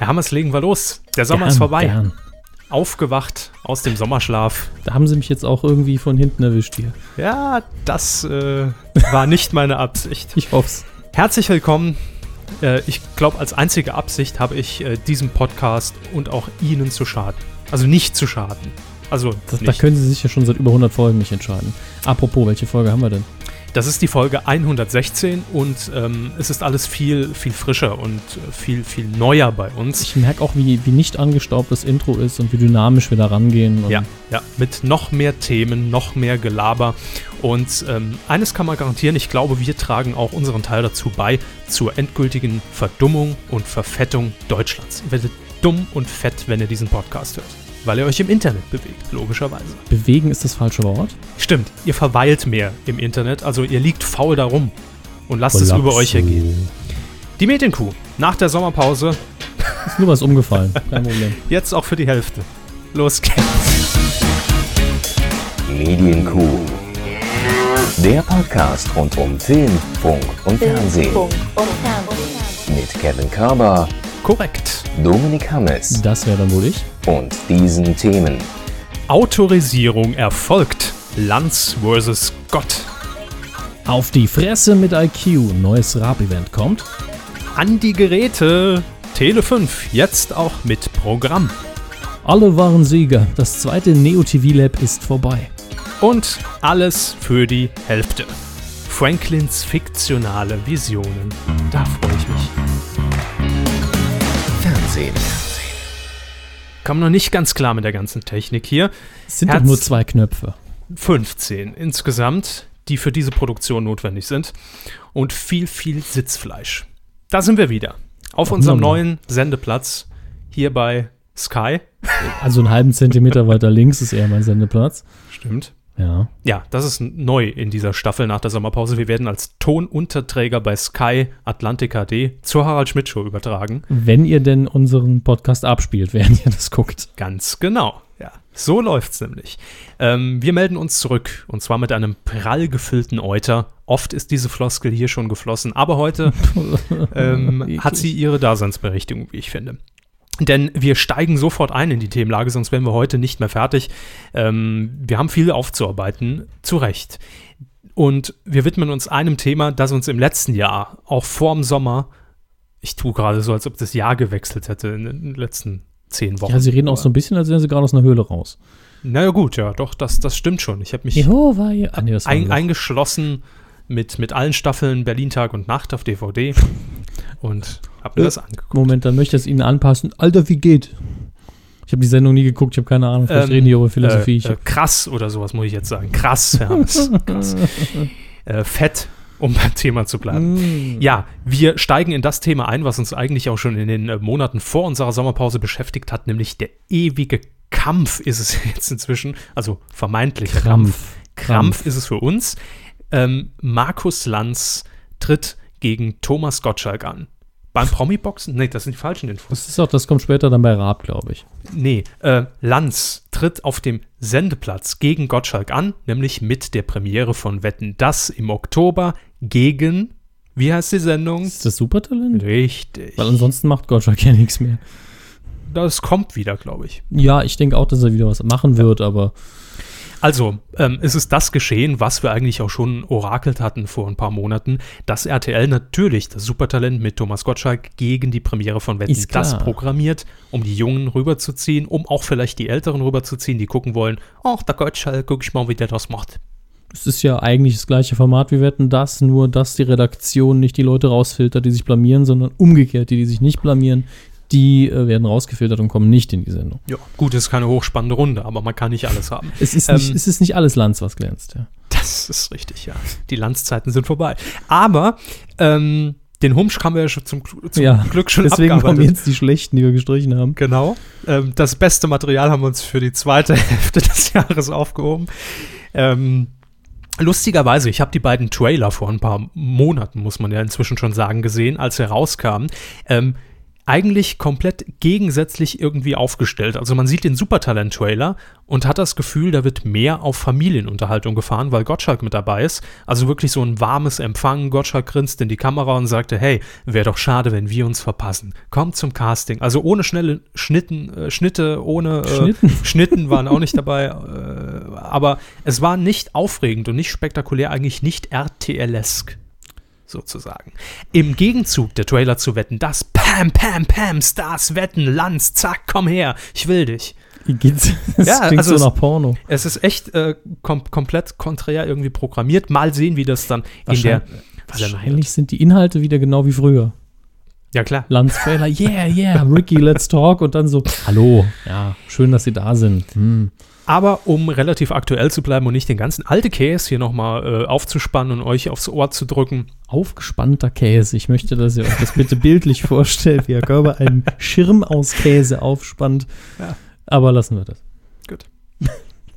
Herr Hammers, legen wir los. Der Sommer Gern, ist vorbei. Gern. Aufgewacht aus dem Sommerschlaf. Da haben sie mich jetzt auch irgendwie von hinten erwischt hier. Ja, das äh, war nicht meine Absicht. Ich hoff's. Herzlich willkommen. Äh, ich glaube, als einzige Absicht habe ich äh, diesem Podcast und auch Ihnen zu schaden. Also nicht zu schaden. Also Das, da können sie sich ja schon seit über 100 Folgen nicht entscheiden. Apropos, welche Folge haben wir denn? Das ist die Folge 116 und ähm, es ist alles viel, viel frischer und viel, viel neuer bei uns. Ich merke auch, wie, wie nicht angestaubt das Intro ist und wie dynamisch wir da rangehen. Und Ja, ja, mit noch mehr Themen, noch mehr Gelaber. Und ähm, eines kann man garantieren, ich glaube, wir tragen auch unseren Teil dazu bei, zur endgültigen Verdummung und Verfettung Deutschlands. Ihr werdet dumm und fett, wenn ihr diesen Podcast hört. Weil ihr euch im Internet bewegt, logischerweise. Bewegen ist das falsche Wort. Stimmt, ihr verweilt mehr im Internet, also ihr liegt faul darum und lasst es Kollaps. über euch ergehen. Die Medienkuh, nach der Sommerpause, Ist nur was umgefallen. Kein Problem. jetzt auch für die Hälfte. Los geht's. Medienkuh. Der Podcast rund um Film, Funk und Fernsehen. Funk und Fernsehen. Mit Kevin Körber, Korrekt. Dominik Hammes Das wäre dann wohl ich. und diesen Themen. Autorisierung erfolgt. Lanz vs. Gott. Auf die Fresse mit IQ. Neues Rap-Event kommt. An die Geräte. Tele 5, jetzt auch mit Programm. Alle waren Sieger. Das zweite Neo TV Lab ist vorbei. Und alles für die Hälfte. Franklins fiktionale Visionen. Da freue ich mich. Fernsehen. Kam noch nicht ganz klar mit der ganzen Technik hier. Es sind Herz- doch nur zwei Knöpfe. 15 insgesamt, die für diese Produktion notwendig sind. Und viel, viel Sitzfleisch. Da sind wir wieder. Auf Ach, unserem Mama. neuen Sendeplatz. Hier bei Sky. Also einen halben Zentimeter weiter links ist eher mein Sendeplatz. Stimmt. Ja. Ja, das ist neu in dieser Staffel nach der Sommerpause. Wir werden als Tonunterträger bei Sky Atlantic HD zur Harald Schmidt Show übertragen. Wenn ihr denn unseren Podcast abspielt, während ihr das guckt. Ganz genau. Ja, so läuft's nämlich. Ähm, wir melden uns zurück und zwar mit einem prall gefüllten Euter. Oft ist diese Floskel hier schon geflossen, aber heute ähm, hat sie ihre Daseinsberechtigung, wie ich finde. Denn wir steigen sofort ein in die Themenlage, sonst wären wir heute nicht mehr fertig. Ähm, wir haben viel aufzuarbeiten, zu Recht. Und wir widmen uns einem Thema, das uns im letzten Jahr, auch vorm Sommer, ich tue gerade so, als ob das Jahr gewechselt hätte in den letzten zehn Wochen. Ja, sie reden auch so ein bisschen, als wären sie gerade aus einer Höhle raus. Naja, gut, ja, doch, das, das stimmt schon. Ich habe mich Jehova, ja. Ah, nee, ein, eingeschlossen mit, mit allen Staffeln Berlin Tag und Nacht auf DVD und habe mir das angeguckt. Moment, dann möchte ich es Ihnen anpassen. Alter, wie geht? Ich habe die Sendung nie geguckt, ich habe keine Ahnung. Vielleicht Ähm, reden die über Philosophie. Äh, äh, krass oder sowas muss ich jetzt sagen. Krass, Hermes. krass. Äh, fett, um beim Thema zu bleiben. Mm. Ja, wir steigen in das Thema ein, was uns eigentlich auch schon in den äh, Monaten vor unserer Sommerpause beschäftigt hat, nämlich der ewige Kampf ist es jetzt inzwischen, also vermeintlicher Kampf. Krampf. Krampf ist es für uns. Ähm, Markus Lanz tritt gegen Thomas Gottschalk an. Beim Promi-Boxen? Nee, das sind die falschen Infos. Das ist auch, das kommt später dann bei Raab, glaube ich. Nee, äh, Lanz tritt auf dem Sendeplatz gegen Gottschalk an, nämlich mit der Premiere von Wetten Das im Oktober gegen, wie heißt die Sendung? Ist das Supertalent? Richtig. Weil ansonsten macht Gottschalk ja nichts mehr. Das kommt wieder, glaube ich. Ja, ich denke auch, dass er wieder was machen wird, aber Also, ähm, es ist das geschehen, was wir eigentlich auch schon orakelt hatten vor ein paar Monaten, dass RTL natürlich das Supertalent mit Thomas Gottschalk gegen die Premiere von Wetten das programmiert, um die Jungen rüberzuziehen, um auch vielleicht die Älteren rüberzuziehen, die gucken wollen, ach, der Gottschalk, guck ich mal, wie der das macht. es ist ja eigentlich das gleiche Format wie Wetten das, nur dass die Redaktion nicht die Leute rausfiltert, die sich blamieren, sondern umgekehrt, die, die sich nicht blamieren, die äh, werden rausgefiltert und kommen nicht in die Sendung. Ja, gut, es ist keine hochspannende Runde, aber man kann nicht alles haben. Es ist, Ähm, nicht, es ist nicht alles Lanz, was glänzt, ja. Das ist richtig, ja. Die Landszeiten sind vorbei. Aber ähm, den Humsch haben wir ja schon zum, zum ja. Glück schon Deswegen kommen abgearbeitet. jetzt die schlechten, die wir gestrichen haben. Genau. Ähm, das beste Material haben wir uns für die zweite Hälfte des Jahres aufgehoben. Ähm, lustigerweise, ich habe die beiden Trailer vor ein paar Monaten, muss man ja inzwischen schon sagen, gesehen, als sie rauskamen. Ähm, eigentlich komplett gegensätzlich irgendwie aufgestellt. Also man sieht den Supertalent-Trailer und hat das Gefühl, da wird mehr auf Familienunterhaltung gefahren, weil Gottschalk mit dabei ist. Also wirklich so ein warmes Empfangen. Gottschalk grinst in die Kamera und sagte, hey, wäre doch schade, wenn wir uns verpassen. Kommt zum Casting. Also ohne schnelle Schnitten, äh, Schnitte, ohne äh, Schnitten? Schnitten waren auch nicht dabei. Äh, aber es war nicht aufregend und nicht spektakulär, eigentlich nicht RTL-esk sozusagen. Im Gegenzug der Trailer zu wetten, das Pam, Pam, Pam, Stars wetten, Lanz, zack, komm her, ich will dich. Wie geht's? Das Ja, klingt also so es- nach Porno. Es ist echt äh, kom komplett konträr irgendwie programmiert. Mal sehen, wie das dann in der Wahrscheinlich, wahrscheinlich sind die Inhalte wieder genau wie früher. Ja, klar. Lanz Trailer, yeah, yeah, Ricky, let's talk. Und dann so, hallo, ja, schön, dass Sie da sind. Hm. Aber um relativ aktuell zu bleiben und nicht den ganzen alte Case hier nochmal äh, aufzuspannen und euch aufs Ohr zu drücken, Aufgespannter Käse. Ich möchte, dass ihr euch das bitte bildlich vorstellt, wie Herr Körber einen Schirm aus Käse aufspannt. Ja. Aber lassen wir das.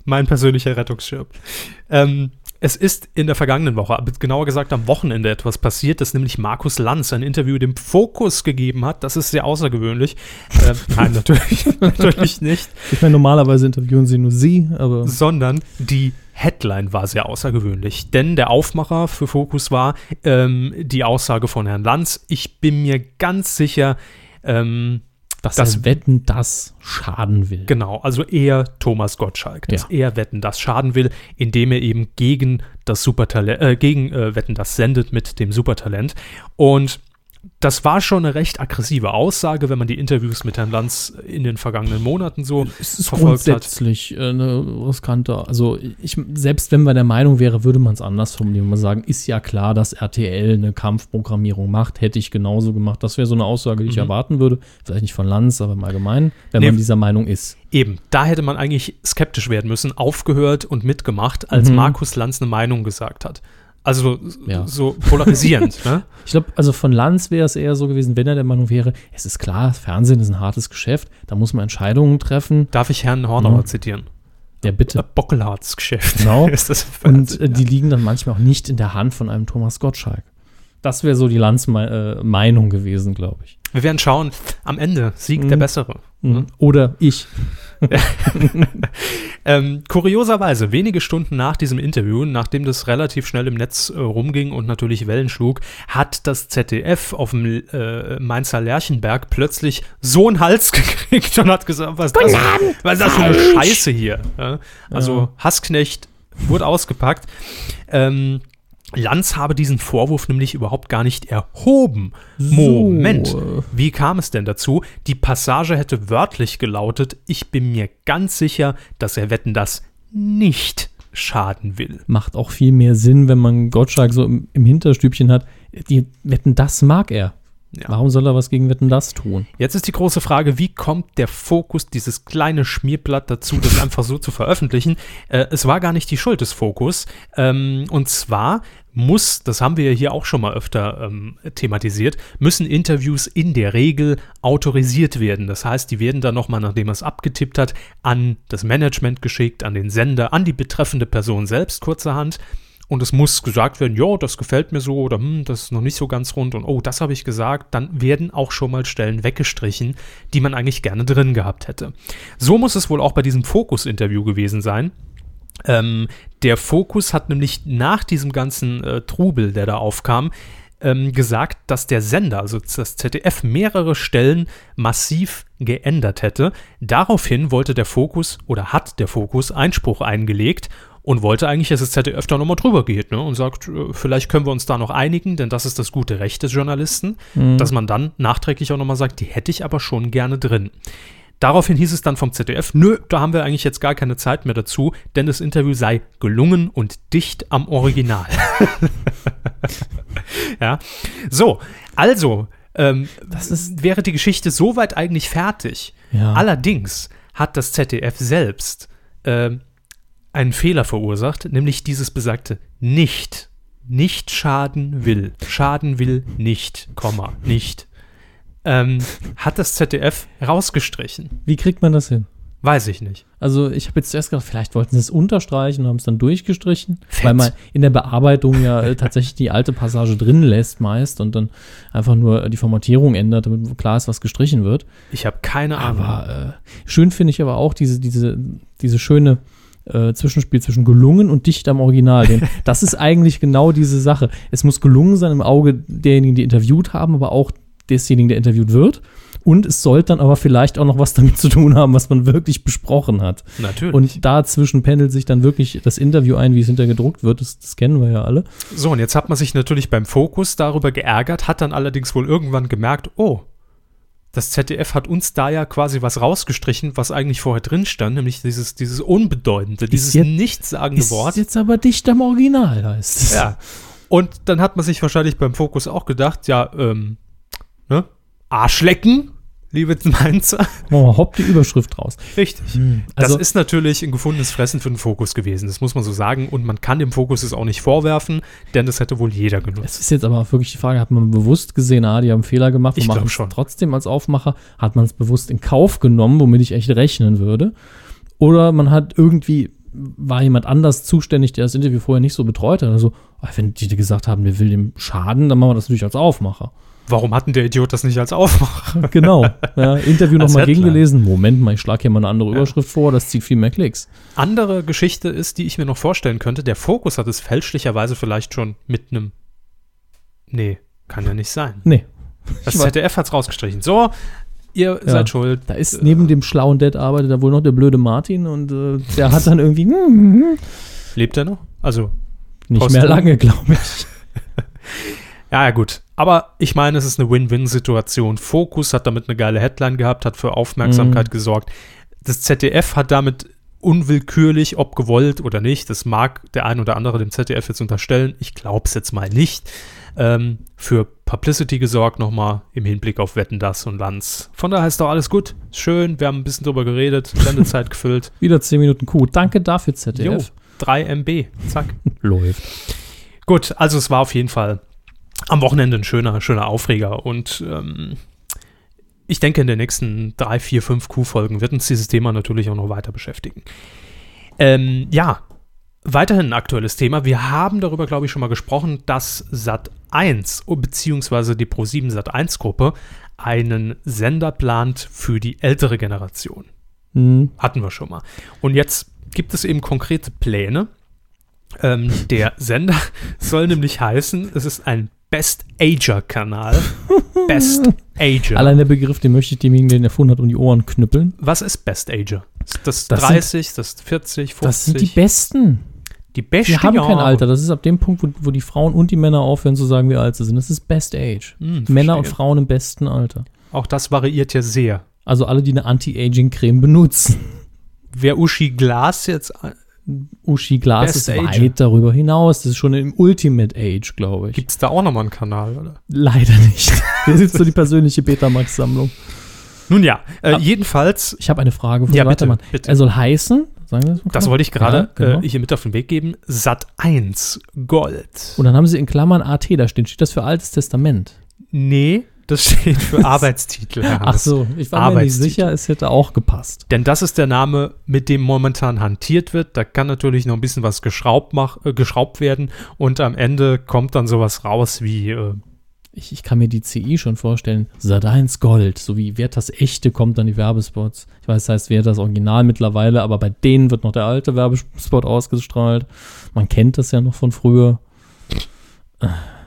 mein persönlicher Rettungsschirm. Ähm, es ist in der vergangenen Woche, genauer gesagt am Wochenende etwas passiert, dass nämlich Markus Lanz ein Interview dem Fokus gegeben hat. Das ist sehr außergewöhnlich. Äh, nein, natürlich, natürlich nicht. Ich meine, normalerweise interviewen Sie nur Sie, aber sondern die Headline war sehr außergewöhnlich. Denn der Aufmacher für Fokus war ähm, die Aussage von Herrn Lanz. Ich bin mir ganz sicher, ähm, dass Das- Wetten das schaden will. genau, also eher Thomas Gottschalk, dass Ja. er Wetten das schaden will, indem er eben gegen das Supertalent, äh, gegen äh, Wetten das sendet mit dem Supertalent. Und das war schon eine recht aggressive Aussage, wenn man die Interviews mit Herrn Lanz in den vergangenen Monaten so Es ist verfolgt hat. grundsätzlich äh, eine riskante, also ich, selbst wenn man der Meinung wäre, würde man es anders formulieren. Man sagen, ist ja klar, dass RTL eine Kampfprogrammierung macht, hätte ich genauso gemacht. Das wäre so eine Aussage, die ich Mhm. erwarten würde. Vielleicht nicht von Lanz, aber im Allgemeinen, wenn Nee. man dieser Meinung ist. Eben, da hätte man eigentlich skeptisch werden müssen, aufgehört und mitgemacht, als Mhm. Markus Lanz eine Meinung gesagt hat. Also Ja. so polarisierend. ne? Ich glaube, also von Lanz wäre es eher so gewesen, wenn er der Meinung wäre, es ist klar, Fernsehen ist ein hartes Geschäft, da muss man Entscheidungen treffen. Darf ich Herrn Hornauer Mhm. zitieren? Ja, bitte. Bockelhards Geschäft. Genau. ist das Und äh, die liegen dann manchmal auch nicht in der Hand von einem Thomas Gottschalk. Das wäre so die Lanz-Meinung gewesen, glaube ich. Wir werden schauen, am Ende siegt der Mhm. Bessere. Mhm. Oder ich. Ähm, kurioserweise, wenige Stunden nach diesem Interview, nachdem das relativ schnell im Netz äh, rumging und natürlich Wellen schlug, hat das ZDF auf dem äh, Mainzer Lerchenberg plötzlich so einen Hals gekriegt und hat gesagt, was ist das, was ist das für eine Scheiße hier? Ja? Also Ja. Hassknecht wurde ausgepackt. Ähm, Lanz habe diesen Vorwurf nämlich überhaupt gar nicht erhoben. Moment. So. Wie kam es denn dazu? Die Passage hätte wörtlich gelautet, ich bin mir ganz sicher, dass er Wetten das nicht schaden will. Macht auch viel mehr Sinn, wenn man Gottschalk so im, im Hinterstübchen hat. Die Wetten, das mag er. Ja. Warum soll er was gegen Wetten, das tun? Jetzt ist die große Frage, wie kommt der Fokus, dieses kleine Schmierblatt dazu, das einfach so zu veröffentlichen? Äh, es war gar nicht die Schuld des Fokus. Ähm, und zwar muss, das haben wir ja hier auch schon mal öfter ähm, thematisiert, müssen Interviews in der Regel autorisiert werden. Das heißt, die werden dann nochmal, nachdem er es abgetippt hat, an das Management geschickt, an den Sender, an die betreffende Person selbst kurzerhand. Und es muss gesagt werden, ja, das gefällt mir so oder hm, das ist noch nicht so ganz rund und oh, das habe ich gesagt. Dann werden auch schon mal Stellen weggestrichen, die man eigentlich gerne drin gehabt hätte. So muss es wohl auch bei diesem Fokus-Interview gewesen sein. Ähm, der Fokus hat nämlich nach diesem ganzen äh, Trubel, der da aufkam, ähm, gesagt, dass der Sender, also das ZDF, mehrere Stellen massiv geändert hätte. Daraufhin wollte der Fokus oder hat der Fokus Einspruch eingelegt und wollte eigentlich, dass das ZDF da nochmal drüber geht ne? und sagt, äh, vielleicht können wir uns da noch einigen, denn das ist das gute Recht des Journalisten, dass man dann nachträglich auch nochmal sagt, die hätte ich aber schon gerne drin. Daraufhin hieß es dann vom ZDF, nö, da haben wir eigentlich jetzt gar keine Zeit mehr dazu, denn das Interview sei gelungen und dicht am Original. ja, so, also, ähm, Das ist- wäre die Geschichte soweit eigentlich fertig. Ja. Allerdings hat das ZDF selbst ähm, einen Fehler verursacht, nämlich dieses besagte nicht. Nicht schaden will. Schaden will nicht, Komma, nicht. Ähm, hat das ZDF rausgestrichen. Wie kriegt man das hin? Weiß ich nicht. Also ich habe jetzt zuerst gedacht, vielleicht wollten sie es unterstreichen und haben es dann durchgestrichen, Fett. weil man in der Bearbeitung ja äh, tatsächlich die alte Passage drin lässt meist und dann einfach nur äh, die Formatierung ändert, damit klar ist, was gestrichen wird. Ich habe keine Ahnung. Aber äh, schön finde ich aber auch diese, diese, diese schöne äh, Zwischenspiel zwischen gelungen und dicht am Original. Denn das ist eigentlich genau diese Sache. Es muss gelungen sein im Auge derjenigen, die interviewt haben, aber auch desjenigen, der interviewt wird. Und es sollte dann aber vielleicht auch noch was damit zu tun haben, was man wirklich besprochen hat. Natürlich. Und dazwischen pendelt sich dann wirklich das Interview ein, wie es hinterher gedruckt wird. Das, das kennen wir ja alle. so, und jetzt hat man sich natürlich beim Fokus darüber geärgert, hat dann allerdings wohl irgendwann gemerkt, oh, das ZDF hat uns da ja quasi was rausgestrichen, was eigentlich vorher drin stand, nämlich dieses, dieses Unbedeutende, dieses jetzt- nichtssagende Ist Wort. jetzt aber dicht am Original, heißt es. Ja. Und dann hat man sich wahrscheinlich beim Fokus auch gedacht, ja, ähm, ne? Arschlecken, liebe Mainzer. Machen wir hopp die Überschrift raus. Richtig. Also- das ist natürlich ein gefundenes Fressen für den Fokus gewesen, das muss man so sagen. Und man kann dem Fokus es auch nicht vorwerfen, denn das hätte wohl jeder Es genutzt. ist jetzt aber wirklich die Frage, hat man bewusst gesehen, ah, die haben einen Fehler gemacht, wir Ich machen es schon. trotzdem als Aufmacher, hat man es bewusst in Kauf genommen, womit ich echt rechnen würde? Oder man hat irgendwie, war jemand anders zuständig, der das Interview vorher nicht so betreut hat? Also, ah, wenn die gesagt haben, wir will dem schaden, dann machen wir das natürlich als Aufmacher. Warum hat denn der Idiot das nicht als Aufmacher? Genau. Ja, Interview nochmal gegengelesen. Moment mal, ich schlage hier mal eine andere Überschrift vor, das zieht viel mehr Klicks. Andere Geschichte ist, die ich mir noch vorstellen könnte, der Fokus hat es fälschlicherweise vielleicht schon mit einem. Nee, kann ja nicht sein. Nee. Das ZDF hat es rausgestrichen. So, ihr Ja. seid schuld. Da ist neben dem schlauen Dad arbeitet da wohl noch der blöde Martin und äh, der hat dann irgendwie hm, Lebt er noch? Also, nicht mehr lange, glaube ich. Ja, ja, gut. Aber ich meine, es ist eine Win-Win-Situation. Fokus hat damit eine geile Headline gehabt, hat für Aufmerksamkeit gesorgt. Das ZDF hat damit unwillkürlich, ob gewollt oder nicht, das mag der ein oder andere dem ZDF jetzt unterstellen, ich glaube es jetzt mal nicht, ähm, für Publicity gesorgt nochmal im Hinblick auf Wetten, das und Lanz. Von daher ist doch alles gut. Schön, wir haben ein bisschen drüber geredet, Sendezeit gefüllt. Wieder 10 Minuten Kuh. Danke dafür, Jo, ZDF. 3 MB, zack. Läuft. Gut, also es war auf jeden Fall am Wochenende ein schöner, schöner Aufreger und ähm, ich denke, in den nächsten drei, vier, fünf Q-Folgen wird uns dieses Thema natürlich auch noch weiter beschäftigen. Ähm, ja, weiterhin ein aktuelles Thema. Wir haben darüber, glaube ich, schon mal gesprochen, dass Sat1 beziehungsweise die Pro7 Sat1-Gruppe einen Sender plant für die ältere Generation. Hm. Hatten wir schon mal. Und jetzt gibt es eben konkrete Pläne. Ähm, der Sender soll nämlich heißen, es ist ein Best Ager-Kanal. Best Ager. Allein der Begriff, den möchte ich demjenigen, der den erfunden hat, um die Ohren knüppeln. Was ist Best Ager? Ist das, Das 30, das 40, 50? Das sind die Besten. die besten Wir haben kein. Alter. Das ist ab dem Punkt, wo, wo die Frauen und die Männer aufhören zu sagen, wie alt sie sind. Das ist Best Age. Hm, Männer und. Frauen im besten Alter. Auch das variiert ja sehr. Also alle, die eine Anti-Aging-Creme benutzen. Wer Uschi Glas jetzt Uschi Glas Best ist Age. weit darüber hinaus. Das ist schon im Ultimate Age, glaube ich. gibt es da auch nochmal einen Kanal, oder? Leider nicht. Hier sitzt so die persönliche Betamax-Sammlung. Nun ja, äh, jedenfalls, Ich habe eine Frage von Ja, bitte, Weitermann. bitte. Er soll heißen, sagen wir das mal das wollte ich gerade Ja, genau. äh, hier mit auf den Weg geben, Sat 1 Gold. Und dann haben sie in Klammern AT da stehen. Steht das für Altes Testament? Nee, das steht für Arbeitstitel. Herr Ach Hannes. so, ich war mir nicht sicher, es hätte auch gepasst. Denn das ist der Name, mit dem momentan hantiert wird. Da kann natürlich noch ein bisschen was geschraubt, mach, äh, geschraubt werden und am Ende kommt dann sowas raus wie, äh, Ich, ich kann mir die CI schon vorstellen. Sat1 Gold, so wie Werthers Echte kommt dann die Werbespots. Ich weiß, das heißt Werthers Original mittlerweile, aber bei denen wird noch der alte Werbespot ausgestrahlt. Man kennt das ja noch von früher.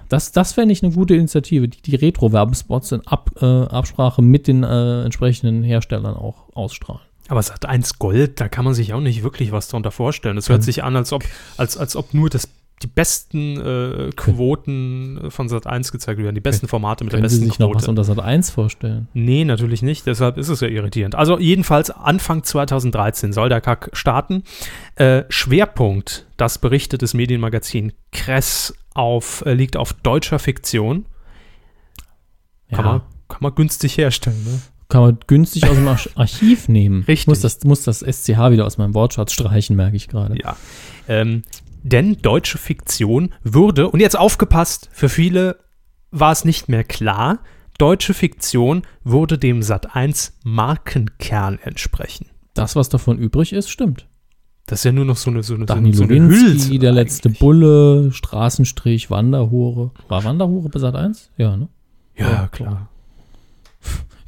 Das, das fände ich eine gute Initiative, die, die Retro-Werbespots in Ab, äh, Absprache mit den äh, entsprechenden Herstellern auch ausstrahlen. aber Sat 1 Gold, da kann man sich auch nicht wirklich was darunter vorstellen. Es hört Mhm. sich an, als ob, als, als ob nur das, die besten äh, Quoten von Sat 1 gezeigt werden, die besten Formate mit der Können Sie besten sich noch was Quote. unter Sat1 vorstellen? Nee, natürlich nicht. Deshalb ist es ja irritierend. Also jedenfalls Anfang 2013 soll der Kack starten. Äh, Schwerpunkt, das berichtet das Medienmagazin Kress auf, äh, liegt auf deutscher Fiktion. Kann, man, kann man günstig herstellen. Ne? Kann man günstig aus dem Arch- Archiv nehmen. Richtig. Ich muss das, muss das SCH wieder aus meinem Wortschatz streichen, merke ich gerade. Ja. Ähm, denn deutsche Fiktion würde, und jetzt aufgepasst, für viele war es nicht mehr klar, deutsche Fiktion würde dem Sat1 Markenkern entsprechen. Das, was davon übrig ist, stimmt. Das ist ja nur noch so eine, so eine, so Dani eine, so eine Hülse der letzte eigentlich. Bulle, Straßenstrich, Wanderhure. War Wanderhure bei Sat 1? Ja, ne? Ja, klar.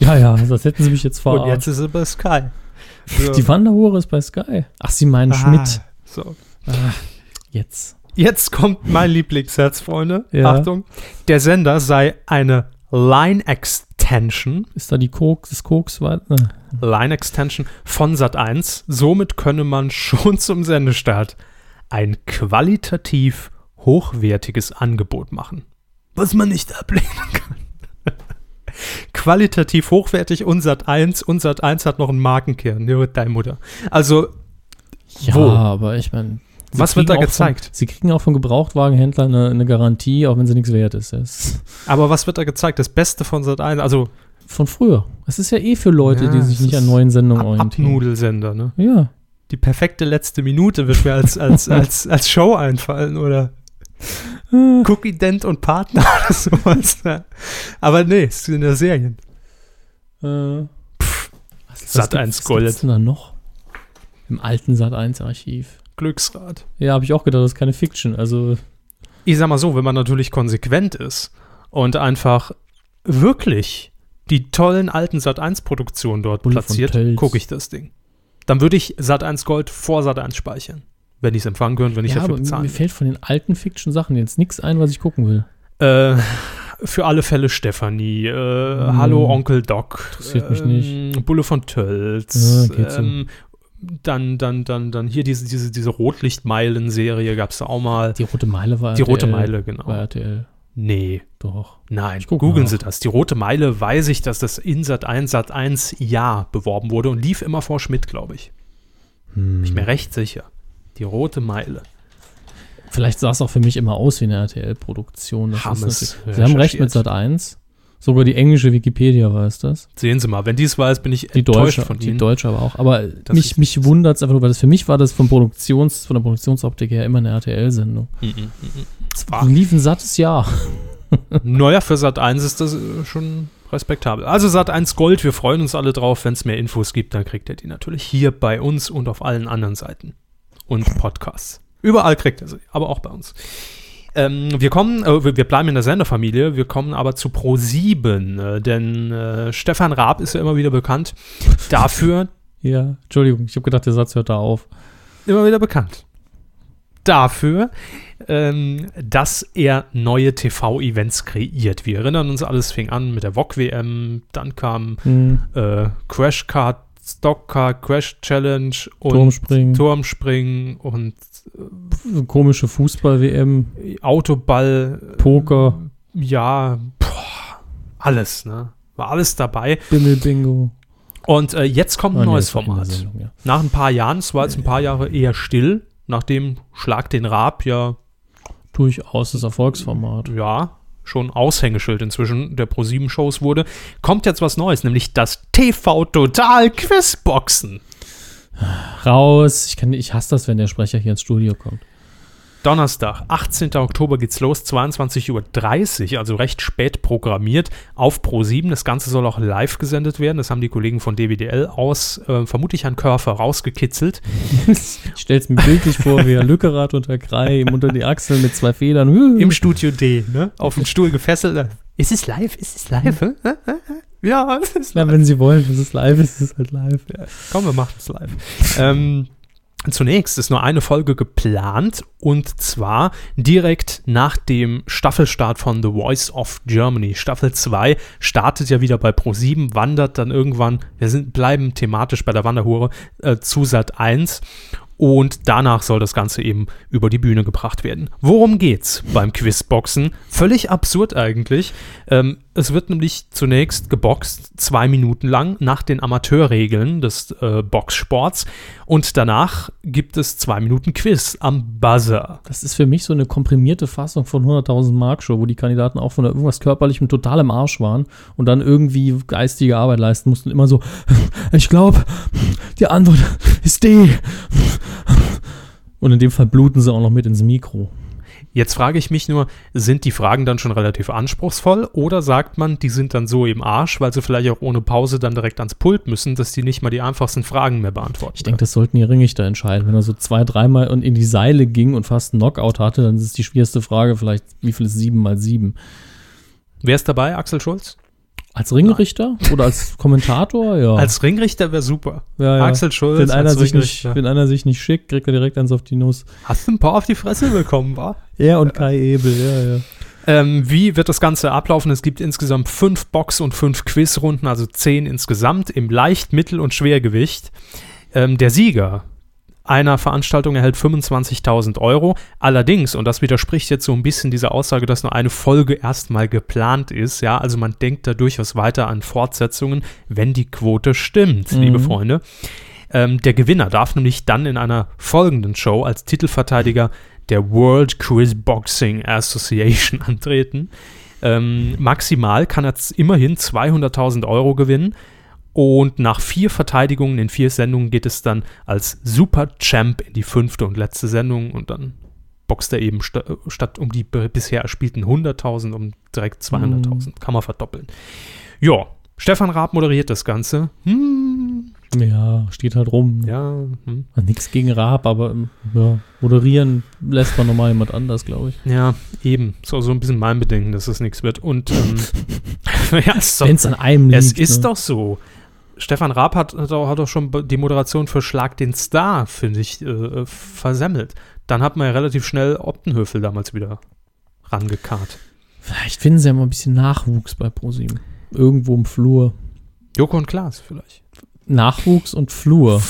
Ja, ja, das hätten sie mich jetzt Und verarscht. jetzt ist es bei Sky. So. Die Wanderhure ist bei Sky. Ach, sie meinen Ah, Schmidt. So. Jetzt. Jetzt kommt mein Lieblingssatz, Freunde. Ja. Achtung. Der Sender sei eine Line Extension, Ist da die Koks, das Koks weit? Ne. Line Extension von Sat1. Somit könne man schon zum Sendestart ein qualitativ hochwertiges Angebot machen. Was man nicht ablehnen kann. qualitativ hochwertig und Sat1 und Sat1 hat noch einen Markenkern. Ja, deine Mutter. Also, Ja, Wo? aber ich meine. Was wird da gezeigt? sie kriegen auch von Gebrauchtwagenhändlern eine, eine Garantie, auch wenn sie nichts wert ist. Das aber was wird da gezeigt? Das Beste von Sat1, also von früher. Es ist ja eh für Leute, Ja, die sich nicht an neuen Sendungen Ab orientieren. Abnudelsender, ne? Ja. Die perfekte letzte Minute wird mir als, als, als, als Show einfallen oder Cookie Dent und Partner oder sowas. Aber nee, es sind ja Serien. Äh, Sat 1 Gold. Was gibt's denn da noch? Im alten Sat 1 Archiv. Glücksrad. Ja, habe ich auch gedacht, das ist keine Fiction. Also, Ich sag mal so, wenn man natürlich konsequent ist und einfach wirklich die tollen alten Sat 1 Produktionen dort Bulle platziert, gucke ich das Ding. Dann würde ich Sat 1 Gold vor Sat 1 speichern. Wenn ich es empfangen könnte, wenn ich ja, dafür aber mir, bezahlen mir fällt von den alten Fiction-Sachen jetzt nichts ein, was ich gucken will. Äh, für alle Fälle Stefanie, äh, Hm. Hallo Onkel Doc, Interessiert mich nicht. Bulle von Tölz, Ja, so. ähm, dann, dann, dann, dann hier diese, diese, diese Rotlichtmeilen-Serie gab es da auch mal. Die Rote Meile war Die Rote RTL. Meile, genau. War RTL. Nee, Doch. nein, googeln. Sie das. Die Rote Meile weiß ich, dass das in Sat 1, Sat 1 ja beworben wurde und lief immer vor Schmidt, glaube ich. Hm. Ich bin mir recht sicher. Die Rote Meile. Vielleicht sah es auch für mich immer aus wie eine RTL-Produktion. Sie haben recht mit. Sat 1. Sogar die englische Wikipedia weiß das. Sehen Sie mal, wenn dies weiß, bin ich Die enttäuscht deutsche, von die Ihnen. deutsche aber auch. Aber Das mich, mich wundert es einfach nur, weil das für mich war das von, Produktions, von der Produktionsoptik her immer eine RTL-Sendung. Mm, mm, mm, mm. Zwar. Lief ein sattes Jahr. Naja, für Sat 1 ist das äh, schon respektabel. Also Sat 1 Gold, wir freuen uns alle drauf. Wenn es mehr Infos gibt, dann kriegt ihr die natürlich hier bei uns und auf allen anderen Seiten. Und Podcasts. Überall kriegt ihr sie, aber auch bei uns. Ähm, wir kommen, äh, wir wir bleiben in der Senderfamilie, wir kommen aber zu Pro7, äh, denn äh, Stefan Raab ist ja immer wieder bekannt dafür, Ja, Entschuldigung, ich habe gedacht, der Satz hört da auf. immer wieder bekannt. Dafür, ähm, dass er neue TV-Events kreiert. Wir erinnern uns, alles fing an mit der VOG-WM, dann kam Hm, äh, Crash Kart, Stock Car, Crash Challenge und Turmspringen. Turmspringen und Komische Fußball-WM, Autoball. äh, Poker. Ja, boah, alles, ne? War alles dabei. Bimmel-Bingo. Und äh, jetzt kommt ein nee, neues der Format. Sendung, ja. Nach ein paar Jahren, es war jetzt ein paar Jahre eher still, nachdem Schlag den Raab ja Durchaus das Erfolgsformat. ja, schon Aushängeschild inzwischen der Pro7-Shows wurde, kommt jetzt was Neues, nämlich das TV Total Quizboxen. Raus. Ich, kann, ich hasse das, wenn der Sprecher hier ins Studio kommt. Donnerstag, 18. Oktober geht's los, 22.30 Uhr, also recht spät programmiert auf Pro7. Das Ganze soll auch live gesendet werden. Das haben die Kollegen von DWDL aus, äh, vermutlich an Körfer, rausgekitzelt. Ich stell's mir bildlich vor, wie er Lückerath unter Krei ihm unter die Achseln mit zwei Federn. Im Studio D, ne? Auf dem Stuhl gefesselt. Ist es live? Ist es live? Hä? Ja, es ist Ja, wenn sie wollen, es live ist, ist es halt live. Komm, wir machen es live. ähm, zunächst ist nur eine Folge geplant und zwar direkt nach dem Staffelstart von The Voice of Germany. Staffel 2 startet ja wieder bei Pro7, wandert dann irgendwann, wir sind, bleiben thematisch bei der Wanderhure, äh, zu Sat 1 und danach soll das Ganze eben über die Bühne gebracht werden. Worum geht's beim Quizboxen? Völlig absurd eigentlich. Ähm, es wird nämlich zunächst geboxt, zwei Minuten lang, nach den Amateurregeln des äh, Boxsports. Und danach gibt es zwei Minuten Quiz am Buzzer. Das ist für mich so eine komprimierte Fassung von 100.000 Mark Show, wo die Kandidaten auch von irgendwas körperlichem total im Arsch waren und dann irgendwie geistige Arbeit leisten mussten. Immer so, ich glaube, die Antwort ist D. Und in dem Fall bluten sie auch noch mit ins Mikro. Jetzt frage ich mich nur, sind die Fragen dann schon relativ anspruchsvoll oder sagt man, die sind dann so im Arsch, weil sie vielleicht auch ohne Pause dann direkt ans Pult müssen, dass die nicht mal die einfachsten Fragen mehr beantworten? Ich denke, das sollten die Ringrichter entscheiden. Wenn er so zwei, dreimal und in die Seile ging und fast einen Knockout hatte, dann ist die schwierigste Frage vielleicht, wie viel ist sieben mal sieben? Wer ist dabei? Axel Schulz? Als Ringrichter oder als Kommentator? Ja. Als Ringrichter wäre super. ja, ja. Axel Schulz wenn einer, sich nicht, wenn einer sich nicht schickt, kriegt er direkt eins auf die Nuss. Hast du ein paar auf die Fresse bekommen, war? Er und Kai Ebel, ja, ja. Ähm, wie wird das Ganze ablaufen? Es gibt insgesamt fünf Box- und fünf Quizrunden, also zehn insgesamt im Leicht-, Mittel- und Schwergewicht. Ähm, der Sieger einer Veranstaltung erhält 25.000 Euro. Allerdings, und das widerspricht jetzt so ein bisschen dieser Aussage, dass nur eine Folge erstmal geplant ist, ja, also man denkt da durchaus weiter an Fortsetzungen, wenn die Quote stimmt, Mhm. liebe Freunde. Ähm, der Gewinner darf nämlich dann in einer folgenden Show als Titelverteidiger der World Quiz Boxing Association antreten. Ähm, maximal kann er immerhin 200.000 Euro gewinnen. Und nach vier Verteidigungen in vier Sendungen geht es dann als Super Champ in die fünfte und letzte Sendung und dann boxt er eben sta statt um die bisher erspielten 100.000 um direkt 200.000. Kann man verdoppeln. Ja, Stefan Raab moderiert das Ganze. Hm, Ja, steht halt rum. ja, hm. Nichts gegen Raab, aber ähm, ja, moderieren lässt man normal jemand anders, glaube ich. Ja, eben. So, so ein bisschen mein Bedenken, dass es nichts wird. Und ähm, ja, es Wenn es an einem es liegt. ist ne? doch so. Stefan Raab hat, hat, auch, hat auch schon die Moderation für Schlag den Star, finde ich, äh, versemmelt. Dann hat man ja relativ schnell Optenhöfel damals wieder rangekarrt. Vielleicht finden sie ja mal ein bisschen Nachwuchs bei ProSieben. Irgendwo im Flur. Joko und Klaas vielleicht. Nachwuchs und Flur.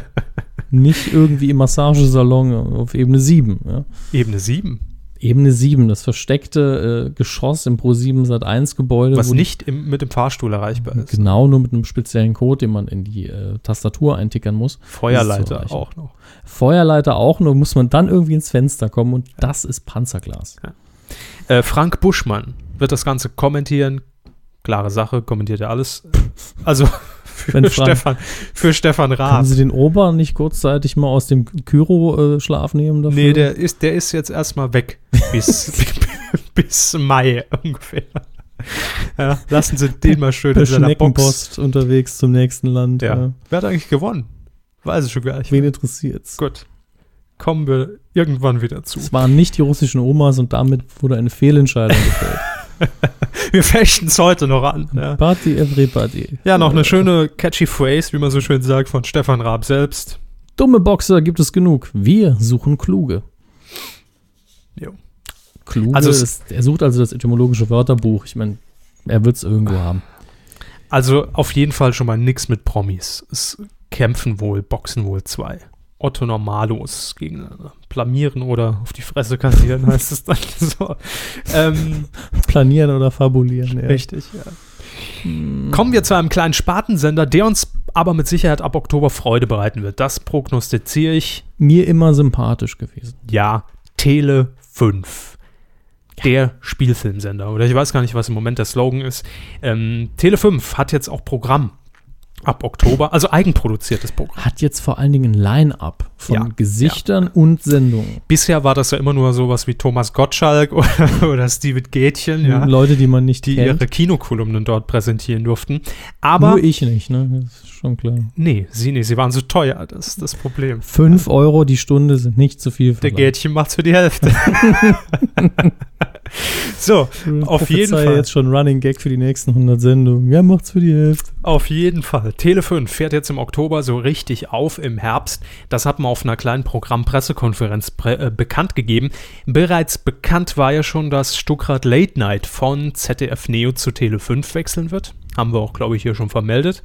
Nicht irgendwie im Massagesalon auf Ebene 7. Ja. Ebene 7. Ebene 7, das versteckte äh, Geschoss im Pro7 Sat 1 Gebäude. Was nicht im, mit dem Fahrstuhl erreichbar ist. Genau, nur mit einem speziellen Code, den man in die äh, Tastatur eintickern muss. Feuerleiter auch noch. Feuerleiter auch, nur muss man dann irgendwie ins Fenster kommen und das ist Panzerglas. Äh, Frank Buschmann wird das Ganze kommentieren. Klare Sache, kommentiert er alles. Also für, Stefan, für Stefan Können Raab. Sie den Ober nicht kurzzeitig mal aus dem Kyro-Schlaf nehmen dafür? Nee, der ist, der ist jetzt erstmal weg. Bis, bis Mai ungefähr. Ja, lassen Sie den mal schön per in seiner Box. Unterwegs zum nächsten Land. Ja. Ja. Wer hat eigentlich gewonnen? Weiß ich schon gar nicht. Wen interessiert's? Gut. Kommen wir irgendwann wieder zu. Es waren nicht die russischen Omas und damit wurde eine Fehlentscheidung gefällt. Wir fechten es heute noch an. Ja. Party everybody. ja, noch eine schöne catchy Phrase, wie man so schön sagt, von Stefan Raab selbst. Dumme Boxer gibt es genug. Wir suchen kluge. Jo. Kluge Also ist, er sucht also das etymologische Wörterbuch. Ich meine, er wird es irgendwo haben. Also auf jeden Fall schon mal nix mit Promis. Es kämpfen wohl, boxen wohl zwei. Otto Normalos gegeneinander. Blamieren oder auf die Fresse kassieren heißt es dann so. Ähm, Planieren oder fabulieren. Ja. richtig, ja. Kommen wir zu einem kleinen Spartensender, der uns aber mit Sicherheit ab Oktober Freude bereiten wird. Das prognostiziere ich. Mir immer sympathisch gewesen. Ja, Tele 5. Der Spielfilmsender. Oder ich weiß gar nicht, was im Moment der Slogan ist. Ähm, Tele 5 hat jetzt auch Programm ab Oktober, also eigenproduziertes Programm. Hat jetzt vor allen Dingen ein Line-Up von Ja, Gesichtern und Sendungen. Bisher war das ja immer nur sowas wie Thomas Gottschalk oder, oder Steven Gätchen, ja, Leute, die man nicht die kennt. ihre Kinokolumnen dort präsentieren durften. Aber Nur ich nicht, ne? Das ist schon klar. nee, sie nee, sie waren so teuer, das ist das Problem. Fünf Euro die Stunde sind nicht zu viel. Der verlangt. Gätchen macht's für die Hälfte. so, auf jeden Fall. jetzt schon Running Gag für die nächsten 100 Sendungen. Ja, macht's für die Hälfte. Auf jeden Fall. Tele 5 fährt jetzt im Oktober so richtig auf im Herbst. Das hat man auf einer kleinen Programmpressekonferenz äh, bekannt gegeben. Bereits bekannt war ja schon, dass Stuckrad Late Night von ZDF Neo zu Tele 5 wechseln wird. Haben wir auch, glaube ich, hier schon vermeldet.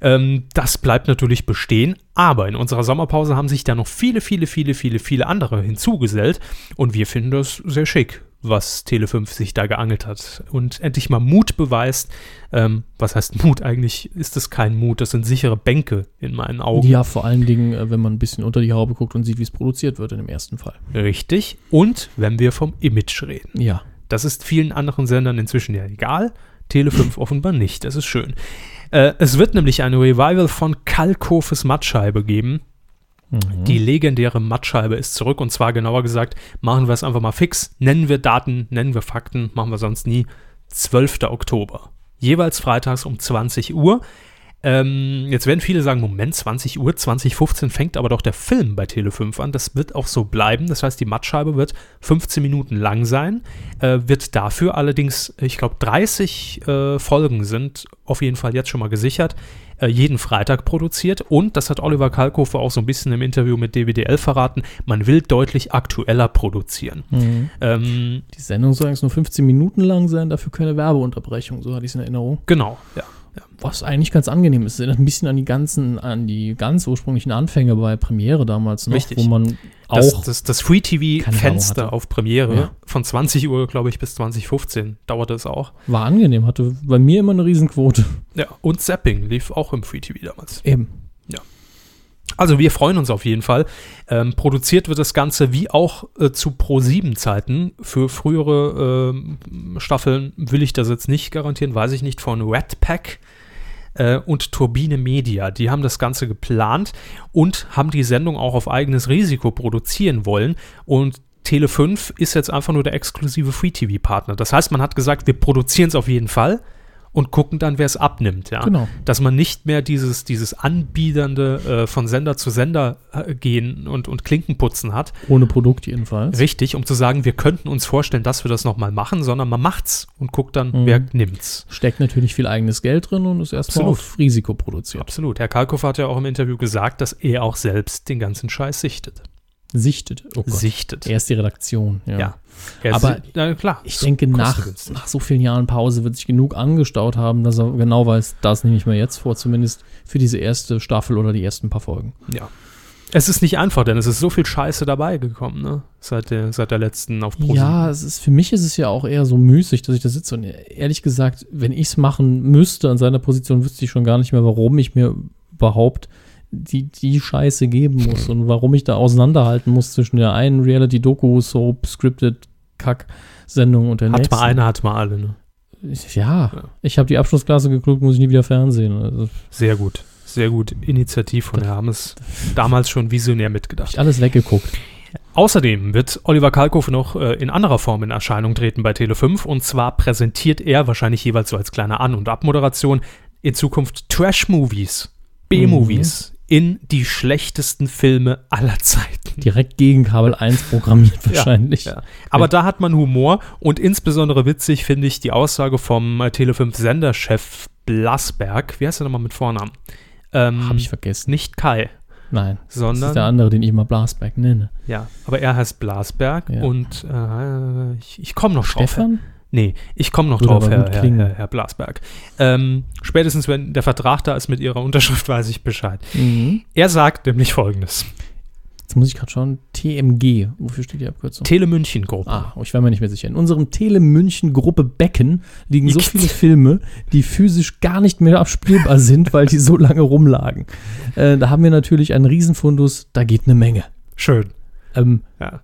Ähm, das bleibt natürlich bestehen, aber in unserer Sommerpause haben sich da noch viele, viele, viele, viele, viele andere hinzugesellt und wir finden das sehr schick, was Tele5 sich da geangelt hat und endlich mal Mut beweist. Ähm, was heißt Mut? Eigentlich ist es kein Mut, das sind sichere Bänke in meinen Augen. Ja, vor allen Dingen, äh, wenn man ein bisschen unter die Haube guckt und sieht, wie es produziert wird in dem ersten Fall. Richtig. Und wenn wir vom Image reden. Ja. Das ist vielen anderen Sendern inzwischen ja egal. Tele5 offenbar nicht. Das ist schön. Äh, es wird nämlich ein Revival von Kalkofes Mattscheibe geben. Die legendäre Mattscheibe ist zurück und zwar genauer gesagt, machen wir es einfach mal fix, nennen wir Daten, nennen wir Fakten, machen wir sonst nie. 12. Oktober. Jeweils freitags um 20 Uhr. Ähm, jetzt werden viele sagen, Moment, 20 Uhr, 2015 fängt aber doch der Film bei Tele5 an. Das wird auch so bleiben. Das heißt, die Mattscheibe wird 15 Minuten lang sein, äh, wird dafür allerdings, ich glaube, 30 äh, Folgen sind auf jeden Fall jetzt schon mal gesichert, äh, jeden Freitag produziert. Und, das hat Oliver Kalkofer auch so ein bisschen im Interview mit DWDL verraten, man will deutlich aktueller produzieren. Ähm, Die Sendung soll eigentlich nur 15 Minuten lang sein, dafür keine Werbeunterbrechung, so hatte ich es in Erinnerung. genau, ja. Was eigentlich ganz angenehm ist. Erinnert ein bisschen an die ganzen, an die ganz ursprünglichen Anfänge bei Premiere damals noch, Richtig. wo man auch Das, das, das Free TV-Fenster auf Premiere Ja. von 20 Uhr, glaube ich, bis 2015 dauerte es auch. war angenehm, hatte bei mir immer eine Riesenquote. Ja, und Zapping lief auch im Free TV damals. Eben. Also wir freuen uns auf jeden Fall. Ähm, produziert wird das Ganze wie auch äh, zu Pro-7-Zeiten. Für frühere ähm, Staffeln will ich das jetzt nicht garantieren, weiß ich nicht, von Redpack äh, und Turbine Media. Die haben das Ganze geplant und haben die Sendung auch auf eigenes Risiko produzieren wollen. Und Tele5 ist jetzt einfach nur der exklusive Free-TV-Partner. Das heißt, man hat gesagt, wir produzieren es auf jeden Fall und gucken dann, wer es abnimmt. Ja? Genau. Dass man nicht mehr dieses, dieses Anbiedernde äh, von Sender zu Sender äh, gehen und, und Klinken putzen hat. Ohne Produkt jedenfalls. Richtig, um zu sagen, wir könnten uns vorstellen, dass wir das nochmal machen, sondern man macht's und guckt dann, Mhm. wer nimmt's. Steckt natürlich viel eigenes Geld drin und ist erstmal auf Risiko produziert. Absolut. Herr Kalkofer hat ja auch im Interview gesagt, dass er auch selbst den ganzen Scheiß sichtet. Sichtet. Oh Gott. Sichtet. Er ist die Redaktion. Ja. Ja. Er Aber si- na klar. Ich ist denke, nach, nach so vielen Jahren Pause wird sich genug angestaut haben, dass er genau weiß, das nehme ich mir jetzt vor, zumindest für diese erste Staffel oder die ersten paar Folgen. Ja. Es ist nicht einfach, denn es ist so viel Scheiße dabei gekommen, ne? Seit der, seit der letzten auf Pro Ja, es ist, für mich ist es ja auch eher so müßig, dass ich da sitze. Und ehrlich gesagt, wenn ich es machen müsste an seiner Position, wüsste ich schon gar nicht mehr, warum ich mir überhaupt die, die Scheiße geben muss und warum ich da auseinanderhalten muss zwischen der einen Reality-Doku, Soap, Scripted, Kack-Sendung und der Hat nächsten. mal eine, hat mal alle, ne? Ja, Ja. ich habe die Abschlussklasse geguckt, muss ich nie wieder Fernsehen. Also, Sehr gut. Sehr gut. Initiativ von Herrn Hammes. Damals schon visionär mitgedacht. ich alles weggeguckt. Außerdem wird Oliver Kalkofe noch äh, in anderer Form in Erscheinung treten bei Tele5 und zwar präsentiert er wahrscheinlich jeweils so als kleine An- und Abmoderation in Zukunft Trash-Movies, B-Movies in die schlechtesten Filme aller Zeiten. Direkt gegen Kabel 1 programmiert wahrscheinlich. Ja. Aber da hat man Humor und insbesondere witzig finde ich die Aussage vom äh, Tele5-Senderchef Blasberg. Wie heißt er nochmal mit Vornamen? Ähm, Habe ich vergessen. nicht Kai, Nein. Das ist der sondern andere, den ich immer Blasberg nenne. ja, aber er heißt Blasberg Ja. und äh, ich, ich komme noch drauf. Stefan? Nee, ich komme noch Würde drauf, Herr, Herr. Herr, Blasberg. Ähm, spätestens, wenn der Vertrag da ist mit Ihrer Unterschrift, weiß ich Bescheid. Mhm. Er sagt nämlich folgendes: Jetzt muss ich gerade schauen. TMG. Wofür steht die Abkürzung? Tele München Gruppe. Ah, oh, ich war mir nicht mehr sicher. In unserem Tele München Gruppe Becken liegen so viele Filme, die physisch gar nicht mehr abspielbar sind, weil die so lange rumlagen. Äh, da haben wir natürlich einen Riesenfundus, da geht eine Menge. Schön. Ähm, Ja.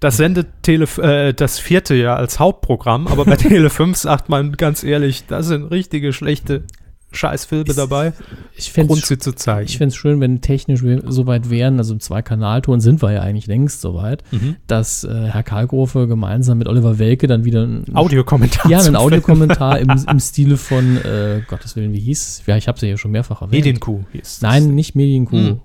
Das sendet Tele, äh, das vierte ja als Hauptprogramm, aber bei Tele 5 sagt man ganz ehrlich, da sind richtige schlechte Scheißfilme dabei. ich fände Grund es sie zu zeigen. ich fänd's schön, wenn technisch wir so weit wären, also im Zwei-Kanal-Ton sind wir ja eigentlich längst so weit, Mhm. dass äh, Herr Kalkofe gemeinsam mit Oliver Welke dann wieder ein Audiokommentar. Ja, einen Film. Audiokommentar im, im Stile von, äh, Gottes Willen, wie hieß es? Ja, ich habe es ja schon mehrfach erwähnt. Medienkuh hieß. Nein, nicht Medienkuh. Hm.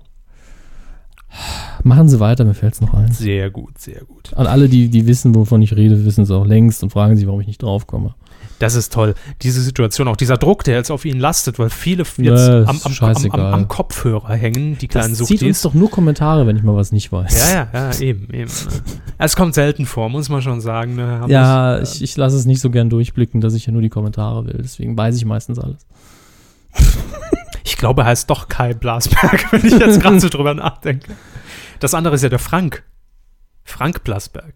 Machen Sie weiter, mir fällt es noch ein. Sehr gut, sehr gut. An alle, die, die wissen, wovon ich rede, wissen es auch längst und fragen sich, warum ich nicht draufkomme. Das ist toll. Diese Situation, auch dieser Druck, der jetzt auf ihn lastet, weil viele Ja, jetzt ist am, am, am, am, Kopfhörer hängen, die kleinen Das zieht uns Suchtis. doch nur Kommentare, wenn ich mal was nicht weiß. Ja, ja, ja, eben, eben. Es kommt selten vor, muss man schon sagen. Ne? Ja, ich, ich lasse es nicht so gern durchblicken, dass ich ja nur die Kommentare will. Deswegen weiß ich meistens alles. Ich glaube, er heißt doch Kai Blasberg, wenn ich jetzt gerade so drüber nachdenke. Das andere ist ja der Frank. Frank Blasberg.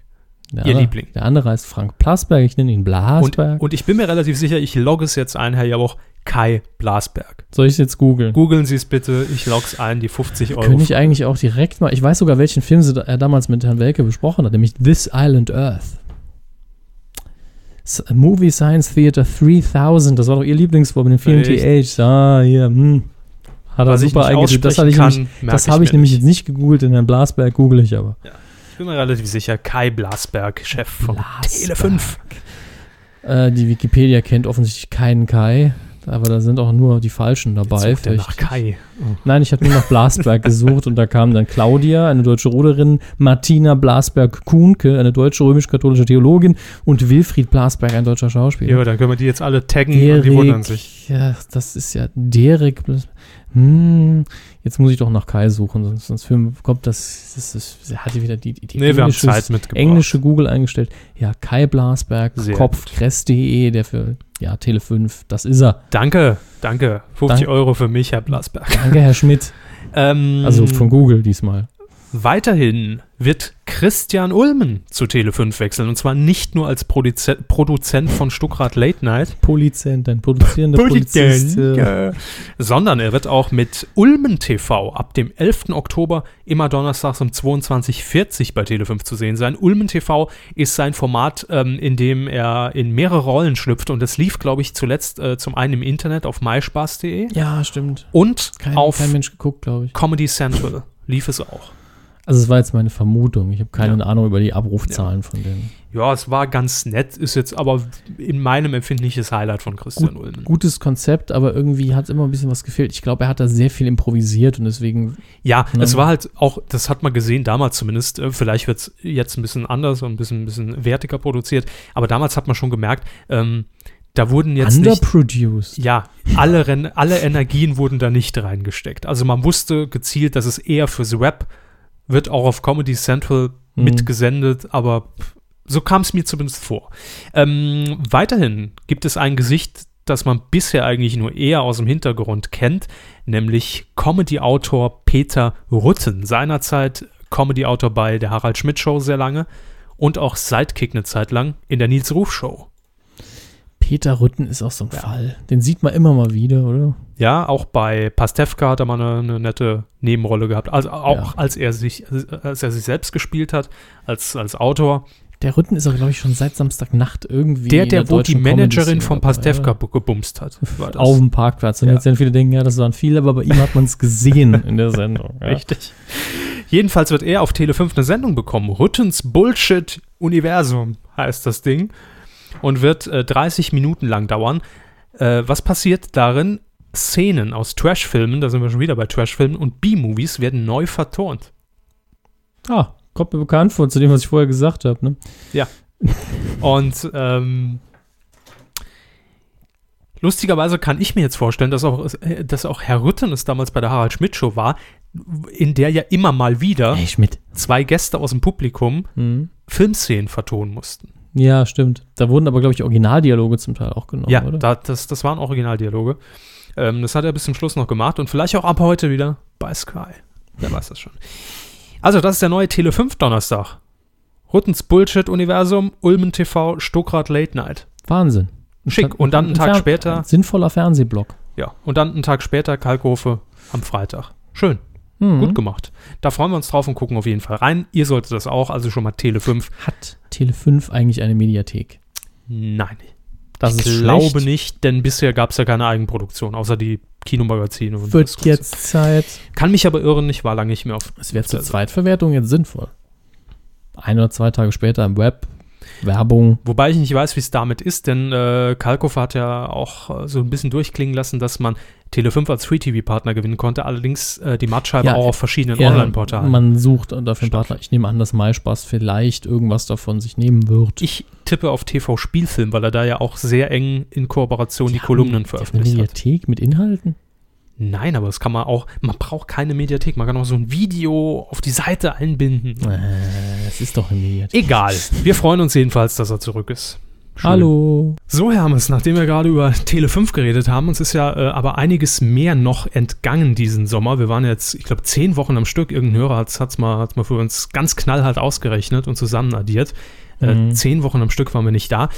Der Ihr andere, Liebling. Der andere heißt Frank Plasberg, ich nenne ihn Und, Blasberg. und ich bin mir relativ sicher, ich logge es jetzt ein, Herr Jauch, Kai Blasberg. Soll ich es jetzt googeln? Googeln Sie es bitte, ich logge es ein, die 50 Euro. Könnte ich eigentlich auch direkt mal. Ich weiß sogar, welchen Film sie da, er damals mit Herrn Welke besprochen hat, nämlich This Island Earth. Movie Science Theater 3000, das war doch ihr Lieblingswort mit den vielen? THs. Ah, hier, hm. Hat er Was ich super eingetippt. Das, aussprechen ich kann, nämlich- das ich habe ich mir nämlich nicht. jetzt nicht gegoogelt. In Herrn Blasberg google ich aber. Ich bin mir relativ sicher, Kai Blasberg, Chef von Blasberg. Tele5. Äh, die Wikipedia kennt offensichtlich keinen Kai. Aber da sind auch nur die Falschen dabei. Er nach Kai. Nein, ich habe nur nach Blasberg gesucht und da kam dann Claudia, eine deutsche Ruderin, Martina Blasberg-Kuhnke, eine deutsche römisch-katholische Theologin und Wilfried Blasberg, ein deutscher Schauspieler. Ja, dann können wir die jetzt alle taggen und die wundern sich. ja, das ist ja Derek. Blas- Hm, jetzt muss ich doch nach Kai suchen, sonst, sonst kommt das. das ist, er hatte wieder die, die Nee, wir haben englische- Zeit mitgebracht. englische Google eingestellt. Ja, Kai Blasberg, kopfkress.de, der für ja, Tele 5, das ist er. Danke, danke. 50 Dank- Euro für mich, Herr Blasberg. Danke, Herr Schmidt. Ähm, Also von Google diesmal. Weiterhin wird Christian Ulmen zu Tele5 wechseln. Und zwar nicht nur als Produze Produzent von Stuckrad Late Night, Polizent, ein produzierender Polizist. ja. sondern er wird auch mit Ulmen TV ab dem 11. Oktober immer donnerstags um 22.40 bei Tele5 zu sehen sein. Ulmen TV ist sein Format, ähm, in dem er in mehrere Rollen schlüpft. Und das lief, glaube ich, zuletzt äh, zum einen im Internet auf myspaß.de Ja, stimmt. und Kein, auf kein Mensch geguckt, glaube ich. Comedy Central lief es auch. Also es war jetzt meine Vermutung. Ich habe keine Ja. Ahnung über die Abrufzahlen von denen. Ja, es war ganz nett, ist jetzt aber in meinem empfindliches Highlight von Christian Ulmen. Gutes Konzept, aber irgendwie hat immer ein bisschen was gefehlt. Ich glaube, er hat da sehr viel improvisiert und deswegen Ja, Ja. es war halt auch, das hat man gesehen damals zumindest, äh, vielleicht wird es jetzt ein bisschen anders und ein bisschen, ein bisschen wertiger produziert, aber damals hat man schon gemerkt, ähm, da wurden jetzt nicht, underproduced. ja, alle, alle Energien wurden da nicht reingesteckt. Also man wusste gezielt, dass es eher fürs Rap wird auch auf Comedy Central Mhm. mitgesendet, aber so kam es mir zumindest vor. Ähm, weiterhin gibt es ein Gesicht, das man bisher eigentlich nur eher aus dem Hintergrund kennt, nämlich Comedy-Autor Peter Rutten. Seinerzeit Comedy-Autor bei der Harald Schmidt Show sehr lange und auch Sidekick eine Zeit lang in der Nils Ruf Show. Peter Rütten ist auch so ein Fall. Den sieht man immer mal wieder, oder? Ja, auch bei Pastewka hat er mal eine, eine nette Nebenrolle gehabt. Also auch Ja. als er sich, als er sich selbst gespielt hat, als, als Autor. Der Rütten ist auch, glaube ich, schon seit Samstagnacht irgendwie. Der, in der, wo die Managerin von Pastewka oder? gebumst hat. Auf dem Parkplatz. Und Ja. jetzt werden viele denken, ja, das waren viele, aber bei ihm hat man es gesehen in der Sendung. Ja. Richtig. Jedenfalls wird er auf Tele 5 eine Sendung bekommen. Rüttens Bullshit Universum heißt das Ding. Und wird äh, 30 Minuten lang dauern. Äh, was passiert darin? Szenen aus Trashfilmen, da sind wir schon wieder bei Trashfilmen, und B-Movies werden neu vertont. Ah, kommt mir bekannt vor zu dem, was ich vorher gesagt habe. Ne? Und ähm, lustigerweise kann ich mir jetzt vorstellen, dass auch, äh, dass auch Herr Rütten es damals bei der Harald Schmidt Show war, in der ja immer mal wieder Hey, zwei Gäste aus dem Publikum Mhm. Filmszenen vertonen mussten. Ja, stimmt. Da wurden aber, glaube ich, Originaldialoge zum Teil auch genommen, ja, oder? da, das, das waren Originaldialoge. Ähm, das hat er bis zum Schluss noch gemacht und vielleicht auch ab heute wieder bei Sky. Wer weiß das schon. Also, das ist der neue Tele 5 Donnerstag. Ruttens Bullshit-Universum, Ulmen TV, Stuckrad Late Night. Wahnsinn. Schick. Und dann einen Ein Tag später, Sinnvoller Fernsehblock. ja, und dann einen Tag später Kalkofe am Freitag. Schön, Mhm. gut gemacht. Da freuen wir uns drauf und gucken auf jeden Fall rein. Ihr solltet das auch, also schon mal Tele 5. Hat Tele 5 eigentlich eine Mediathek? Nein. Das ich ist glaube schlecht. nicht, denn bisher gab es ja keine Eigenproduktion, außer die Kinomagazine. Und Wird jetzt Zeit. Kann mich aber irren, ich war lange nicht mehr auf. Es wäre zur Zweitverwertung jetzt sinnvoll. Ein oder zwei Tage später im Web. Werbung. Wobei ich nicht weiß, wie es damit ist, denn äh, Kalkofe hat ja auch äh, so ein bisschen durchklingen lassen, dass man Tele5 als Free-TV-Partner gewinnen konnte, allerdings äh, die Mattscheibe Ja, auch auf verschiedenen Ja, Online-Portalen. Man sucht dafür einen Partner. Ich nehme an, dass MySpaß vielleicht irgendwas davon sich nehmen wird. Ich tippe auf TV-Spielfilm, weil er da ja auch sehr eng in Kooperation die, Kolumnen die Eine veröffentlicht hat. Mediathek mit Inhalten? Nein, aber das kann man auch, man braucht keine Mediathek, man kann auch so ein Video auf die Seite einbinden. Äh, es ist doch eine Mediathek. Egal, wir freuen uns jedenfalls, dass er zurück ist. Schön. Hallo. So, Hermes, nachdem wir gerade über Tele 5 geredet haben, uns ist ja äh, aber einiges mehr noch entgangen diesen Sommer. Wir waren jetzt, ich glaube, zehn Wochen am Stück. Irgendein Hörer hat es mal, hat's mal für uns ganz knallhart ausgerechnet und zusammen Äh, Mhm. Zehn Wochen am Stück waren wir nicht da.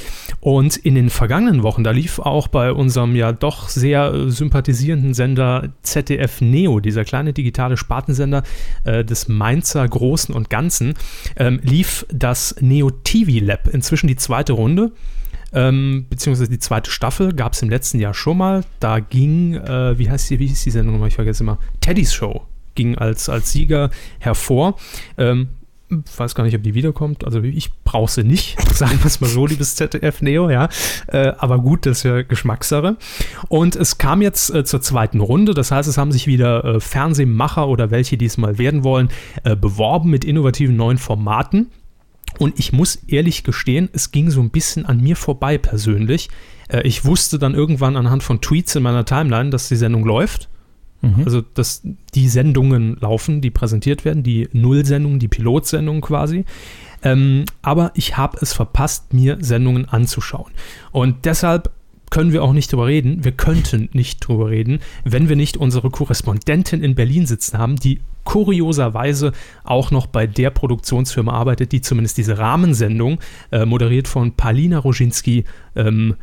Und in den vergangenen Wochen, da lief auch bei unserem ja doch sehr äh, sympathisierenden Sender ZDF Neo, dieser kleine digitale Spartensender äh, des Mainzer Großen und Ganzen, ähm, lief das Neo TV Lab, inzwischen die zweite Runde. ähm, beziehungsweise die zweite Staffel gab es im letzten Jahr schon mal. Da ging, äh, wie heißt die, wie hieß die Sendung nochmal? Ich vergesse immer. Teddys Show ging als, als Sieger hervor. Ähm, weiß gar nicht, ob die wiederkommt. Also ich brauche sie nicht, sagen wir es mal so, liebes ZDF Neo, ja. Äh, aber gut, das ist ja Geschmackssache. Und es kam jetzt äh, zur zweiten Runde. Das heißt, es haben sich wieder äh, Fernsehmacher oder welche, die es mal werden wollen, äh, beworben mit innovativen neuen Formaten. Und ich muss ehrlich gestehen, es ging so ein bisschen an mir vorbei persönlich. Äh, ich wusste dann irgendwann anhand von Tweets in meiner Timeline, dass die Sendung läuft. Mhm. Also, dass die Sendungen laufen, die präsentiert werden, die Nullsendungen, die Pilotsendungen quasi. Ähm, aber ich habe es verpasst, mir Sendungen anzuschauen. Und deshalb können wir auch nicht drüber reden. Wir könnten nicht drüber reden, wenn wir nicht unsere Korrespondentin in Berlin sitzen haben, die kurioserweise auch noch bei der Produktionsfirma arbeitet, die zumindest diese Rahmensendung, äh, moderiert von Palina Roginski, ähm,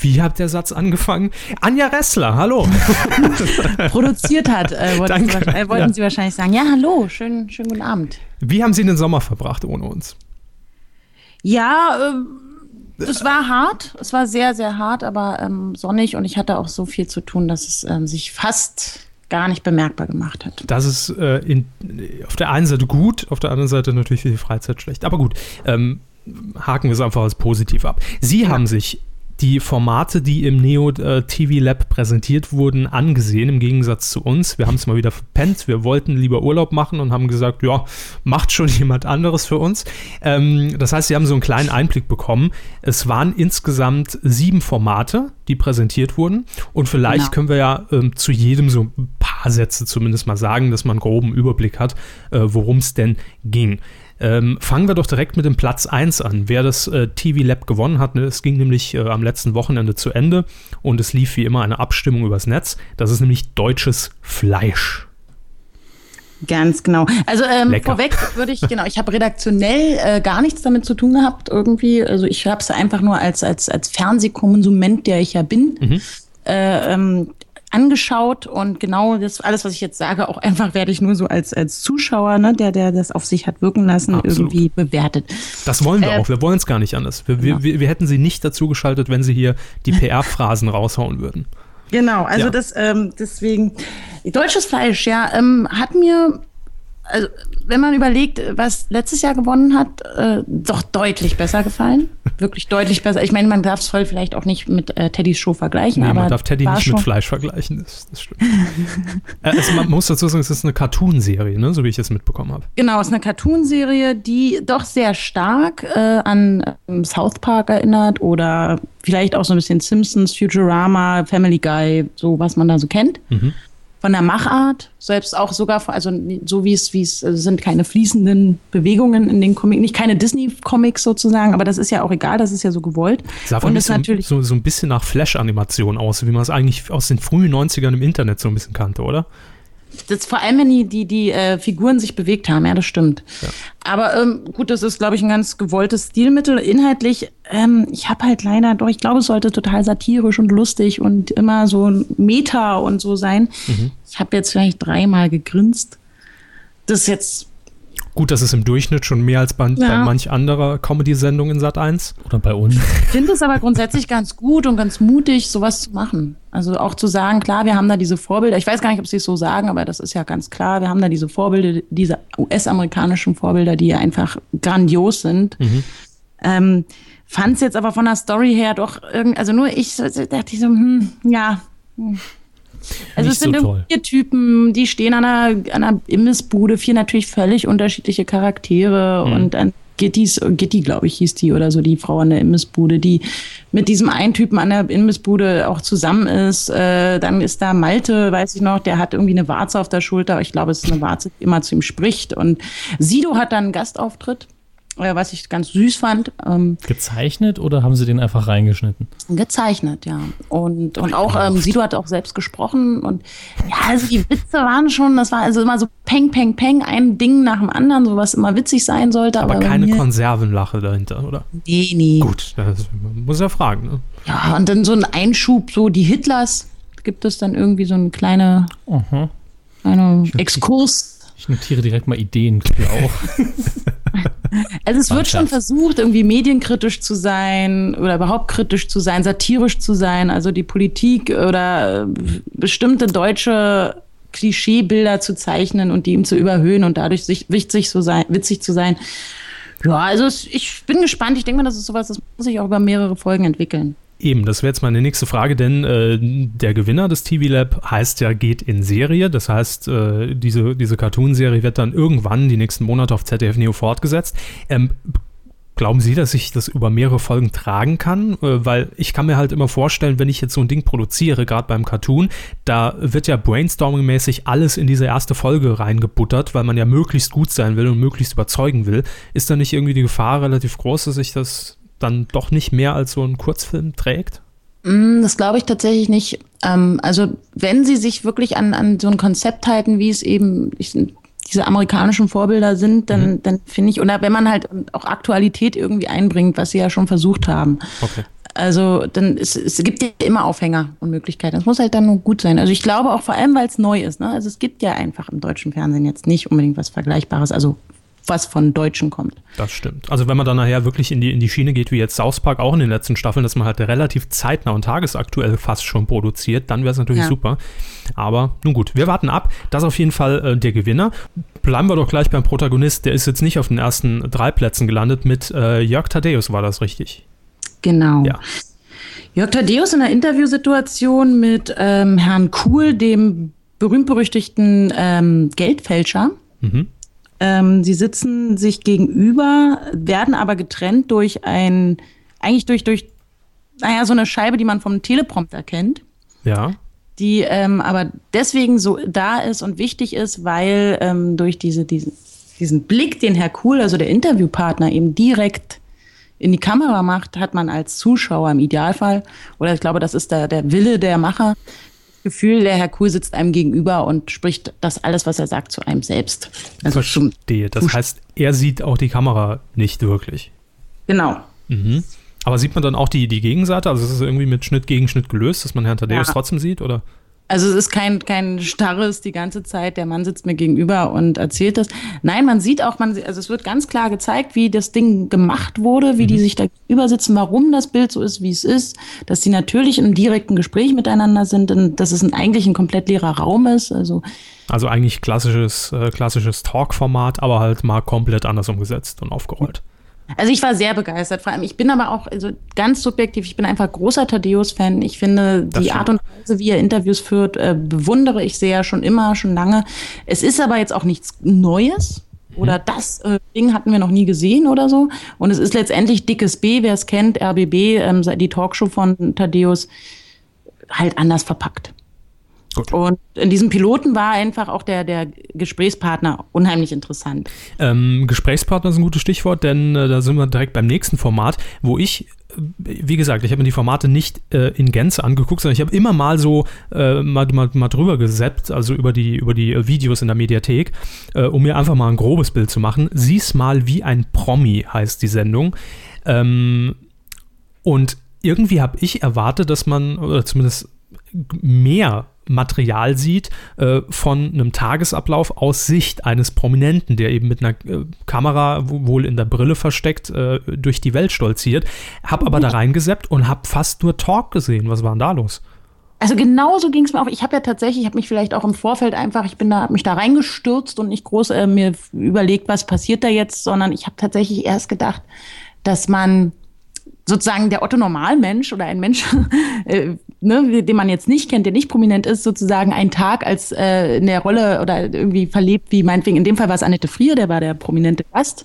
wie hat der Satz angefangen? Anja Ressler, hallo. Produziert hat, äh, wollten, Sie, äh, wollten ja. Sie, wahrscheinlich sagen. Ja, hallo, schönen, schönen guten Abend. Wie haben Sie den Sommer verbracht ohne uns? Ja, äh, es war hart. Es war sehr, sehr hart, aber ähm, sonnig und ich hatte auch so viel zu tun, dass es ähm, sich fast gar nicht bemerkbar gemacht hat. Das ist äh, in, auf der einen Seite gut, auf der anderen Seite natürlich für die Freizeit schlecht. Aber gut, ähm, haken wir es einfach als positiv ab. Sie ja. haben sich die Formate, die im Neo äh, TV Lab präsentiert wurden, angesehen, im Gegensatz zu uns. Wir haben es mal wieder verpennt. Wir wollten lieber Urlaub machen und haben gesagt, ja, macht schon jemand anderes für uns. Ähm, das heißt, sie haben so einen kleinen Einblick bekommen. Es waren insgesamt sieben Formate, die präsentiert wurden. Und vielleicht genau. können wir ja ähm, zu jedem so ein paar Sätze zumindest mal sagen, dass man einen groben Überblick hat, äh, worum es denn ging. Ähm, fangen wir doch direkt mit dem Platz 1 an. Wer das äh, TV Lab gewonnen hat, ne, es ging nämlich äh, am letzten Wochenende zu Ende und es lief wie immer eine Abstimmung übers Netz. Das ist nämlich deutsches Fleisch. Ganz genau. Also ähm, vorweg würde ich, genau, ich habe redaktionell äh, gar nichts damit zu tun gehabt irgendwie. Also ich habe es einfach nur als, als, als Fernsehkonsument, der ich ja bin, mhm. äh, ähm, angeschaut und genau das alles, was ich jetzt sage, auch einfach werde ich nur so als, als Zuschauer, ne, der, der das auf sich hat wirken lassen, Absolut. irgendwie bewertet. Das wollen wir äh, auch. Wir wollen es gar nicht anders. Wir, genau. wir, wir hätten sie nicht dazu geschaltet, wenn sie hier die PR-Phrasen raushauen würden. Genau, also ja. das ähm, deswegen deutsches Fleisch, ja, ähm, hat mir also wenn man überlegt, was letztes Jahr gewonnen hat, äh, doch deutlich besser gefallen. Wirklich deutlich besser. Ich meine, man darf es voll vielleicht auch nicht mit äh, Teddys Show vergleichen. Nee, aber man darf Teddy nicht mit Fleisch vergleichen, das, das stimmt. äh, also man muss dazu sagen, es ist eine Cartoon-Serie, ne? so wie ich es mitbekommen habe. Genau, es ist eine Cartoon-Serie, die doch sehr stark äh, an ähm, South Park erinnert oder vielleicht auch so ein bisschen Simpsons, Futurama, Family Guy, so was man da so kennt. Mhm von der Machart, selbst auch sogar, also so wie es, wie es also sind keine fließenden Bewegungen in den Comics, nicht keine Disney-Comics sozusagen, aber das ist ja auch egal, das ist ja so gewollt. Sah und es natürlich so, so ein bisschen nach Flash-Animation aus, wie man es eigentlich aus den frühen 90ern im Internet so ein bisschen kannte, oder? Das vor allem, wenn die, die, die äh, Figuren sich bewegt haben, ja, das stimmt. Ja. Aber ähm, gut, das ist, glaube ich, ein ganz gewolltes Stilmittel. Inhaltlich, ähm, ich habe halt leider doch, ich glaube, es sollte total satirisch und lustig und immer so Meta und so sein. Mhm. Ich habe jetzt vielleicht dreimal gegrinst. Das ist jetzt Gut, das ist im Durchschnitt schon mehr als bei, ja. bei manch anderer Comedy-Sendung in Sat 1 oder bei uns. Ich finde es aber grundsätzlich ganz gut und ganz mutig, sowas zu machen. Also auch zu sagen, klar, wir haben da diese Vorbilder. Ich weiß gar nicht, ob sie es so sagen, aber das ist ja ganz klar. Wir haben da diese Vorbilder, diese US-amerikanischen Vorbilder, die ja einfach grandios sind. Mhm. Ähm, Fand es jetzt aber von der Story her doch irgendwie, also nur ich dachte ich so, hm, ja. Hm also es sind so vier Typen, die stehen an einer, an einer Imbissbude, vier natürlich völlig unterschiedliche Charaktere mhm. und dann Gittys, Gitti, glaube ich, hieß die oder so, die Frau an der Imbissbude, die mit diesem einen Typen an der Imbissbude auch zusammen ist. Äh, dann ist da Malte, weiß ich noch, der hat irgendwie eine Warze auf der Schulter. Ich glaube, es ist eine Warze, die immer zu ihm spricht. Und Sido hat dann einen Gastauftritt. Äh, was ich ganz süß fand. Ähm, gezeichnet oder haben sie den einfach reingeschnitten? Gezeichnet, ja. Und, und auch, ähm, Sido hat auch selbst gesprochen und ja, also die Witze waren schon, das war also immer so peng, peng, peng, ein Ding nach dem anderen, so was immer witzig sein sollte. Aber, aber keine Konservenlache dahinter, oder? Nee, nee. Gut, das muss ja fragen, ne? Ja, und dann so ein Einschub, so die Hitlers, gibt es dann irgendwie so eine kleine, -huh. eine Exkurs. Ich notiere direkt mal Ideen, auch. Also es wird schon versucht, irgendwie medienkritisch zu sein oder überhaupt kritisch zu sein, satirisch zu sein, also die Politik oder äh, bestimmte deutsche Klischeebilder zu zeichnen und die ihm zu überhöhen und dadurch sich, witzig, zu sein, witzig zu sein. Ja, also es, ich bin gespannt. Ich denke mal, das ist sowas, das muss sich auch über mehrere Folgen entwickeln. Eben, das wäre jetzt meine nächste Frage, denn äh, der Gewinner des TV Lab heißt ja, geht in Serie. Das heißt, äh, diese, diese Cartoon-Serie wird dann irgendwann die nächsten Monate auf ZDF Neo fortgesetzt. Ähm, glauben Sie, dass ich das über mehrere Folgen tragen kann? Äh, weil ich kann mir halt immer vorstellen, wenn ich jetzt so ein Ding produziere, gerade beim Cartoon, da wird ja brainstorming-mäßig alles in diese erste Folge reingebuttert, weil man ja möglichst gut sein will und möglichst überzeugen will. Ist da nicht irgendwie die Gefahr relativ groß, dass ich das dann doch nicht mehr als so ein Kurzfilm trägt? Mm, Das glaube ich tatsächlich nicht. Ähm, also wenn sie sich wirklich an, an so ein Konzept halten, wie es eben ich, diese amerikanischen Vorbilder sind, dann, dann finde ich, oder wenn man halt auch Aktualität irgendwie einbringt, was sie ja schon versucht haben. Okay. Also dann es, es gibt ja immer Aufhänger und Möglichkeiten. Es muss halt dann nur gut sein. Also ich glaube auch vor allem, weil es neu ist. Ne? Also es gibt ja einfach im deutschen Fernsehen jetzt nicht unbedingt was Vergleichbares, also was von Deutschen kommt. Das stimmt. Also wenn man dann nachher wirklich in die, in die Schiene geht, wie jetzt South Park auch in den letzten Staffeln, dass man halt relativ zeitnah und tagesaktuell fast schon produziert, dann wäre es natürlich Ja. super. Aber nun gut, wir warten ab. Das ist auf jeden Fall äh, der Gewinner. Bleiben wir doch gleich beim Protagonist. Der ist jetzt nicht auf den ersten drei Plätzen gelandet. Mit äh, Jörg Thaddeus war das richtig. Genau. Ja. Jörg Thaddeus in einer Interviewsituation mit ähm, Herrn Kuhl, dem berühmt-berüchtigten ähm, Geldfälscher. Mhm. Ähm, sie sitzen sich gegenüber, werden aber getrennt durch ein, eigentlich durch, durch, naja, so eine Scheibe, die man vom Teleprompter kennt, Ja. die ähm, aber deswegen so da ist und wichtig ist, weil ähm, durch diese, diesen, diesen Blick, den Herr Kuhl, also der Interviewpartner, eben direkt in die Kamera macht, hat man als Zuschauer im Idealfall, oder ich glaube, das ist der, der Wille der Macher, Gefühl, der Herr Kuhl sitzt einem gegenüber und spricht das alles, was er sagt, zu einem selbst. Also Verstehe. Das heißt, er sieht auch die Kamera nicht wirklich. genau. Mhm. Aber sieht man dann auch die, die Gegenseite? Also ist es irgendwie mit Schnitt gegen Schnitt gelöst, dass man Herrn Thaddeus Ja. trotzdem sieht? Oder? Also es ist kein, kein starres die ganze Zeit, der Mann sitzt mir gegenüber und erzählt das. Nein, man sieht auch, man, also es wird ganz klar gezeigt, wie das Ding gemacht wurde, wie die sich da gegenüber sitzen, warum das Bild so ist, wie es ist, dass die natürlich im direkten Gespräch miteinander sind und dass es ein, eigentlich ein komplett leerer Raum ist. Also Also eigentlich klassisches, äh, klassisches Talk-Format, aber halt mal komplett anders umgesetzt und aufgerollt. Also ich war sehr begeistert. Vor allem, ich bin aber auch also ganz subjektiv, ich bin einfach großer Thaddeus-Fan. Ich finde, Das die stimmt. Art und Weise, wie er Interviews führt, äh, bewundere ich sehr, schon immer, schon lange. Es ist aber jetzt auch nichts Neues. Oder das äh, Ding hatten wir noch nie gesehen oder so. Und es ist letztendlich dickes B, wer es kennt, RBB, ähm, die Talkshow von Thaddeus, halt anders verpackt. Gut. Und in diesem Piloten war einfach auch der, der Gesprächspartner unheimlich interessant. Ähm, Gesprächspartner ist ein gutes Stichwort, denn äh, da sind wir direkt beim nächsten Format, wo ich, äh, wie gesagt, ich habe mir die Formate nicht äh, in Gänze angeguckt, sondern ich habe immer mal so äh, mal, mal, mal drüber gesäppt, also über die, über die äh, Videos in der Mediathek, äh, um mir einfach mal ein grobes Bild zu machen. Sieh's mal wie ein Promi heißt die Sendung. Ähm, und irgendwie habe ich erwartet, dass man, oder zumindest mehr Material sieht äh, von einem Tagesablauf aus Sicht eines Prominenten, der eben mit einer äh, Kamera wo- wohl in der Brille versteckt äh, durch die Welt stolziert. Hab aber da reingeseppt und hab fast nur Talk gesehen. Was war denn da los? Also genauso ging es mir auch. Ich habe ja tatsächlich, ich habe mich vielleicht auch im Vorfeld einfach, ich bin da, hab mich da reingestürzt und nicht groß äh, mir überlegt, was passiert da jetzt, sondern ich habe tatsächlich erst gedacht, dass man sozusagen der Otto Normalmensch oder ein Mensch, äh, ne, den man jetzt nicht kennt, der nicht prominent ist, sozusagen einen Tag als äh, in der Rolle oder irgendwie verlebt, wie meinetwegen, in dem Fall war es Annette Frier, der war der prominente Gast,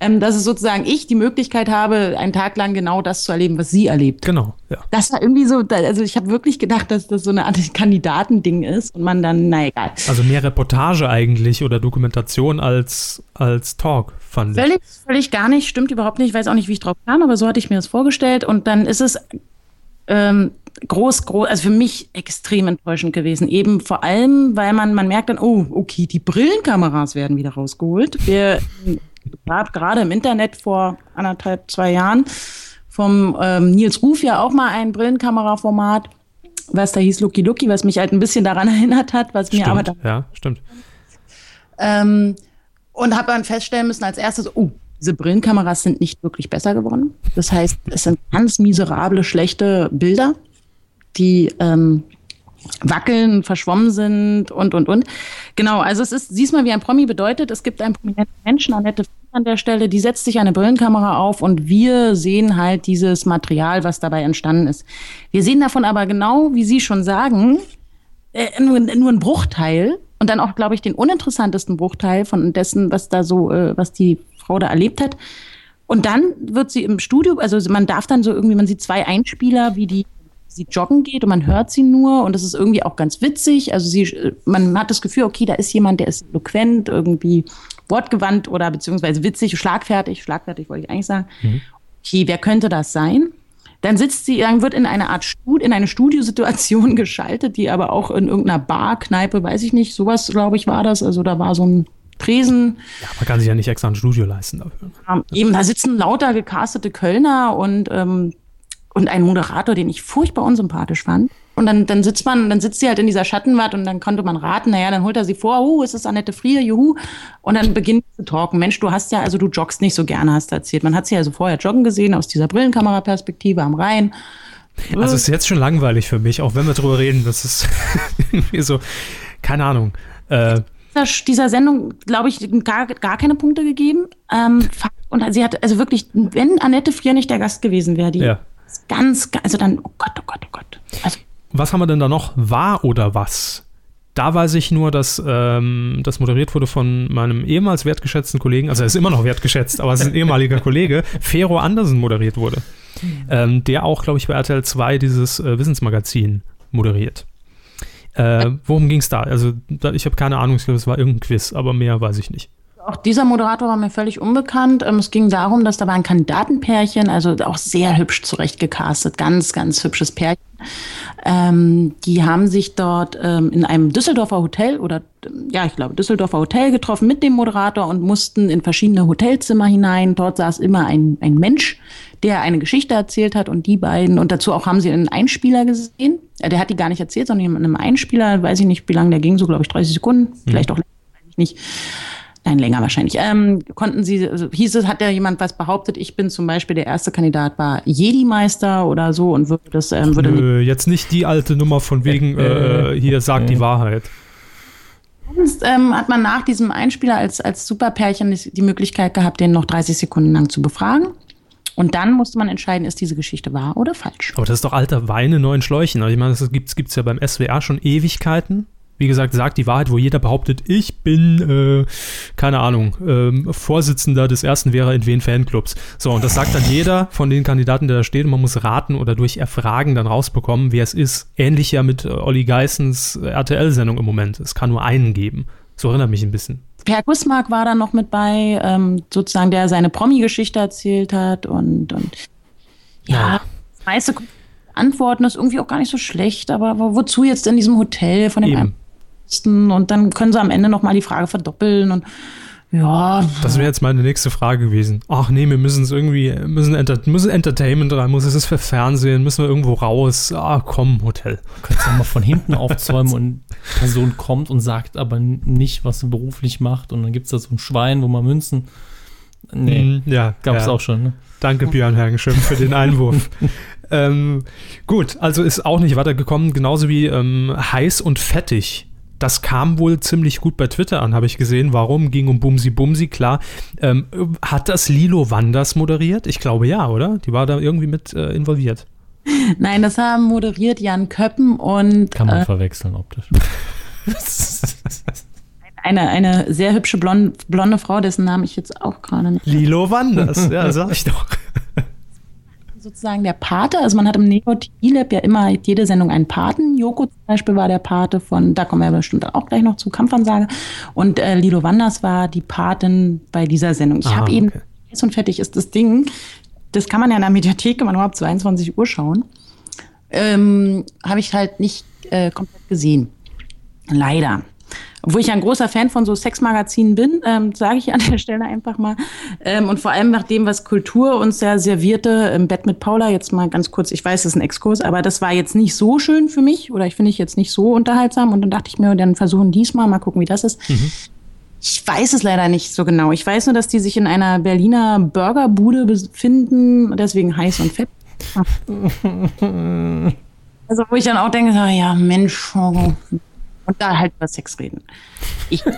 ähm, dass es sozusagen ich die Möglichkeit habe, einen Tag lang genau das zu erleben, was sie erlebt. Genau, ja. Das war irgendwie so, also ich habe wirklich gedacht, dass das so eine Art Kandidatending ist und man dann, na egal. Also mehr Reportage eigentlich oder Dokumentation als, als Talk, fand ich. Völlig, völlig gar nicht, stimmt überhaupt nicht. Ich weiß auch nicht, wie ich drauf kam, aber so hatte ich mir das vorgestellt. Und dann ist es ähm, groß, groß, also für mich extrem enttäuschend gewesen. Eben vor allem, weil man, man merkt dann, oh, okay, die Brillenkameras werden wieder rausgeholt. Wir gab gerade im Internet vor anderthalb, zwei Jahren vom ähm, Nils Ruf ja auch mal ein Brillenkameraformat, was da hieß Lucky Lucky, was mich halt ein bisschen daran erinnert hat, was mir aber dann Stimmt, ja, stimmt. ähm, und habe dann feststellen müssen als erstes, oh, diese Brillenkameras sind nicht wirklich besser geworden. Das heißt, es sind ganz miserable, schlechte Bilder, die ähm, wackeln, verschwommen sind und, und, und. Genau, also es ist, siehst mal, wie ein Promi bedeutet, es gibt einen prominenten Menschen, Annette an der Stelle, die setzt sich eine Brillenkamera auf und wir sehen halt dieses Material, was dabei entstanden ist. Wir sehen davon aber genau, wie Sie schon sagen, äh, nur, nur ein Bruchteil und dann auch, glaube ich, den uninteressantesten Bruchteil von dessen, was da so, äh, was die Frau da erlebt hat. Und dann wird sie im Studio, also man darf dann so irgendwie, man sieht zwei Einspieler, wie die sie joggen geht und man hört sie nur und das ist irgendwie auch ganz witzig. Also sie, man hat das Gefühl, okay, da ist jemand, der ist eloquent, irgendwie wortgewandt oder beziehungsweise witzig, schlagfertig, schlagfertig wollte ich eigentlich sagen. Mhm. Okay, wer könnte das sein? Dann sitzt sie, dann wird in eine Art Stud in eine Studiosituation geschaltet, die aber auch in irgendeiner Bar, Kneipe, weiß ich nicht, sowas, glaube ich, war das. Also da war so ein Tresen. Ja, man kann sich ja nicht extra ein Studio leisten dafür. Ähm, eben, da sitzen lauter gecastete Kölner und, ähm, und ein Moderator, den ich furchtbar unsympathisch fand. Und dann, dann sitzt man, dann sitzt sie halt in dieser Schattenwand und dann konnte man raten, naja, dann holt er sie vor, uh, ist es Annette Frier, juhu. Und dann beginnt zu talken. Mensch, du hast ja, also du joggst nicht so gerne, hast du erzählt. Man hat sie also vorher joggen gesehen aus dieser Brillenkameraperspektive am Rhein. Also es ist jetzt schon langweilig für mich, auch wenn wir drüber reden. Das ist irgendwie so, keine Ahnung. Äh, dieser Sendung, glaube ich, gar, gar keine Punkte gegeben. Ähm, und sie hat, also wirklich, wenn Annette Frier nicht der Gast gewesen wäre, die ja. Ganz, also dann, oh Gott, oh Gott, oh Gott. Also, was haben wir denn da noch? War oder was? Da weiß ich nur, dass ähm, das moderiert wurde von meinem ehemals wertgeschätzten Kollegen, also er ist immer noch wertgeschätzt, aber es ist ein ehemaliger Kollege, Fero Andersen moderiert wurde. Ähm, der auch, glaube ich, bei RTL 2 dieses äh, Wissensmagazin moderiert. Äh, worum ging es da? Also, da, ich habe keine Ahnung, ich glaube, es war irgendein Quiz, aber mehr weiß ich nicht. Auch dieser Moderator war mir völlig unbekannt. Ähm, es ging darum, dass da war ein Kandidatenpärchen, also auch sehr hübsch zurechtgecastet, ganz, ganz hübsches Pärchen. Ähm, die haben sich dort ähm, in einem Düsseldorfer Hotel oder ja, ich glaube Düsseldorfer Hotel getroffen mit dem Moderator und mussten in verschiedene Hotelzimmer hinein. Dort saß immer ein, ein Mensch, der eine Geschichte erzählt hat und die beiden und dazu auch haben sie einen Einspieler gesehen. Ja, der hat die gar nicht erzählt, sondern in einem Einspieler, weiß ich nicht, wie lange der ging, so glaube ich 30 Sekunden, mhm. vielleicht auch länger, nicht. Nein, länger wahrscheinlich. Ähm, konnten Sie, also hieß es, hat ja jemand was behauptet, ich bin zum Beispiel der erste Kandidat war Jedi-Meister oder so und würde das, ähm, würde Nö, jetzt nicht die alte Nummer von wegen, äh, hier sagt die Wahrheit. Sonst ähm, hat man nach diesem Einspieler als, als Superpärchen die Möglichkeit gehabt, den noch 30 Sekunden lang zu befragen. Und dann musste man entscheiden, ist diese Geschichte wahr oder falsch. Aber das ist doch alter Wein in neuen Schläuchen. Also ich meine, das gibt es ja beim SWR schon Ewigkeiten wie gesagt, sagt die Wahrheit, wo jeder behauptet, ich bin, äh, keine Ahnung, äh, Vorsitzender des ersten Vera in Wien Fanclubs. So, und das sagt dann jeder von den Kandidaten, der da steht, und man muss raten oder durch Erfragen dann rausbekommen, wer es ist. Ähnlich ja mit äh, Olli Geissens RTL-Sendung im Moment. Es kann nur einen geben. So erinnert mich ein bisschen. Per Gussmark war da noch mit bei, ähm, sozusagen, der seine Promi-Geschichte erzählt hat und, und ja, ja. meiste Antworten ist irgendwie auch gar nicht so schlecht, aber wozu jetzt in diesem Hotel von dem Eben und dann können sie am Ende nochmal die Frage verdoppeln und ja. Das wäre jetzt meine nächste Frage gewesen. Ach nee, wir müssen es irgendwie, müssen, Enter müssen Entertainment rein, muss es ist für Fernsehen, müssen wir irgendwo raus. Ah, komm, Hotel. Könntest du mal von hinten aufzäumen und Person kommt und sagt aber nicht, was sie beruflich macht und dann gibt es da so ein Schwein, wo man Münzen. Nee, mm, ja, gab es ja. auch schon. Ne? Danke, Björn Hergenschirm, für den Einwurf. ähm, gut, also ist auch nicht weitergekommen, genauso wie ähm, heiß und fettig das kam wohl ziemlich gut bei Twitter an, habe ich gesehen. Warum? Ging um Bumsi Bumsi, klar. Ähm, hat das Lilo Wanders moderiert? Ich glaube ja, oder? Die war da irgendwie mit äh, involviert. Nein, das haben moderiert Jan Köppen und. Kann man äh, verwechseln optisch. eine, eine sehr hübsche blonde, blonde Frau, dessen Namen ich jetzt auch gerade nicht. Lilo Wanders, ja, sag ich doch sozusagen der Pate. Also man hat im Neo Lab ja immer jede Sendung einen Paten. Joko zum Beispiel war der Pate von, da kommen wir bestimmt auch gleich noch zu Kampfansage. Und äh, Lilo Wanders war die Patin bei dieser Sendung. Ich habe eben, okay. und fertig ist das Ding. Das kann man ja in der Mediathek immer nur ab 22 Uhr schauen. Ähm, habe ich halt nicht äh, komplett gesehen. Leider obwohl ich ein großer Fan von so Sexmagazinen bin, ähm, sage ich an der Stelle einfach mal. Ähm, und vor allem nach dem, was Kultur uns ja servierte im Bett mit Paula, jetzt mal ganz kurz, ich weiß, das ist ein Exkurs, aber das war jetzt nicht so schön für mich oder ich finde ich jetzt nicht so unterhaltsam. Und dann dachte ich mir, dann versuchen diesmal, mal gucken, wie das ist. Mhm. Ich weiß es leider nicht so genau. Ich weiß nur, dass die sich in einer Berliner Burgerbude befinden, deswegen heiß und fett. also wo ich dann auch denke, so, ja Mensch, oh, und da halt über Sex reden. Ich,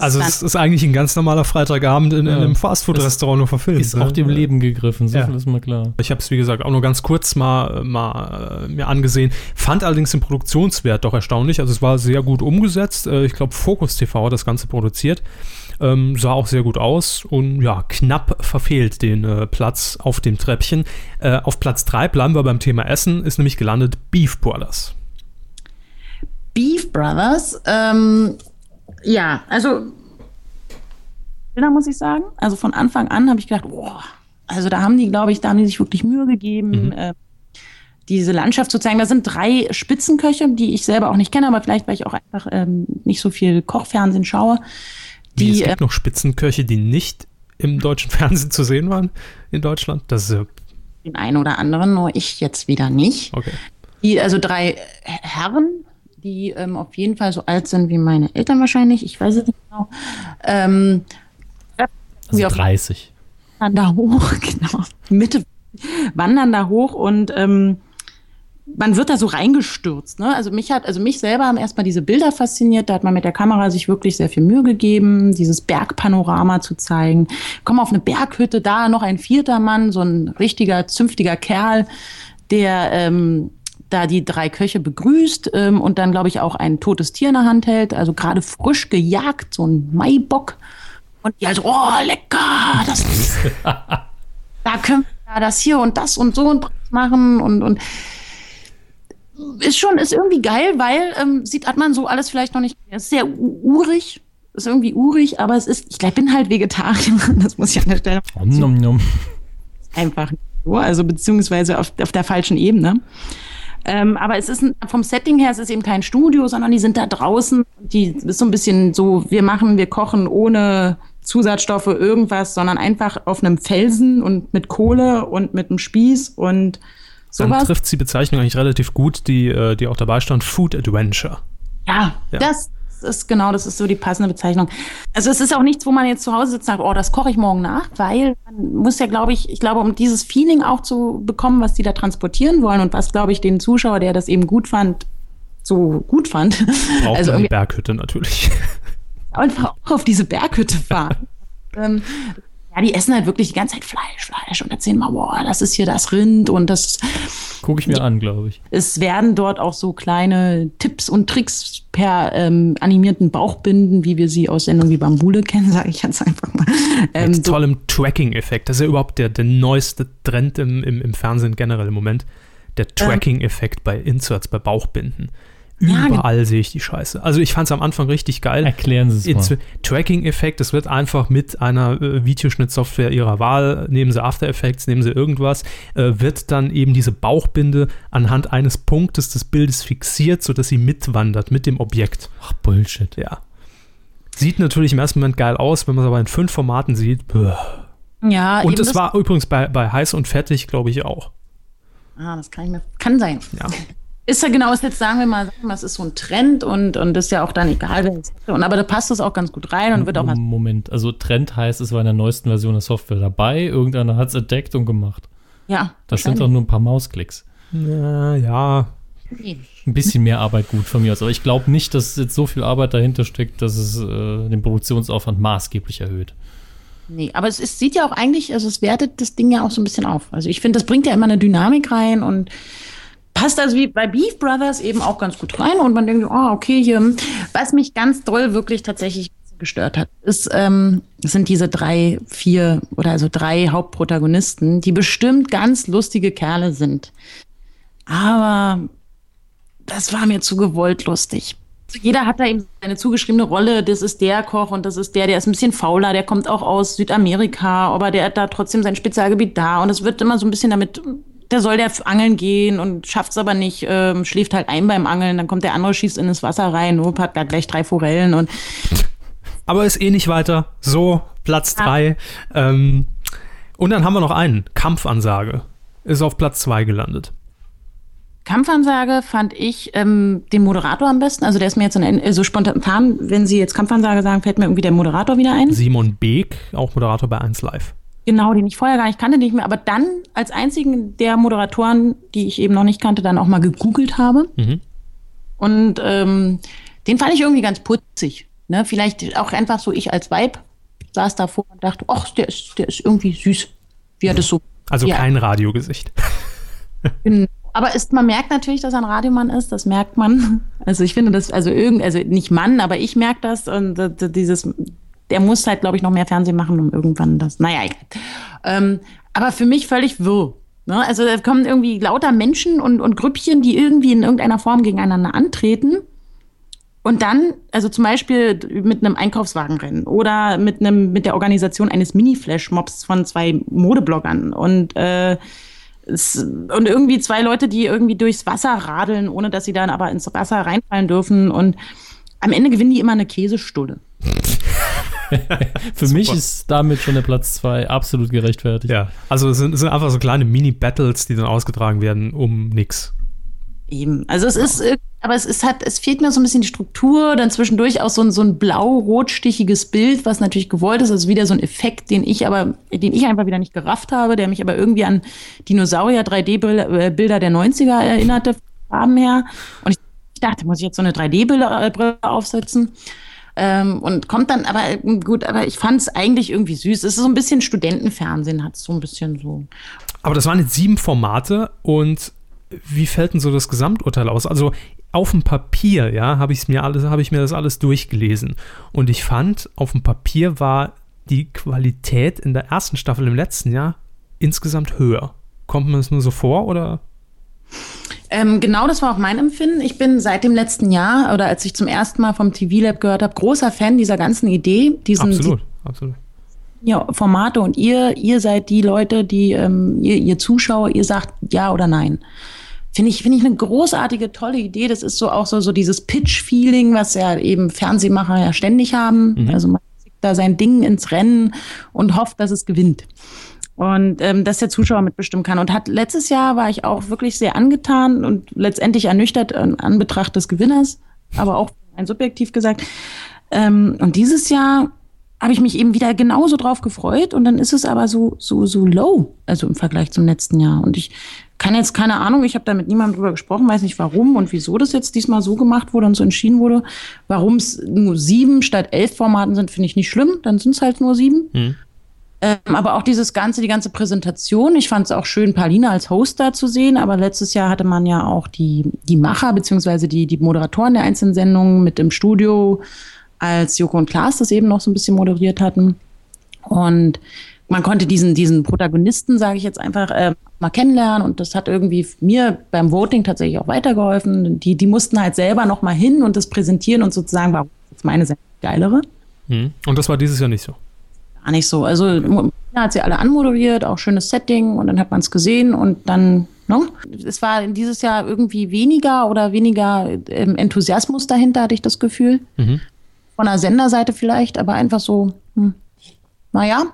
Also es ist eigentlich ein ganz normaler Freitagabend in, in Ja. einem Fastfood-Restaurant nur verfilmt. Ist ne? auch dem Leben gegriffen, so Ja. viel ist mal klar. Ich habe es, wie gesagt, auch nur ganz kurz mal, mal äh, mir angesehen. Fand allerdings den Produktionswert doch erstaunlich. Also es war sehr gut umgesetzt. Äh, ich glaube, Focus TV hat das Ganze produziert. Ähm, sah auch sehr gut aus und ja, knapp verfehlt den äh, Platz auf dem Treppchen. Äh, auf Platz 3 bleiben wir beim Thema Essen, ist nämlich gelandet Beef Brothers. Beef Brothers, ähm, ja, also da muss ich sagen, also von Anfang an habe ich gedacht, boah, also da haben die, glaube ich, da haben die sich wirklich Mühe gegeben, Mhm. äh, diese Landschaft zu zeigen. Da sind drei Spitzenköche, die ich selber auch nicht kenne, aber vielleicht, weil ich auch einfach ähm, nicht so viel Kochfernsehen schaue. Wie, es Die, äh, gibt noch Spitzenköche, die nicht im deutschen Fernsehen zu sehen waren in Deutschland. Das ist äh, den einen oder anderen, nur ich jetzt wieder nicht. okay. Die, also drei Herren, die ähm, auf jeden Fall so alt sind wie meine Eltern wahrscheinlich, ich weiß es nicht genau. Ähm, Also Wie auf- 30. wandern da hoch, genau, Mitte, wandern da hoch und ähm, man wird da so reingestürzt. Ne? Also mich hat, also mich selber haben erstmal diese Bilder fasziniert. Da hat man mit der Kamera sich wirklich sehr viel Mühe gegeben, dieses Bergpanorama zu zeigen. Kommen auf eine Berghütte, da noch ein vierter Mann, so ein richtiger, zünftiger Kerl, der ähm, da die drei Köche begrüßt ähm, und dann, glaube ich, auch ein totes Tier in der Hand hält, also gerade frisch gejagt, so ein Maibock. Und die halt, oh, lecker, das da können wir ja das hier und das und so und machen und, und ist schon, ist irgendwie geil, weil ähm, sieht, hat man so alles vielleicht noch nicht, es ist sehr urig, ist irgendwie urig, aber es ist, ich glaub, bin halt Vegetarier, das muss ich an der Stelle Om, nom, nom. einfach nicht so, also beziehungsweise auf, auf der falschen Ebene. Ähm, aber es ist ein, vom Setting her, es ist eben kein Studio, sondern die sind da draußen. Die ist so ein bisschen so, wir machen, wir kochen ohne Zusatzstoffe, irgendwas, sondern einfach auf einem Felsen und mit Kohle und mit einem Spieß und Dann sowas. trifft die Bezeichnung eigentlich relativ gut, die, äh, die auch dabei stand, Food Adventure. Ja, Ja. das ist genau, das ist so die passende Bezeichnung. Also es ist auch nichts, wo man jetzt zu Hause sitzt und sagt, oh, das koche ich morgen nach, weil man muss ja, glaube ich, ich glaube, um dieses Feeling auch zu bekommen, was die da transportieren wollen und was, glaube ich, den Zuschauer, der das eben gut fand, so gut fand, Braucht also irgendwie Berghütte natürlich. einfach auch auf diese Berghütte fahren. ähm, ja, die essen halt wirklich die ganze Zeit Fleisch, Fleisch und erzählen mal, boah, das ist hier das Rind und das Gucke ich mir an, glaube ich. es werden dort auch so kleine Tipps und Tricks per ähm, animierten Bauchbinden, wie wir sie aus Sendungen wie Bambule kennen, sage ich jetzt einfach mal. Ähm, Mit tollem Tracking-Effekt. Das ist ja überhaupt der, der neueste Trend im, im, im Fernsehen generell im Moment. Der Tracking-Effekt bei Inserts, bei Bauchbinden. Ja, Überall sehe ich die Scheiße. Also ich fand es am Anfang richtig geil. Erklären Sie es mal. Tracking-Effekt, es wird einfach mit einer äh, Videoschnittsoftware ihrer Wahl, nehmen Sie After Effects, nehmen Sie irgendwas, äh, wird dann eben diese Bauchbinde anhand eines Punktes des Bildes fixiert, sodass sie mitwandert mit dem Objekt. Ach, Bullshit. Ja. Sieht natürlich im ersten Moment geil aus, wenn man es aber in fünf Formaten sieht. Bäh. ja, Und es das, war übrigens bei, bei Heiß und Fettig, glaube ich, auch. ah, das kann ich mir, kann sein. Ja. Ist ja genau, ist jetzt sagen wir mal, sagen wir mal, es ist so ein Trend und und ist ja auch dann egal, wer es hätte. Und aber da passt es auch ganz gut rein und wird auch was Moment, also Trend heißt, es war in der neuesten Version der Software dabei, irgendeiner hat es entdeckt und gemacht. ja. Das sind doch nur ein paar Mausklicks. Ja, Nee. Ein bisschen mehr Arbeit gut von mir aus. Aber ich glaube nicht, dass jetzt so viel Arbeit dahinter steckt, dass es äh, den Produktionsaufwand maßgeblich erhöht. Nee, aber es ist, sieht ja auch eigentlich, also es wertet das Ding ja auch so ein bisschen auf. Also ich finde, das bringt ja immer eine Dynamik rein und passt also wie bei Beef Brothers eben auch ganz gut rein und man denkt, oh, okay, hier, was mich ganz doll wirklich tatsächlich gestört hat, ist, ähm, sind diese drei, vier oder also drei Hauptprotagonisten, die bestimmt ganz lustige Kerle sind. Aber das war mir zu gewollt lustig. Jeder hat da eben seine zugeschriebene Rolle. Das ist der Koch und das ist der, der ist ein bisschen fauler, der kommt auch aus Südamerika, aber der hat da trotzdem sein Spezialgebiet da. Und es wird immer so ein bisschen damit, der soll der angeln gehen und schafft es aber nicht, ähm, schläft halt ein beim Angeln, dann kommt der andere, schießt in das Wasser rein, hopp, hat da gleich drei Forellen und aber ist eh nicht weiter. So, Platz Ja. drei. Ähm, und dann haben wir noch einen. Kampfansage. Ist auf Platz zwei gelandet. Kampfansage fand ich ähm, den Moderator am besten. Also der ist mir jetzt in, äh, so spontan, wenn Sie jetzt Kampfansage sagen, fällt mir irgendwie der Moderator wieder ein. Simon Beek, auch Moderator bei 1 Live. Genau, den ich vorher gar nicht kannte, nicht mehr, aber dann als einzigen der Moderatoren, die ich eben noch nicht kannte, dann auch mal gegoogelt habe. Mhm. Und ähm, den fand ich irgendwie ganz putzig. Ne? Vielleicht auch einfach so, ich als Weib saß davor und dachte, ach, der ist, der ist irgendwie süß. Wie er das so. Also kein Radiogesicht. Genau. Aber ist, man merkt natürlich, dass er ein Radiomann ist, das merkt man. Also ich finde das, also irgend, also nicht Mann, aber ich merke das und äh, dieses, der muss halt, glaube ich, noch mehr Fernsehen machen, um irgendwann das, naja, egal. Ähm, aber für mich völlig wirr. Ne? Also da kommen irgendwie lauter Menschen und, und Grüppchen, die irgendwie in irgendeiner Form gegeneinander antreten. Und dann, also zum Beispiel mit einem Einkaufswagenrennen oder mit einem, mit der Organisation eines Mini-Flash-Mobs von zwei Modebloggern und äh, und irgendwie zwei Leute, die irgendwie durchs Wasser radeln, ohne dass sie dann aber ins Wasser reinfallen dürfen. Und am Ende gewinnen die immer eine Käsestulle. Für mich ist damit schon der Platz 2 absolut gerechtfertigt. Ja, also es sind, es sind einfach so kleine Mini-Battles, die dann ausgetragen werden um nix. Eben. Also es ist, irg- aber es ist halt, es fehlt mir so ein bisschen die Struktur, dann zwischendurch auch so ein, so ein blau-rot-stichiges Bild, was natürlich gewollt ist, also wieder so ein Effekt, den ich aber, den ich einfach wieder nicht gerafft habe, der mich aber irgendwie an Dinosaurier 3D-Bilder der 90er erinnerte, Farben her. Und ich dachte, muss ich jetzt so eine 3D-Brille aufsetzen? Ähm, und kommt dann, aber äh, gut, aber ich fand es eigentlich irgendwie süß. Es ist so ein bisschen Studentenfernsehen, hat es so ein bisschen so. Aber das waren jetzt sieben Formate und wie fällt denn so das Gesamturteil aus? Also auf dem Papier, ja, habe ich mir alles, habe ich mir das alles durchgelesen und ich fand, auf dem Papier war die Qualität in der ersten Staffel im letzten Jahr insgesamt höher. Kommt mir das nur so vor oder? Ähm, genau, das war auch mein Empfinden. Ich bin seit dem letzten Jahr oder als ich zum ersten Mal vom TV Lab gehört habe, großer Fan dieser ganzen Idee, diesen Absolut, absolut. ja, Formate und ihr, ihr seid die Leute, die ähm, ihr, ihr Zuschauer, ihr sagt ja oder nein. Finde ich, finde ich eine großartige, tolle Idee. Das ist so auch so, so dieses Pitch-Feeling, was ja eben Fernsehmacher ja ständig haben. Also man zieht da sein Ding ins Rennen und hofft, dass es gewinnt. Und ähm, dass der Zuschauer mitbestimmen kann. Und hat letztes Jahr war ich auch wirklich sehr angetan und letztendlich ernüchtert an Anbetracht des Gewinners, aber auch ein subjektiv gesagt. Ähm, und dieses Jahr habe ich mich eben wieder genauso drauf gefreut und dann ist es aber so so so low, also im Vergleich zum letzten Jahr. Und ich kann jetzt keine Ahnung, ich habe da mit niemandem drüber gesprochen, weiß nicht warum und wieso das jetzt diesmal so gemacht wurde und so entschieden wurde. Warum es nur sieben statt elf Formaten sind, finde ich nicht schlimm. Dann sind es halt nur sieben. Hm. Ähm, aber auch dieses ganze, die ganze Präsentation. Ich fand es auch schön, Paulina als Host da zu sehen. Aber letztes Jahr hatte man ja auch die, die Macher beziehungsweise die, die Moderatoren der einzelnen Sendungen mit im Studio, als Joko und Klaas das eben noch so ein bisschen moderiert hatten. Und man konnte diesen, diesen Protagonisten, sage ich jetzt einfach, äh, mal kennenlernen. Und das hat irgendwie mir beim Voting tatsächlich auch weitergeholfen. Die, die mussten halt selber noch mal hin und das präsentieren und sozusagen, warum ist meine Sendung geilere? Hm. Und das war dieses Jahr nicht so. Gar nicht so. Also Mo- hat sie alle anmoderiert, auch schönes Setting und dann hat man es gesehen und dann, ne? Es war dieses Jahr irgendwie weniger oder weniger ähm, Enthusiasmus dahinter, hatte ich das Gefühl. Mhm. Von der Senderseite vielleicht, aber einfach so, hm, naja.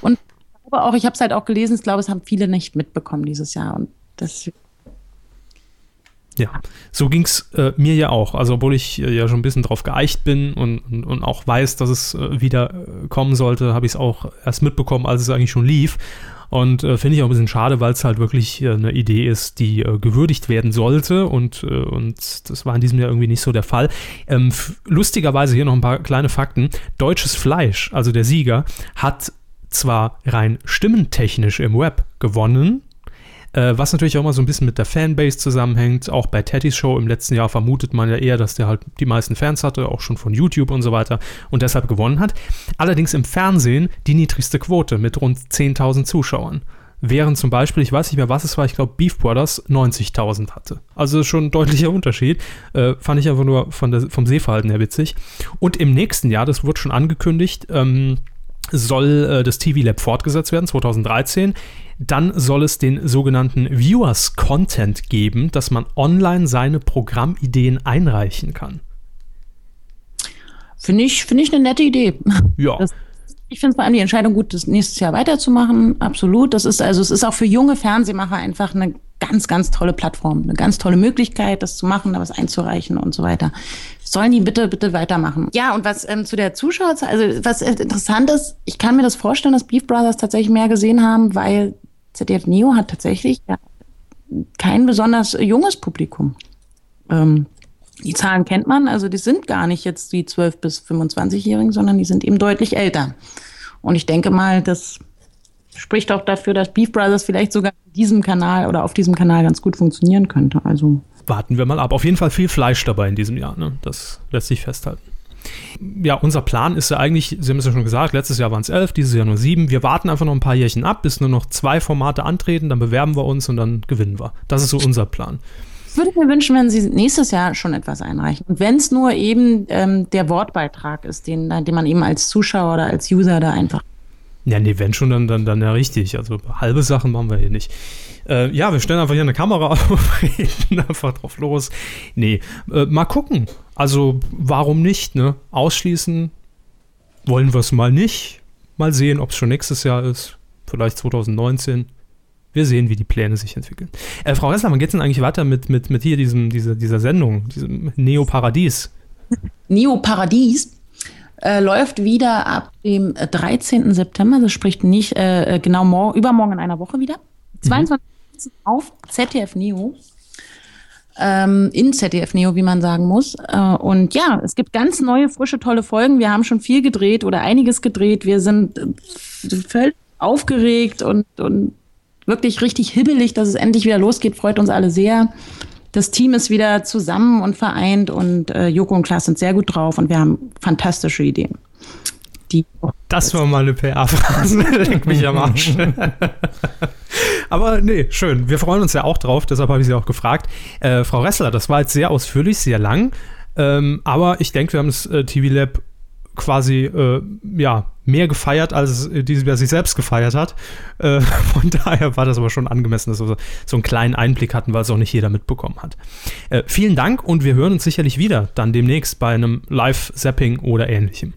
Und ich glaube auch, ich habe es halt auch gelesen, ich glaube, es haben viele nicht mitbekommen dieses Jahr und das Ja, so ging es äh, mir ja auch. Also, obwohl ich äh, ja schon ein bisschen drauf geeicht bin und, und, und auch weiß, dass es äh, wieder äh, kommen sollte, habe ich es auch erst mitbekommen, als es eigentlich schon lief. Und äh, finde ich auch ein bisschen schade, weil es halt wirklich äh, eine Idee ist, die gewürdigt werden sollte. Und, und das war in diesem Jahr irgendwie nicht so der Fall. Ähm, lustigerweise hier noch ein paar kleine Fakten. Deutsches Fleisch, also der Sieger, hat zwar rein stimmentechnisch im Web gewonnen, äh, was natürlich auch immer so ein bisschen mit der Fanbase zusammenhängt. Auch bei Tattys Show im letzten Jahr vermutet man ja eher, dass der halt die meisten Fans hatte, auch schon von YouTube und so weiter und deshalb gewonnen hat. Allerdings im Fernsehen die niedrigste Quote mit rund 10.000 Zuschauern. Während zum Beispiel, ich weiß nicht mehr, was es war, ich glaube Beef Brothers 90.000 hatte. Also schon ein deutlicher Unterschied. Äh, fand ich einfach nur der, vom Sehverhalten her witzig. Und im nächsten Jahr, das wurde schon angekündigt, ähm, soll äh, das TV Lab fortgesetzt werden, 2013. Dann soll es den sogenannten Viewers Content geben, dass man online seine Programmideen einreichen kann. finde ich, finde ich eine nette Idee. Ja, Das- Ich finde vor allem die Entscheidung gut, das nächstes Jahr weiterzumachen. Absolut. Das ist also, es ist auch für junge Fernsehmacher einfach eine ganz, ganz tolle Plattform, eine ganz tolle Möglichkeit, das zu machen, da was einzureichen und so weiter. Sollen die bitte, bitte weitermachen. Ja, und was ähm, zu der Zuschauerzahl, also was interessant ist, ich kann mir das vorstellen, dass Beef Brothers tatsächlich mehr gesehen haben, weil ZDF Neo hat tatsächlich kein besonders junges Publikum. Ähm, die Zahlen kennt man, also die sind gar nicht jetzt die 12- bis 25-Jährigen, sondern die sind eben deutlich älter. Und ich denke mal, das spricht auch dafür, dass Beef Brothers vielleicht sogar in diesem Kanal oder auf diesem Kanal ganz gut funktionieren könnte. Also warten wir mal ab. Auf jeden Fall viel Fleisch dabei in diesem Jahr. Ne? Das lässt sich festhalten. Ja, unser Plan ist ja eigentlich, Sie haben es ja schon gesagt, letztes Jahr waren es elf, dieses Jahr nur sieben. Wir warten einfach noch ein paar Jährchen ab, bis nur noch zwei Formate antreten, dann bewerben wir uns und dann gewinnen wir. Das ist so unser Plan. Ich würde mir wünschen, wenn Sie nächstes Jahr schon etwas einreichen. Und wenn es nur eben ähm, der Wortbeitrag ist, den, den man eben als Zuschauer oder als User da einfach. Ja, nee, wenn schon, dann, dann, dann ja richtig. Also halbe Sachen machen wir hier nicht. Äh, ja, wir stellen einfach hier eine Kamera auf, reden einfach drauf los. Nee, äh, mal gucken. Also, warum nicht, ne? Ausschließen wollen wir es mal nicht. Mal sehen, ob es schon nächstes Jahr ist. Vielleicht 2019. Wir sehen, wie die Pläne sich entwickeln. Äh, Frau Ressler, wann geht es denn eigentlich weiter mit, mit, mit hier diesem, dieser, dieser Sendung, diesem Neo-Paradies? Neo-Paradies äh, läuft wieder ab dem 13. September, das spricht nicht äh, genau morgen, übermorgen in einer Woche wieder. 22. Mhm auf ZDF Neo. Ähm, in ZDF Neo, wie man sagen muss. Äh, und ja, es gibt ganz neue, frische, tolle Folgen. Wir haben schon viel gedreht oder einiges gedreht. Wir sind äh, völlig aufgeregt und, und wirklich richtig hibbelig, dass es endlich wieder losgeht. Freut uns alle sehr. Das Team ist wieder zusammen und vereint und äh, Joko und Klaas sind sehr gut drauf und wir haben fantastische Ideen. Die das war mal eine PR-Phrase. Leck mich am Arsch. Aber nee, schön. Wir freuen uns ja auch drauf, deshalb habe ich Sie auch gefragt. Äh, Frau Ressler, das war jetzt sehr ausführlich, sehr lang. Ähm, aber ich denke, wir haben das äh, TV Lab quasi äh, ja, mehr gefeiert, als äh, dieses sich selbst gefeiert hat. Äh, von daher war das aber schon angemessen, dass wir so einen kleinen Einblick hatten, weil es auch nicht jeder mitbekommen hat. Äh, vielen Dank und wir hören uns sicherlich wieder dann demnächst bei einem Live-Zapping oder ähnlichem.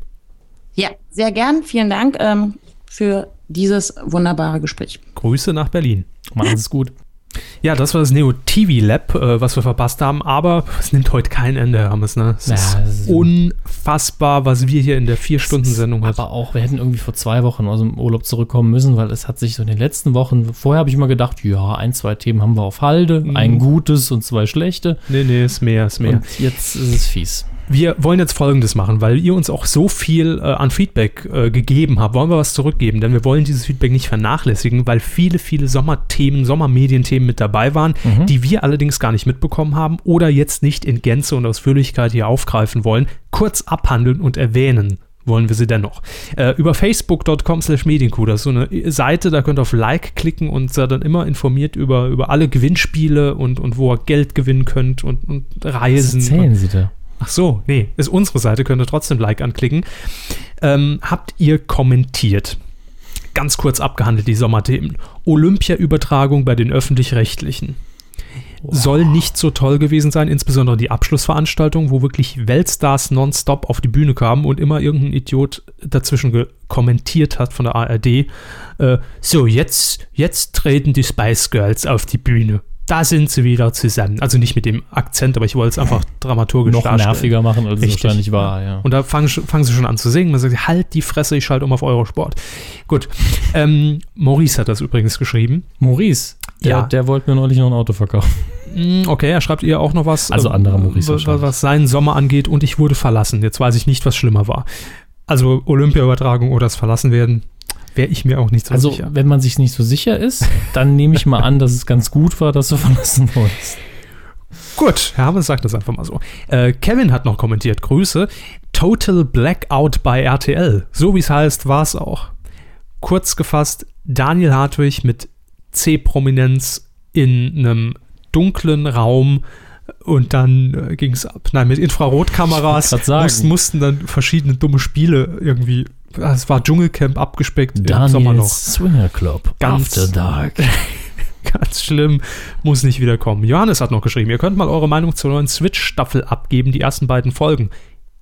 Ja, sehr gern. Vielen Dank ähm, für dieses wunderbare Gespräch. Grüße nach Berlin. Machen Sie es gut. Ja, das war das Neo TV Lab, äh, was wir verpasst haben, aber es nimmt heute kein Ende, Hermes. Ne? Es ja, ist, ist unfassbar, was wir hier in der Vier-Stunden-Sendung hatten. Aber auch, wir hätten irgendwie vor zwei Wochen aus dem Urlaub zurückkommen müssen, weil es hat sich so in den letzten Wochen, vorher habe ich immer gedacht, ja, ein, zwei Themen haben wir auf Halde, mhm. ein gutes und zwei schlechte. Nee, nee, ist mehr, ist mehr. Und jetzt ist es fies. Wir wollen jetzt Folgendes machen, weil ihr uns auch so viel äh, an Feedback äh, gegeben habt, wollen wir was zurückgeben, denn wir wollen dieses Feedback nicht vernachlässigen, weil viele, viele Sommerthemen, Sommermedienthemen mit dabei waren, mhm. die wir allerdings gar nicht mitbekommen haben oder jetzt nicht in Gänze und Ausführlichkeit hier aufgreifen wollen, kurz abhandeln und erwähnen wollen wir sie dennoch. Äh, über facebook.com slash medienkuh, das ist so eine Seite, da könnt ihr auf Like klicken und seid dann immer informiert über, über alle Gewinnspiele und, und wo ihr Geld gewinnen könnt und, und Reisen. Was erzählen Sie da? Ach so, nee, ist unsere Seite, könnt ihr trotzdem Like anklicken. Ähm, habt ihr kommentiert? Ganz kurz abgehandelt die Sommerthemen. Olympia-Übertragung bei den öffentlich-rechtlichen. Wow. Soll nicht so toll gewesen sein, insbesondere die Abschlussveranstaltung, wo wirklich Weltstars nonstop auf die Bühne kamen und immer irgendein Idiot dazwischen kommentiert hat von der ARD. Äh, so, jetzt, jetzt treten die Spice Girls auf die Bühne da sind sie wieder zusammen. Also nicht mit dem Akzent, aber ich wollte es einfach dramaturgisch Noch darstellen. nerviger machen, als es wahrscheinlich war, ja. Und da fangen, fangen sie schon an zu singen. Man sagt, halt die Fresse, ich schalte um auf Eurosport. Gut. Ähm, Maurice hat das übrigens geschrieben. Maurice? Der, ja. Der wollte mir neulich noch ein Auto verkaufen. Mm, okay, er schreibt ihr auch noch was. Also anderer ähm, Maurice. Was, was seinen Sommer angeht und ich wurde verlassen. Jetzt weiß ich nicht, was schlimmer war. Also Olympia-Übertragung oder das Verlassenwerden wäre ich mir auch nicht so also, sicher. Also, wenn man sich nicht so sicher ist, dann nehme ich mal an, dass es ganz gut war, dass du verlassen wurdest. Gut, Herr Hammes sagt das einfach mal so. Äh, Kevin hat noch kommentiert, Grüße. Total Blackout bei RTL. So wie es heißt, war es auch. Kurz gefasst, Daniel Hartwig mit C-Prominenz in einem dunklen Raum und dann äh, ging es ab. Nein, mit Infrarotkameras mussten, mussten dann verschiedene dumme Spiele irgendwie es war Dschungelcamp abgespeckt Daniels im Sommer noch. Swinger Club. Ganz, After Dark. ganz schlimm. Muss nicht wiederkommen. Johannes hat noch geschrieben, ihr könnt mal eure Meinung zur neuen Switch-Staffel abgeben, die ersten beiden Folgen.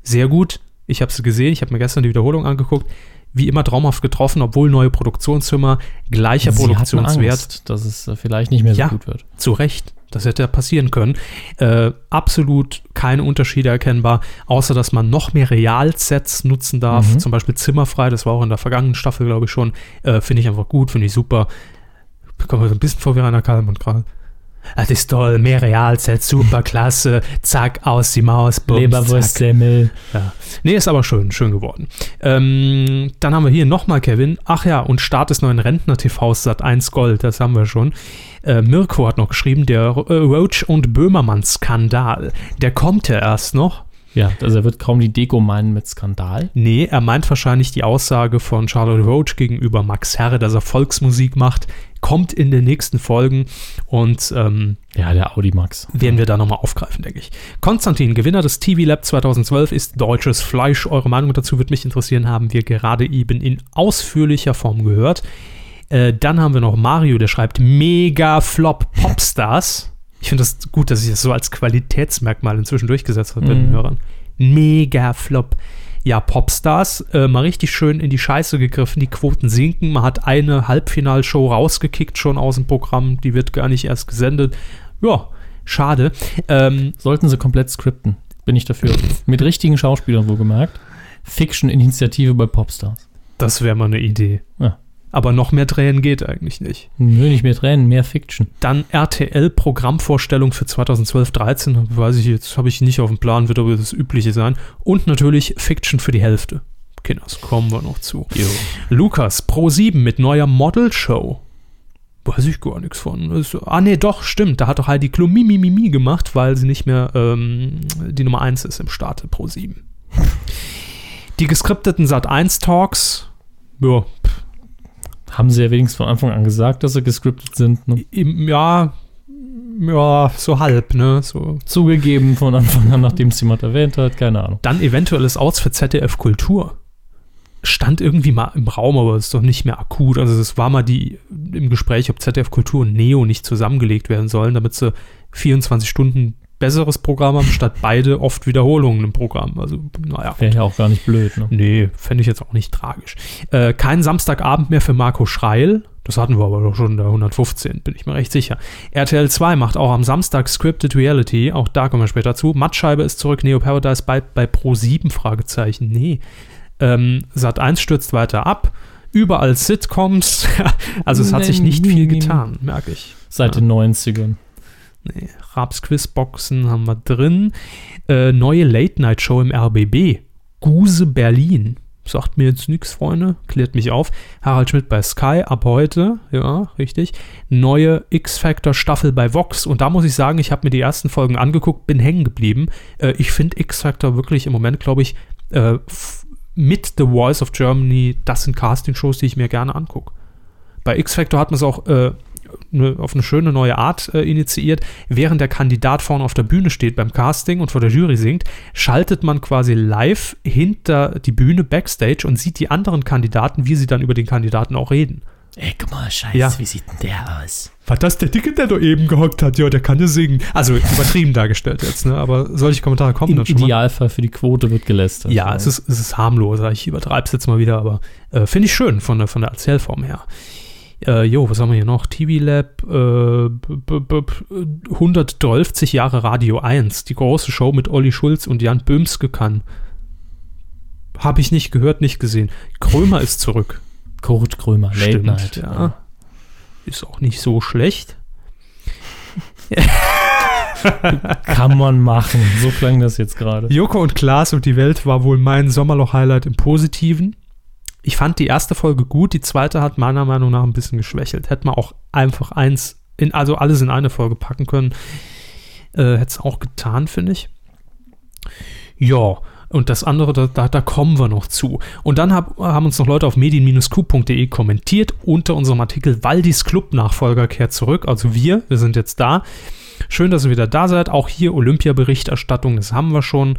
Sehr gut. Ich habe sie gesehen, ich habe mir gestern die Wiederholung angeguckt. Wie immer traumhaft getroffen, obwohl neue Produktionsfirma, gleicher Sie Produktionswert. Angst, dass es äh, vielleicht nicht mehr so Ja. gut wird. Zu Recht. Das hätte ja passieren können. Äh, absolut keine Unterschiede erkennbar, außer dass man noch mehr Realsets nutzen darf. Mhm. Zum Beispiel Zimmerfrei, das war auch in der vergangenen Staffel, glaube ich, schon. Äh, finde ich einfach gut, finde ich super. Kommt mir so ein bisschen vor wie Rainer Kalmund gerade. Das ist toll, mehr Realsets, super klasse. Zack, aus die Maus, bums, zack. Leberwurstsemmel. Ja. Nee, ist aber schön, schön geworden. Ähm, dann haben wir hier nochmal Kevin. Ach ja, und Start des neuen Rentner-TVs Sat 1 Gold, das haben wir schon. Äh, Mirko hat noch geschrieben, der äh, Roach und Böhmermann-Skandal. Der kommt ja erst noch. Ja, also er wird kaum die Deko meinen mit Skandal. Nee, er meint wahrscheinlich die Aussage von Charlotte Roach gegenüber Max Herre, dass er Volksmusik macht. Kommt in den nächsten Folgen und ähm, Ja, der Audi Max. werden wir da nochmal aufgreifen, denke ich. Konstantin, Gewinner des TV Lab 2012, ist deutsches Fleisch. Eure Meinung dazu würde mich interessieren, haben wir gerade eben in ausführlicher Form gehört. Äh, dann haben wir noch Mario, der schreibt Mega Flop Popstars. Ich finde das gut, dass sich das so als Qualitätsmerkmal inzwischen durchgesetzt hat bei den Mhm. Hörern. Mega Flop. Ja, Popstars, äh, mal richtig schön in die Scheiße gegriffen, die Quoten sinken. Man hat eine Halbfinalshow rausgekickt schon aus dem Programm, die wird gar nicht erst gesendet. Ja, schade. Ähm, Sollten sie komplett skripten. Bin ich dafür. mit richtigen Schauspielern wohlgemerkt. Fiction-Initiative bei Popstars. das wäre mal eine Idee. Ja. Aber noch mehr drehen geht eigentlich nicht. Nö, nicht mehr Tränen, mehr Fiction. Dann RTL-Programmvorstellung für 2012-13. Weiß ich jetzt, habe ich nicht auf dem Plan, wird aber das Übliche sein. Und natürlich Fiction für die Hälfte. Kinders, kommen wir noch zu. Lukas, Pro7 mit neuer Model-Show. Weiß ich gar nichts von. Das, ah, nee, doch, stimmt. Da hat doch Heidi Klum Mimimi gemacht, weil sie nicht mehr ähm, die Nummer 1 ist im Start Pro7. Die geskripteten Sat1-Talks. Ja, Haben sie ja wenigstens von Anfang an gesagt, dass sie gescriptet sind. Ne? ja, ja, so halb, ne? So. Zugegeben von Anfang an, nachdem es jemand erwähnt hat. Keine Ahnung. Dann eventuelles Aus für ZDF Kultur. Stand irgendwie mal im Raum, aber ist doch nicht mehr akut. Also es war mal die im Gespräch, ob ZDF Kultur und Neo nicht zusammengelegt werden sollen, damit sie 24 Stunden besseres Programm haben, statt beide oft Wiederholungen im Programm. Also, naja. Wäre ja auch gar nicht blöd. Ne? Nee, fände ich jetzt auch nicht tragisch. Äh, kein Samstagabend mehr für Marco Schreil. Das hatten wir aber doch schon in der 115, bin ich mir recht sicher. RTL 2 macht auch am Samstag Scripted Reality. Auch da kommen wir später zu. Mattscheibe ist zurück. Neo Paradise bei, bei Pro 7? Fragezeichen. Nee. Ähm, Sat 1 stürzt weiter ab. Überall Sitcoms. also es hat sich nicht viel getan, merke ich. Seit den 90ern. Nee, Raps Quizboxen haben wir drin. Äh, neue Late-Night-Show im RBB. Guse Berlin. Sagt mir jetzt nichts, Freunde. Klärt mich auf. Harald Schmidt bei Sky ab heute. Ja, richtig. Neue X-Factor-Staffel bei Vox. Und da muss ich sagen, ich habe mir die ersten Folgen angeguckt, bin hängen geblieben. Äh, ich finde X-Factor wirklich im Moment, glaube ich, äh, mit The Voice of Germany, das sind Casting-Shows, die ich mir gerne angucke. Bei X-Factor hat man es auch äh, ne, auf eine schöne neue Art äh, initiiert. Während der Kandidat vorne auf der Bühne steht beim Casting und vor der Jury singt, schaltet man quasi live hinter die Bühne backstage und sieht die anderen Kandidaten, wie sie dann über den Kandidaten auch reden. Ey, guck mal, Scheiße, Ja. wie sieht denn der aus? War das der Dicke, der da eben gehockt hat? Ja, der kann ja singen. Also übertrieben dargestellt jetzt, ne? Aber solche Kommentare kommen Im dann schon mal. Idealfall für die Quote wird gelästert. Ja, es ist, es ist harmloser. Ich übertreibe es jetzt mal wieder, aber äh, finde ich schön von der, von der Erzählform her. Äh, jo, was haben wir hier noch? TV Lab, äh, b- b- b- 112 Jahre Radio 1, die große Show mit Olli Schulz und Jan Böhmske kann. Habe ich nicht gehört, nicht gesehen. Krömer ist zurück. Kurt Krömer, Late Stimmt, Night. ja. Ist auch nicht so schlecht. Kann man machen. So klang das jetzt gerade. Joko und Klaas und die Welt war wohl mein Sommerloch-Highlight im Positiven. Ich fand die erste Folge gut, die zweite hat meiner Meinung nach ein bisschen geschwächelt. Hätte man auch einfach eins, in, also alles in eine Folge packen können. Äh, Hätte es auch getan, finde ich. Ja, und das andere, da, da, da kommen wir noch zu. Und dann hab, haben uns noch Leute auf medien-q.de kommentiert unter unserem Artikel Waldis Club-Nachfolger kehrt zurück. Also wir, wir sind jetzt da. Schön, dass ihr wieder da seid. Auch hier Olympia-Berichterstattung, das haben wir schon.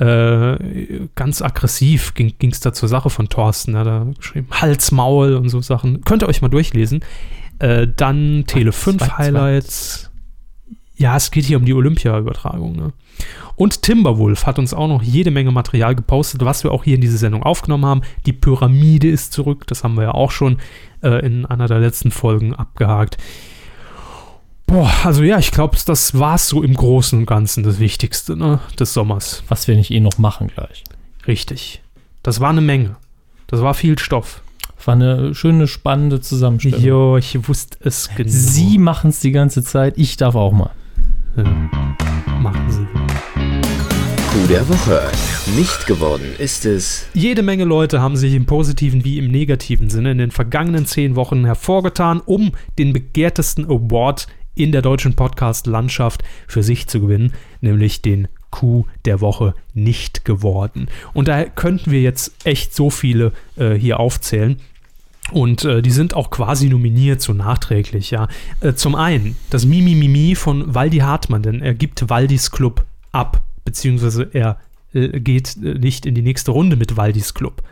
Äh, ganz aggressiv ging es da zur Sache von Thorsten. Er hat da geschrieben, Hals, Maul und so Sachen. Könnt ihr euch mal durchlesen. Äh, dann Tele 5 was, was? Highlights. Ja, es geht hier um die Olympia-Übertragung. Ne? Und Timberwolf hat uns auch noch jede Menge Material gepostet, was wir auch hier in diese Sendung aufgenommen haben. Die Pyramide ist zurück, das haben wir ja auch schon äh, in einer der letzten Folgen abgehakt. Boah, also ja, ich glaube, das war es so im Großen und Ganzen das Wichtigste ne, des Sommers. Was wir nicht eh noch machen gleich. Richtig. Das war eine Menge. Das war viel Stoff. War eine schöne, spannende Zusammenstellung. Jo, ich wusste es genau. Sie machen es die ganze Zeit, ich darf auch mal. Ja, machen Sie. Coup der Woche. Nicht geworden ist es. Jede Menge Leute haben sich im positiven wie im negativen Sinne in den vergangenen zehn Wochen hervorgetan, um den begehrtesten Award in der deutschen Podcast-Landschaft für sich zu gewinnen, nämlich den Coup der Woche nicht geworden. Und da könnten wir jetzt echt so viele äh, hier aufzählen. Und äh, die sind auch quasi nominiert, so nachträglich, ja. Äh, zum einen das Mimi Mimi von Waldi Hartmann, denn er gibt Waldis Club ab, beziehungsweise er äh, geht äh, nicht in die nächste Runde mit Waldis Club.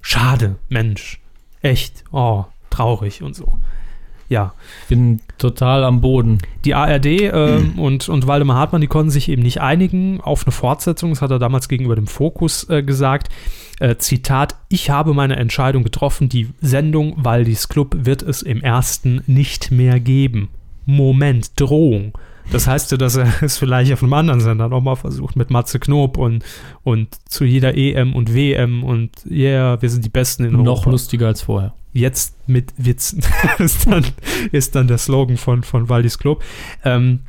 Schade, Mensch. Echt, oh, traurig und so. Ja, Bin total am Boden. die ARD ähm, und, und Waldemar Hartmann, die konnten sich eben nicht einigen auf eine Fortsetzung. Das hat er damals gegenüber dem Fokus äh, gesagt. Äh, Zitat: Ich habe meine Entscheidung getroffen. Die Sendung Waldis Club wird es im ersten nicht mehr geben. Moment, Drohung. Das heißt ja, dass er es vielleicht auf einem anderen Sender nochmal versucht mit Matze Knob und, und zu jeder EM und WM und yeah, wir sind die Besten in Europa Noch lustiger als vorher. jetzt mit Witzen ist, dann, ist dann der Slogan von, von Waldis Club. Ähm,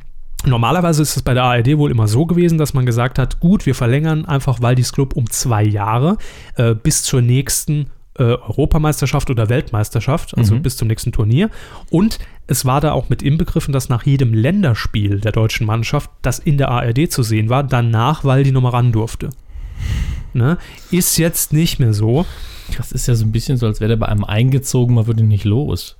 normalerweise ist es bei der ARD wohl immer so gewesen, dass man gesagt hat, gut, wir verlängern einfach Waldis Club um zwei Jahre äh, bis zur nächsten äh, Europameisterschaft oder Weltmeisterschaft, also Mhm. bis zum nächsten Turnier. Und es war da auch mit inbegriffen, dass nach jedem Länderspiel der deutschen Mannschaft, das in der ARD zu sehen war, danach Waldi nochmal ran durfte. Ne? Ist jetzt nicht mehr so. Das ist ja so ein bisschen so, als wäre der bei einem eingezogen, man würde nicht los.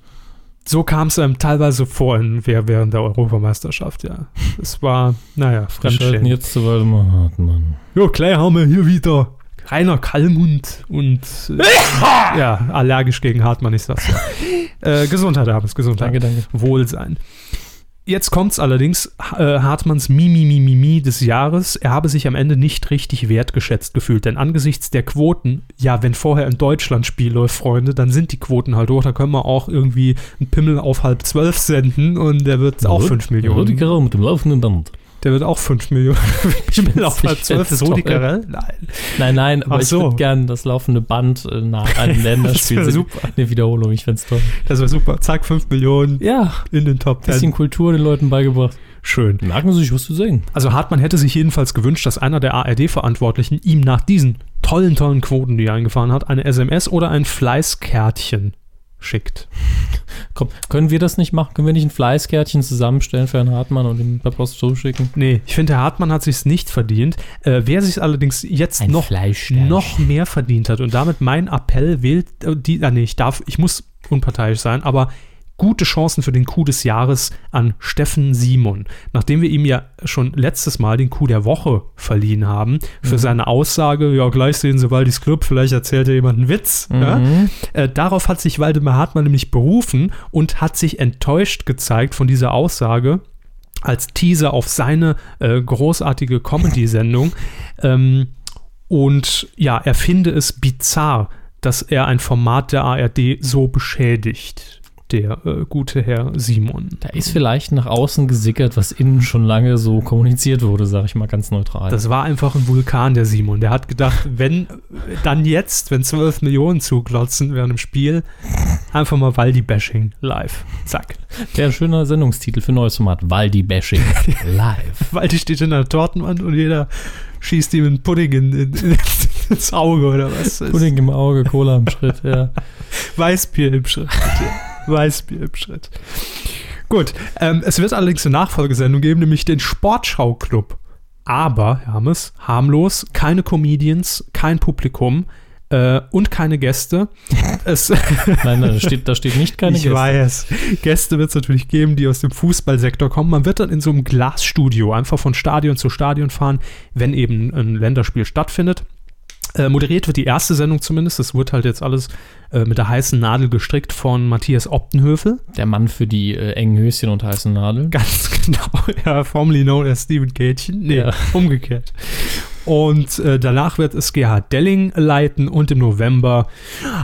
so kam es einem teilweise vor in, während der Europameisterschaft, ja. Es war, naja, Wir schalten Fremdschämen. jetzt zu Waldemar Hartmann. Ja, gleich haben wir hier wieder Rainer Kallmund und äh, ja, allergisch gegen Hartmann, ich sag's ja. äh, Gesundheit, Abends, Gesundheit. Danke, danke. Wohlsein. Jetzt kommt's allerdings, äh, Hartmanns Mimi Mimi Mimi des Jahres. Er habe sich am Ende nicht richtig wertgeschätzt gefühlt, denn angesichts der Quoten, ja, wenn vorher ein Deutschlandspiel läuft, Freunde, dann sind die Quoten halt hoch. Da können wir auch irgendwie einen Pimmel auf halb zwölf senden und der wird auch 5 Millionen. Carell mit dem laufenden Band. Der wird auch 5 Millionen. Auf ich zwölf find's ist Rudi toll. Carell? Nein. Nein, nein, aber Ach ich so. würde gerne das laufende Band äh, nach einem Länderspiel sehen. super. Eine Wiederholung, ich find's toll. Das wäre super. Zack, 5 Millionen Ja, in den Top 10. bisschen Kultur den Leuten beigebracht. Schön. Merken Sie sich, was zu singen. Also Hartmann hätte sich jedenfalls gewünscht, dass einer der ARD-Verantwortlichen ihm nach diesen tollen, tollen Quoten, die er eingefahren hat, eine SMS oder ein Fleißkärtchen schickt. Komm, können wir das nicht machen? Können wir nicht ein Fleißkärtchen zusammenstellen für Herrn Hartmann und ihm per Post zuschicken? Nee, ich finde, der Hartmann hat sich's nicht verdient. Äh, wer sich allerdings jetzt Ein noch, noch mehr verdient hat und damit mein Appell wählt, äh, die, ah, nee, ich darf, ich muss unparteiisch sein, aber gute Chancen für den Coup des Jahres an Steffen Simon. Nachdem wir ihm ja schon letztes Mal den Coup der Woche verliehen haben, für seine Aussage, ja, gleich sehen Sie Waldis Club, vielleicht erzählt er jemand einen Witz. Ja? Äh, darauf hat sich Waldemar Hartmann nämlich berufen und hat sich enttäuscht gezeigt von dieser Aussage als Teaser auf seine äh, großartige Comedy-Sendung. Ähm, und ja, er finde es bizarr, dass er ein Format der ARD so beschädigt, der äh, gute Herr Simon. Da ist vielleicht nach außen gesickert, was innen schon lange so kommuniziert wurde, sage ich mal ganz neutral. Das war einfach ein Vulkan, der Simon. Der hat gedacht, wenn dann jetzt, wenn 12 Millionen zuglotzen während dem Spiel, einfach mal Waldi-Bashing live. Zack. Wäre ein schöner Sendungstitel für neues Format. Waldi Bashing live. Waldi steht in der Tortenwand und jeder schießt ihm einen Pudding in, in, ins Auge oder was. Pudding im Auge, Cola im Schritt, ja. Weißbier im Schritt. bitte. Weißbier im Schritt. Gut, ähm, es wird allerdings eine Nachfolgesendung geben, nämlich den Sportschau-Club. Aber, Hermes, harmlos, keine Comedians, kein Publikum äh, und keine Gäste. es, Nein, nein, da steht, da steht nicht keine ich Gäste. weiß. Gäste wird es natürlich geben, die aus dem Fußballsektor kommen. Man wird dann in so einem Glasstudio einfach von Stadion zu Stadion fahren, wenn eben ein Länderspiel stattfindet. Äh, moderiert wird die erste Sendung zumindest. Das wird halt jetzt alles äh, mit der heißen Nadel gestrickt von Matthias Optenhöfel. Der Mann für die äh, engen Höschen und heißen Nadeln. Ganz genau. Ja, formerly known as Steven Gätchen. Nee, Ja. umgekehrt. Und äh, danach wird es Gerhard Delling leiten und im November.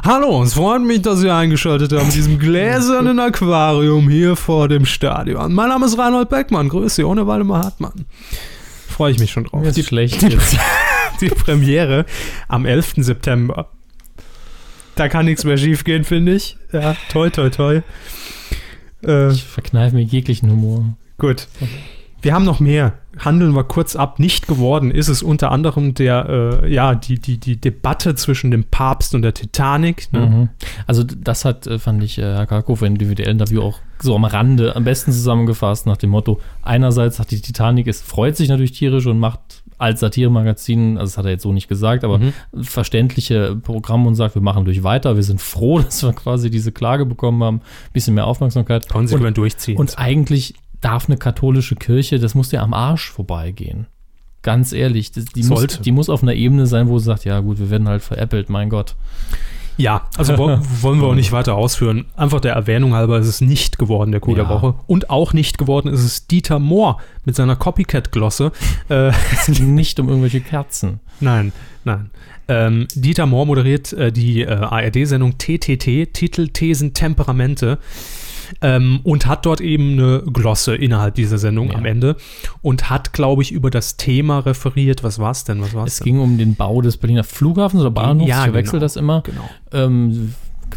Hallo, es freut mich, dass Sie eingeschaltet haben in diesem gläsernen Aquarium hier vor dem Stadion. Mein Name ist Reinhold Beckmann. Grüß Sie, ohne Waldemar Hartmann. Freue ich mich schon drauf. Mir ist Die, schlecht die, jetzt. die Premiere am 11. September. Da kann nichts mehr schief gehen, finde ich. Ja, toi, toi, toi. Äh, Ich verkneife mir jeglichen Humor. Gut. Wir haben noch mehr. Handeln wir kurz ab. Nicht geworden ist es unter anderem der, äh, ja, die, die, die Debatte zwischen dem Papst und der Titanic. Ne? Mhm. Also das hat, äh, fand ich, äh, Herr Karkow in dem individuellen-Interview auch so am Rande am besten zusammengefasst nach dem Motto, einerseits hat die Titanic, es freut sich natürlich tierisch und macht als Satiremagazin, also das hat er jetzt so nicht gesagt, aber Mhm. verständliche Programme und sagt, wir machen durch weiter, wir sind froh, dass wir quasi diese Klage bekommen haben, bisschen mehr Aufmerksamkeit. Konsequent durchziehen. Und eigentlich darf eine katholische Kirche, das muss ja am Arsch vorbeigehen. Ganz ehrlich, das, die, muss, die muss auf einer Ebene sein, wo sie sagt, ja gut, wir werden halt veräppelt, mein Gott. Ja, also wo, wollen wir auch nicht weiter ausführen. Einfach der Erwähnung halber ist es nicht geworden, der Coup der Ja. Woche. Und auch nicht geworden ist es Dieter Mohr mit seiner Copycat-Glosse. Äh, Es ging nicht um irgendwelche Kerzen. Nein, nein. Ähm, Dieter Mohr moderiert äh, die äh, ARD-Sendung TTT, Titel, Thesen, Temperamente. Ähm, und hat dort eben eine Glosse innerhalb dieser Sendung Ja. am Ende und hat, glaube ich, über das Thema referiert. Was war es denn? Was war's Es denn? ging um den Bau des Berliner Flughafens oder Bahnhofs. Ja, ich verwechsel genau. das immer. Genau. Ähm,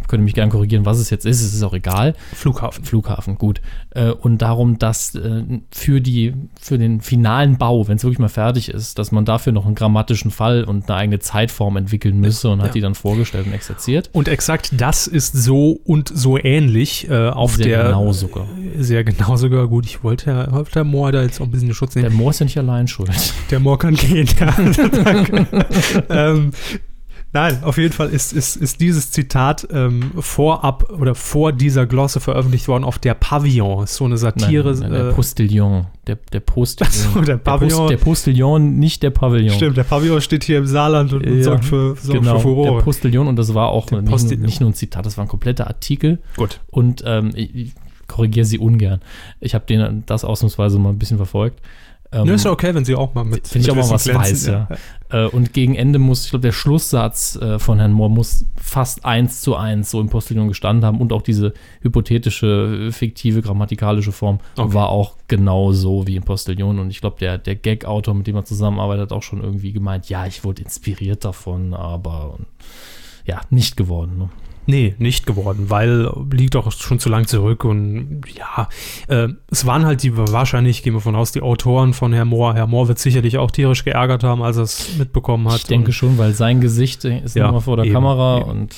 könnte mich gerne korrigieren, was es jetzt ist. Es ist auch egal. Flughafen. Flughafen, gut. Äh, und darum, dass äh, für, die, für den finalen Bau, wenn es wirklich mal fertig ist, dass man dafür noch einen grammatischen Fall und eine eigene Zeitform entwickeln müsse und hat Ja. die dann vorgestellt und exerziert. Und exakt das ist so und so ähnlich äh, auf Sehr der. genau sogar. Sehr genau sogar. Gut, ich wollte Herr, wollte Herr Mohr da jetzt auch ein bisschen Schutz nehmen. Der Moor ist ja nicht allein schuld. Der Moor kann gehen, ja. Danke. ähm, nein, auf jeden Fall ist, ist, ist dieses Zitat ähm, vorab oder vor dieser Glosse veröffentlicht worden auf der Pavillon. Ist so eine Satire. Nein, nein, der äh, Postillon. Der, der Postillon. So, der Post, Pavillon. der Postillon, nicht der Pavillon. Stimmt, der Pavillon steht hier im Saarland und, und Ja, sorgt für, sorgt genau, für Furore. der Postillon und das war auch Der nicht, nur- nicht nur ein Zitat, das war ein kompletter Artikel Gut. und ähm, ich, ich korrigiere sie ungern. Ich habe das ausnahmsweise mal ein bisschen verfolgt. Ähm, Nö, ist ja okay, wenn sie auch mal mit. Finde ich auch mal was glänzen, weiß, ja. Äh, und gegen Ende muss, ich glaube, der Schlusssatz äh, von Herrn Mohr muss fast eins zu eins so im Postillon gestanden haben und auch diese hypothetische, äh, fiktive, grammatikalische Form Okay. war auch genau so wie im Postillon. Und ich glaube, der, der Gag-Autor, mit dem er zusammenarbeitet, hat auch schon irgendwie gemeint, ja, ich wurde inspiriert davon, aber ja, nicht geworden. Ne? Nee, nicht geworden, weil liegt auch schon zu lang zurück und ja, äh, es waren halt die, wahrscheinlich gehen wir von aus, die Autoren von Herr Mohr. Herr Mohr wird sicherlich auch tierisch geärgert haben, als er es mitbekommen hat. Ich denke schon, weil sein Gesicht ist Ja, immer vor der eben, Kamera eben. und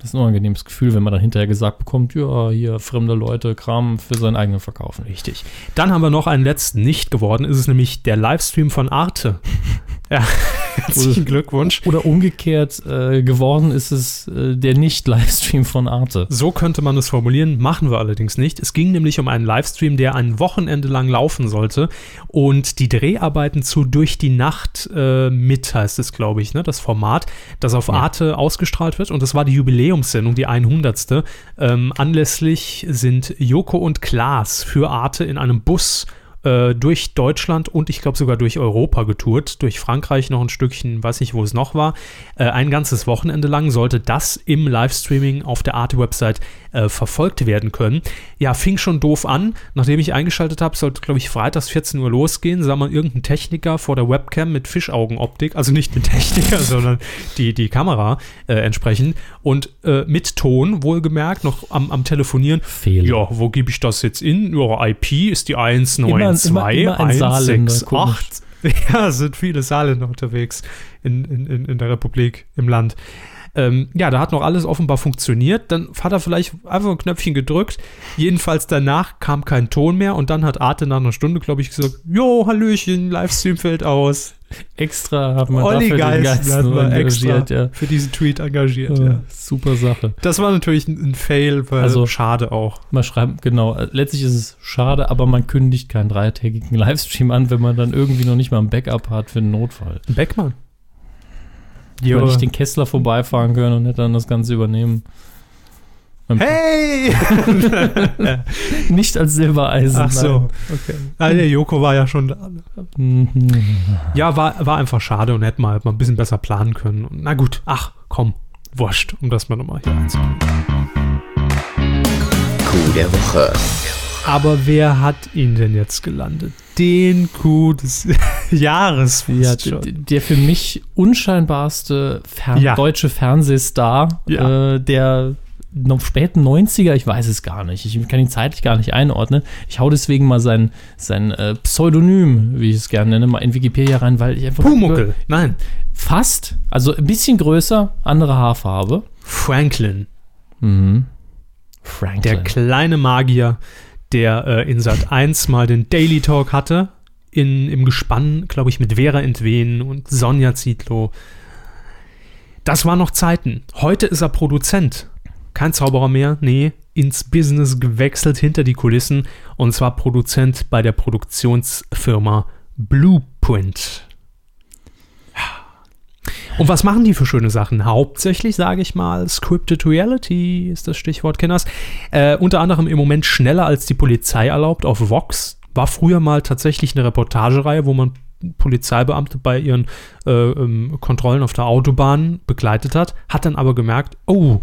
das ist ein unangenehmes Gefühl, wenn man dann hinterher gesagt bekommt, ja, hier fremde Leute Kram für seinen eigenen verkaufen. Richtig. Dann haben wir noch einen letzten nicht geworden, ist es nämlich der Livestream von Arte. Ja, herzlichen Glückwunsch. Oder umgekehrt äh, geworden ist es äh, der Nicht-Livestream von Arte. So könnte man es formulieren, machen wir allerdings nicht. Es ging nämlich um einen Livestream, der ein Wochenende lang laufen sollte und die Dreharbeiten zu Durch die Nacht äh, mit, heißt es, glaube ich, ne? das Format, das auf Arte ausgestrahlt wird und das war die Jubiläumssendung, die 100. Ähm, anlässlich sind Joko und Klaas für Arte in einem Bus äh, durch Deutschland und ich glaube sogar durch Europa getourt, durch Frankreich noch ein Stückchen, weiß nicht, wo es noch war. Äh, ein ganzes Wochenende lang sollte das im Livestreaming auf der Arte-Website äh, verfolgt werden können. Ja, fing schon doof an. Nachdem ich eingeschaltet habe, sollte, glaube ich, freitags 14 Uhr losgehen, sah man irgendeinen Techniker vor der Webcam mit Fischaugenoptik, also nicht mit Techniker, sondern die, die Kamera äh, entsprechend und äh, mit Ton, wohlgemerkt, noch am, am Telefonieren. Fehler. Ja, wo gebe ich das jetzt in? Ja, IP ist die 192 Immer- immer ein Saarländer, 168. Ja, es sind viele Saarländer unterwegs in, in, in, in der Republik, im Land. Ähm, ja, da hat noch alles offenbar funktioniert. Dann hat er vielleicht einfach ein Knöpfchen gedrückt. Jedenfalls danach kam kein Ton mehr und dann hat Arte nach einer Stunde, glaube ich, gesagt: Jo, Hallöchen, Livestream fällt aus. Extra hat man Olli dafür Geist hat man engagiert. Ja. für diesen Tweet engagiert. Ja, Ja. Super Sache. Das war natürlich ein, Fail, weil Also- schade auch. Man schreibt, genau, äh, letztlich ist es schade, aber man kündigt keinen dreitägigen Livestream an, wenn man dann irgendwie noch nicht mal ein Backup hat für einen Notfall. Beckmann. Hätte man nicht den Kessler vorbeifahren können und hätte dann das Ganze übernehmen. Hey! Nicht als Silbereisen. Ach so, okay. Ah, der Joko war ja schon. Mhm. Ja, war, war einfach schade und hätte mal, mal ein bisschen besser planen können. Na gut, ach, komm, wurscht, um das mal nochmal hier einzubringen. Coup der Woche. Aber wer hat ihn denn jetzt gelandet? Den Coup des Jahres Ja, schon. d- der für mich unscheinbarste Fer Ja. deutsche Fernsehstar Ja. äh, der noch späten 90er, ich weiß es gar nicht. Ich kann ihn zeitlich gar nicht einordnen. Ich hau deswegen mal sein, sein äh, Pseudonym, wie ich es gerne nenne, mal in Wikipedia rein, weil ich einfach Pumuckel, nein, fast, also ein bisschen größer, andere Haarfarbe. Franklin, Mhm. der Franklin. kleine Magier, der äh, in Sat 1 mal den Daily Talk hatte, in, im Gespann, glaube ich, mit Vera Entwen und Sonja Zietlow. Das waren noch Zeiten. Heute ist er Produzent. Kein Zauberer mehr, nee, ins Business gewechselt hinter die Kulissen und zwar Produzent bei der Produktionsfirma Blueprint. Und was machen die für schöne Sachen? Hauptsächlich, sage ich mal, Scripted Reality ist das Stichwort, Kenners. Äh, unter anderem im Moment schneller als die Polizei erlaubt auf Vox. War früher mal tatsächlich eine Reportagereihe, wo man Polizeibeamte bei ihren äh, ähm, Kontrollen auf der Autobahn begleitet hat, hat dann aber gemerkt, oh,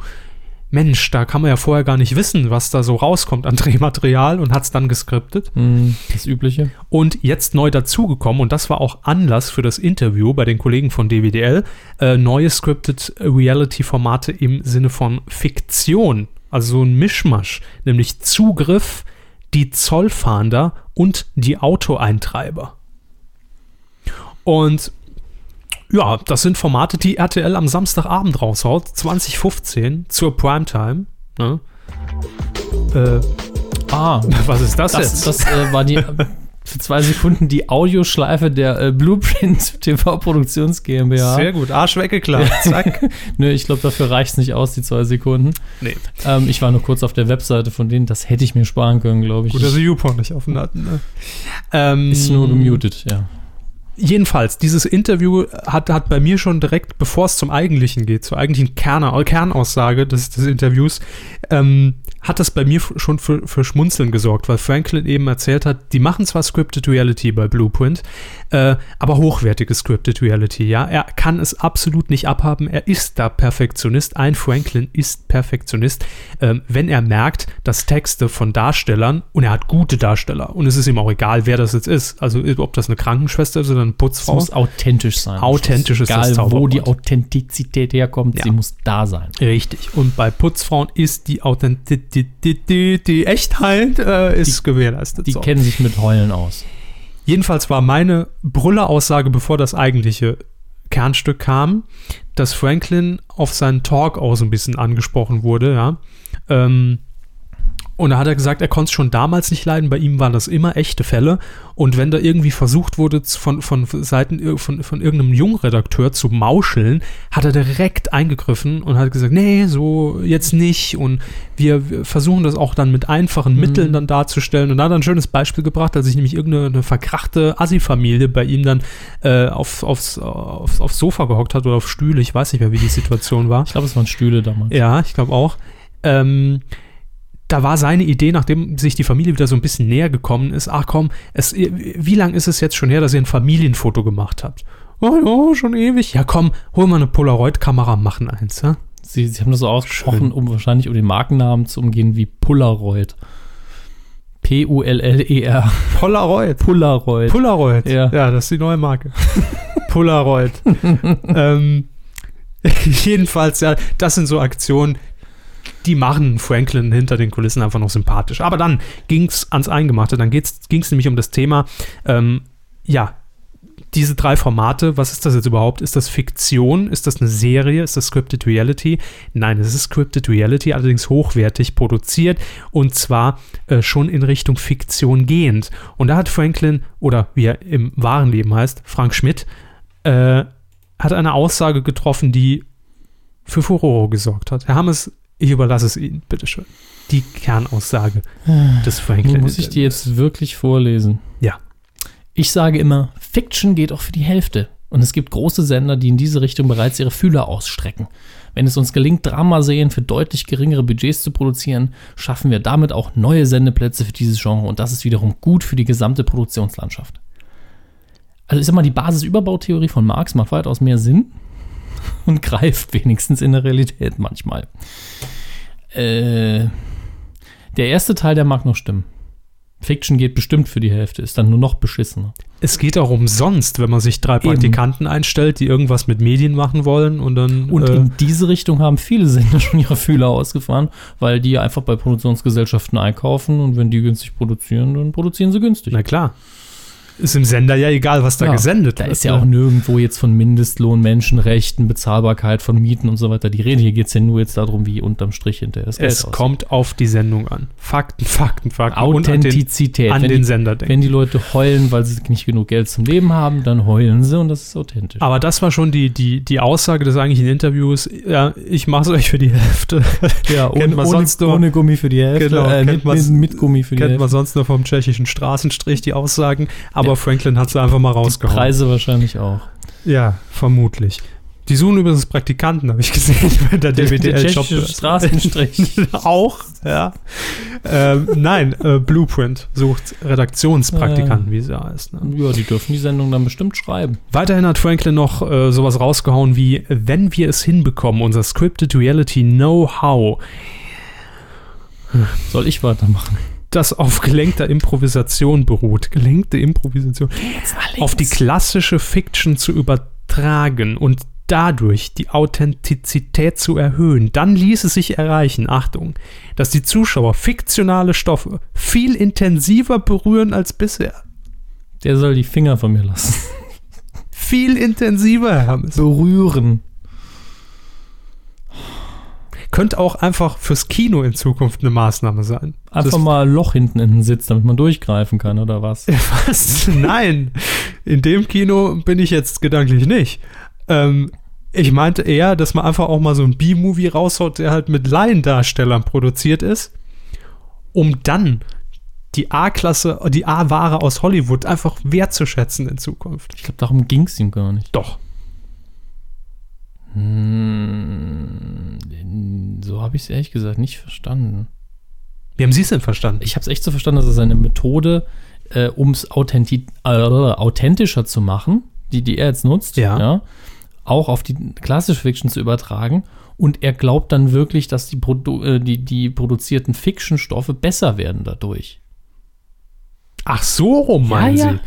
Mensch, da kann man ja vorher gar nicht wissen, was da so rauskommt an Drehmaterial und hat es dann geskriptet. Mhm, das Übliche. Und jetzt neu dazugekommen, und das war auch Anlass für das Interview bei den Kollegen von DWDL, äh, neue Scripted Reality-Formate im Sinne von Fiktion, also so ein Mischmasch, nämlich Zugriff, die Zollfahnder und die Autoeintreiber. Und ja, das sind Formate, die RTL am Samstagabend raushaut, 2015, zur Primetime. Ne? Äh, Ah, was ist das, das, jetzt? das äh, war die für zwei Sekunden die Audioschleife der äh, Blueprint TV Produktions GmbH. Sehr gut, Arsch weggeklappt. Zack. Nö, ich glaube, dafür reicht es nicht aus, die zwei Sekunden. Nee. Ähm, ich war nur kurz auf der Webseite von denen, das hätte ich mir sparen können, glaube ich. Gut, dass sie YouPorn nicht offen hatten. Ne? Ähm, ist nur gemutet, ja. Jedenfalls, dieses Interview hat, hat bei mir schon direkt, bevor es zum Eigentlichen geht, zur eigentlichen Kerna, Kernaussage des, des Interviews, ähm, hat das bei mir schon für, für Schmunzeln gesorgt, weil Franklin eben erzählt hat, die machen zwar Scripted Reality bei Blueprint, äh, aber hochwertige Scripted Reality, ja. Er kann es absolut nicht abhaben, er ist da Perfektionist, ein Franklin ist Perfektionist, ähm, wenn er merkt, dass Texte von Darstellern, und er hat gute Darsteller, und es ist ihm auch egal, wer das jetzt ist, also ob das eine Krankenschwester ist oder eine Es Putzfrau. muss authentisch sein. Authentisch ist das Egal, wo die. Authentizität herkommt, Ja. sie muss da sein. Richtig. Und bei Putzfrauen ist die Authentizität, die, die Echtheit äh, ist gewährleistet. Die so. kennen sich mit Heulen aus. Jedenfalls war meine Brüller-Aussage, bevor das eigentliche Kernstück kam, dass Franklin auf seinen Talk auch so ein bisschen angesprochen wurde, ja. Ähm, und da hat er gesagt, er konnte es schon damals nicht leiden, bei ihm waren das immer echte Fälle. Und wenn da irgendwie versucht wurde, von, von Seiten ir- von, von irgendeinem Jungredakteur zu mauscheln, hat er direkt eingegriffen und hat gesagt, nee, so jetzt nicht. Und wir, wir versuchen das auch dann mit einfachen Mitteln dann darzustellen. Und da hat er ein schönes Beispiel gebracht, als sich nämlich irgendeine eine verkrachte Assi-Familie bei ihm dann äh, auf, aufs, aufs, aufs Sofa gehockt hat oder auf Stühle. Ich weiß nicht mehr, wie die Situation war. Ich glaube, es waren Stühle damals. Ja, ich glaube auch. Ähm, da war seine Idee, nachdem sich die Familie wieder so ein bisschen näher gekommen ist, ach komm, es, wie lang ist es jetzt schon her, dass ihr ein Familienfoto gemacht habt? Oh ja, schon ewig. Ja komm, hol mal eine Polaroid-Kamera, machen eins, ja? Sie, sie haben das so ausgesprochen, Schön. um wahrscheinlich um den Markennamen zu umgehen wie Polaroid. P-U-L-L-E-R. Polaroid. Polaroid. Polaroid. Ja. ja, das ist die neue Marke. Polaroid. ähm, jedenfalls, ja, das sind so Aktionen, die machen Franklin hinter den Kulissen einfach noch sympathisch. Aber dann ging es ans Eingemachte. Dann ging es nämlich um das Thema, ähm, ja, diese drei Formate, was ist das jetzt überhaupt? Ist das Fiktion? Ist das eine Serie? Ist das Scripted Reality? Nein, es ist Scripted Reality, allerdings hochwertig produziert und zwar äh, schon in Richtung Fiktion gehend. Und da hat Franklin, oder wie er im wahren Leben heißt, Frank Schmidt, äh, hat eine Aussage getroffen, die für Furore gesorgt hat. Herr Hammes, ich überlasse es Ihnen, bitteschön. Die Kernaussage des Franklin. Muss ich die jetzt wirklich vorlesen. Ja. Ich sage immer, Fiction geht auch für die Hälfte. Und es gibt große Sender, die in diese Richtung bereits ihre Fühler ausstrecken. Wenn es uns gelingt, Dramaserien für deutlich geringere Budgets zu produzieren, schaffen wir damit auch neue Sendeplätze für dieses Genre und das ist wiederum gut für die gesamte Produktionslandschaft. Also ich sag mal, die Basisüberbautheorie von Marx macht weitaus mehr Sinn und greift wenigstens in der Realität manchmal. Äh, der erste Teil, der mag noch stimmen. Fiction geht bestimmt für die Hälfte, ist dann nur noch beschissener. Es geht auch umsonst, wenn man sich drei Eben. Praktikanten einstellt, die irgendwas mit Medien machen wollen und dann. Und äh, in diese Richtung haben viele Sender schon ihre Fühler ausgefahren, weil die einfach bei Produktionsgesellschaften einkaufen und wenn die günstig produzieren, dann produzieren sie günstig. na klar. Ist im Sender ja egal, was da Ja, gesendet Da wird. ist ja ne? auch nirgendwo jetzt von Mindestlohn, Menschenrechten, Bezahlbarkeit von Mieten und so weiter die Rede. Hier geht es ja nur jetzt darum, wie unterm Strich hinterher das Geld Es aussieht. kommt auf die Sendung an. Fakten, Fakten, Fakten. Und an den, Authentizität. an den die, Sender denken. wenn die Leute heulen, weil sie nicht genug Geld zum Leben haben, dann heulen sie und das ist authentisch. Aber das war schon die, die, die Aussage des eigentlichen Interviews. Ja, ich mache es euch für die Hälfte. ja, kennt ohne, man ohne, ohne Gummi für die Hälfte. Genau, äh, kennt mit, mit, mit Gummi für die Kennt man Hälfte. sonst nur vom tschechischen Straßenstrich die Aussagen. Aber Ja. Franklin hat sie einfach mal Die rausgehauen. Preise wahrscheinlich auch. Ja, vermutlich. Die suchen übrigens Praktikanten, habe ich gesehen, bei der tschechische Straßenstrich. Auch, ja. ähm, nein, äh, Blueprint sucht Redaktionspraktikanten, wie sie heißt. Ne? ja, die dürfen die Sendung dann bestimmt schreiben. Weiterhin hat Franklin noch äh, sowas rausgehauen wie, wenn wir es hinbekommen, unser Scripted Reality Know-how, Soll ich weitermachen? Das auf gelenkter Improvisation beruht, gelenkte Improvisation, auf die klassische Fiction zu übertragen und dadurch die Authentizität zu erhöhen, dann ließ es sich erreichen, Achtung, dass die Zuschauer fiktionale Stoffe viel intensiver berühren als bisher. Der soll die Finger von mir lassen. Viel intensiver, Herr Hammes. Berühren. Könnte auch einfach fürs Kino in Zukunft eine Maßnahme sein. Einfach Das- mal ein Loch hinten in den Sitz, damit man durchgreifen kann, oder was? Was? Nein. In dem Kino bin ich jetzt gedanklich nicht. Ähm, ich meinte eher, dass man einfach auch mal so ein B-Movie raushaut, der halt mit Laiendarstellern produziert ist, um dann die A-Klasse, die A-Ware aus Hollywood einfach wertzuschätzen in Zukunft. Ich glaube, darum ging es ihm gar nicht. Doch. Hm, so habe ich es ehrlich gesagt nicht verstanden. Wie haben Sie es denn verstanden? Ich habe es echt so verstanden, dass es eine Methode, äh, um es äh, authentischer zu machen, die, die er jetzt nutzt, Ja. auch auf die klassische Fiction zu übertragen. Und er glaubt dann wirklich, dass die, Produ äh, die, die produzierten Fiction-Stoffe besser werden dadurch. Ach so rum, meinen ja. Sie?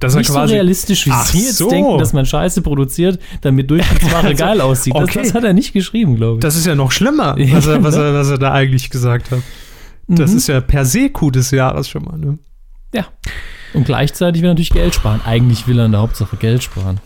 Dass er Nicht so quasi realistisch, wie Sie jetzt so. denken, dass man Scheiße produziert, damit Durchschnittsware geil aussieht. Das, okay. das hat er nicht geschrieben, glaube ich. Das ist ja noch schlimmer, was er, was ne? er, was er da eigentlich gesagt hat. Das Mhm. ist ja per se Coup des Jahres schon mal, ne? Ja. Und gleichzeitig will er natürlich Geld sparen. Eigentlich will er in der Hauptsache Geld sparen.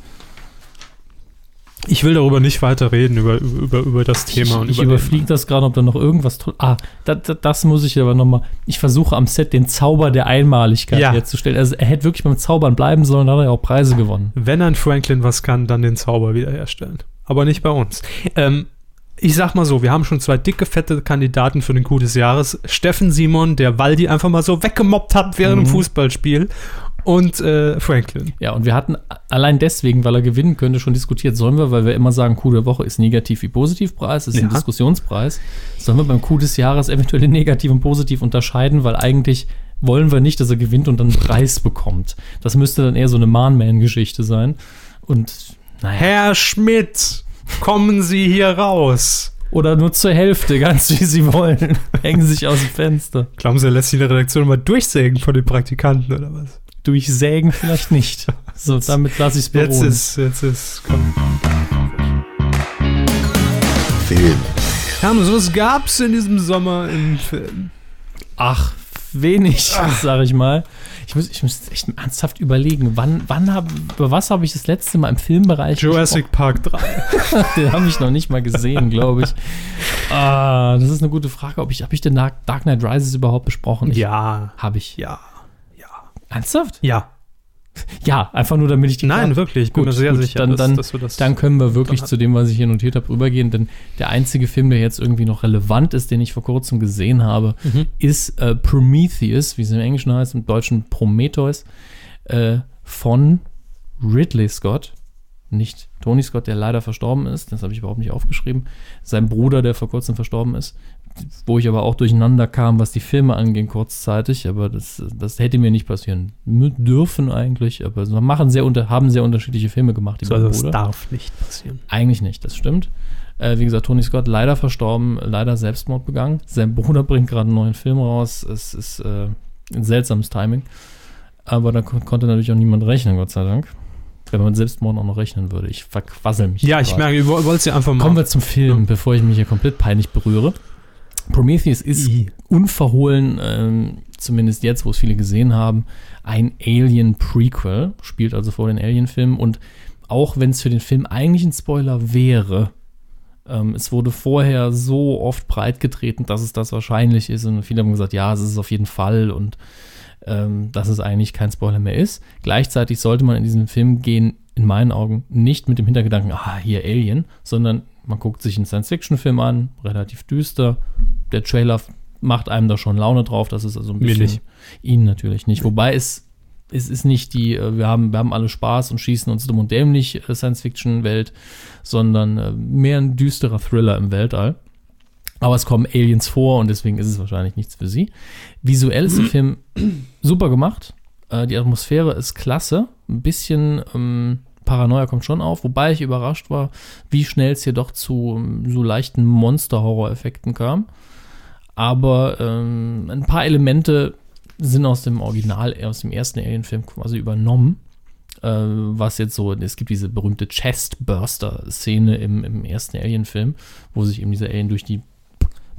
Ich will darüber nicht weiter reden, über, über, über das Thema. und ich über überfliege das gerade, ob da noch irgendwas. Ah, da, da, das muss ich aber nochmal. Ich versuche am Set den Zauber der Einmaligkeit Ja. herzustellen. Also er hätte wirklich beim Zaubern bleiben sollen, da hat er ja auch Preise gewonnen. Wenn ein Franklin was kann, dann den Zauber wiederherstellen. Aber nicht bei uns. Ähm, ich sag mal so, wir haben schon zwei dicke, fette Kandidaten für den Coup des Jahres. Steffen Simon, der Waldi einfach mal so weggemobbt hat während Mhm. dem Fußballspiel. Und äh, Franklin. Ja, und wir hatten allein deswegen, weil er gewinnen könnte, schon diskutiert, sollen wir, weil wir immer sagen, Coup der Woche ist negativ wie Positivpreis, ist ein Ja. Diskussionspreis, sollen wir beim Coup des Jahres eventuell negativ und positiv unterscheiden, weil eigentlich wollen wir nicht, dass er gewinnt und dann einen Preis bekommt. Das müsste dann eher so eine Man-Man-Geschichte sein. Und naja. Herr Schmidt, kommen Sie hier raus. Oder nur zur Hälfte, ganz wie sie wollen. Hängen sie sich aus dem Fenster. Glauben Sie, er lässt sich in der Redaktion mal durchsägen von den Praktikanten oder was? Durchsägen vielleicht nicht. So, damit lasse ich es beruhen. Jetzt ist, jetzt ist, komm. Film. Hermes, was gab's in diesem Sommer im Film? Ach, wenig, sag ich mal. Ich muss, ich muss echt ernsthaft überlegen, wann, wann hab, über was habe ich das letzte Mal im Filmbereich Jurassic Park 3. gesprochen? Den habe ich noch nicht mal gesehen, glaube ich. Ah, das ist eine gute Frage. Ob ich, habe ich den Dark, Dark Knight Rises überhaupt besprochen? Ich, Ja, Habe ich. ja, Ernsthaft? ja. Ja, einfach nur, damit ich die Nein, wirklich, Gut, mir sehr gut, sicher, dann- dann- dass wir das. Dann können wir wirklich zu dem, was ich hier notiert habe, rübergehen, denn der einzige Film, der jetzt irgendwie noch relevant ist, den ich vor kurzem gesehen habe, Mhm. ist äh, Prometheus, wie es im Englischen heißt, im Deutschen Prometheus, äh, von Ridley Scott. nicht Tony Scott, der leider verstorben ist, das habe ich überhaupt nicht aufgeschrieben, sein Bruder, der vor kurzem verstorben ist, wo ich aber auch durcheinander kam, was die Filme anging, kurzzeitig, aber das, das hätte mir nicht passieren dürfen eigentlich, aber sie machen sehr unter, haben sehr unterschiedliche Filme gemacht, die So, also das darf nicht passieren. Eigentlich nicht, das stimmt. Äh, wie gesagt, Tony Scott leider verstorben, leider Selbstmord begangen. Sein Bruder bringt gerade einen neuen Film raus. Es ist äh, ein seltsames Timing. Aber da kon konnte natürlich auch niemand rechnen, Gott sei Dank. Wenn man Selbstmord auch noch rechnen würde. Ich verquassel mich. Ja, ich gerade. merke, ich woll- wollte sie einfach mal. Kommen wir zum Film, bevor ich mich hier komplett peinlich berühre. Prometheus ist I. unverhohlen, ähm, zumindest jetzt, wo es viele gesehen haben, ein Alien-Prequel, spielt also vor den Alien-Filmen und auch wenn es für den Film eigentlich ein Spoiler wäre, ähm, es wurde vorher so oft breitgetreten, dass es das wahrscheinlich ist und viele haben gesagt, ja, es ist es auf jeden Fall und ähm, dass es eigentlich kein Spoiler mehr ist. Gleichzeitig sollte man in diesen Film gehen, in meinen Augen, nicht mit dem Hintergedanken, ah, hier Alien, sondern man guckt sich einen Science-Fiction-Film an, relativ düster. Der Trailer macht einem da schon Laune drauf, das ist also ein Mir bisschen. nicht. Ihnen natürlich nicht. Wobei es, es ist nicht die, äh, wir haben, wir haben alle Spaß und schießen uns dumm und dämlich äh, Science-Fiction-Welt, sondern äh, mehr ein düsterer Thriller im Weltall. Aber es kommen Aliens vor und deswegen ist es wahrscheinlich nichts für sie. Visuell ist der Film super gemacht. Die Atmosphäre ist klasse. Ein bisschen ähm, Paranoia kommt schon auf, wobei ich überrascht war, wie schnell es hier doch zu ähm, so leichten Monster-Horror-Effekten kam. Aber ähm, ein paar Elemente sind aus dem Original, aus dem ersten Alien-Film quasi übernommen. Äh, was jetzt so, es gibt diese berühmte Chestburster-Szene im, im ersten Alien-Film, wo sich eben dieser Alien durch die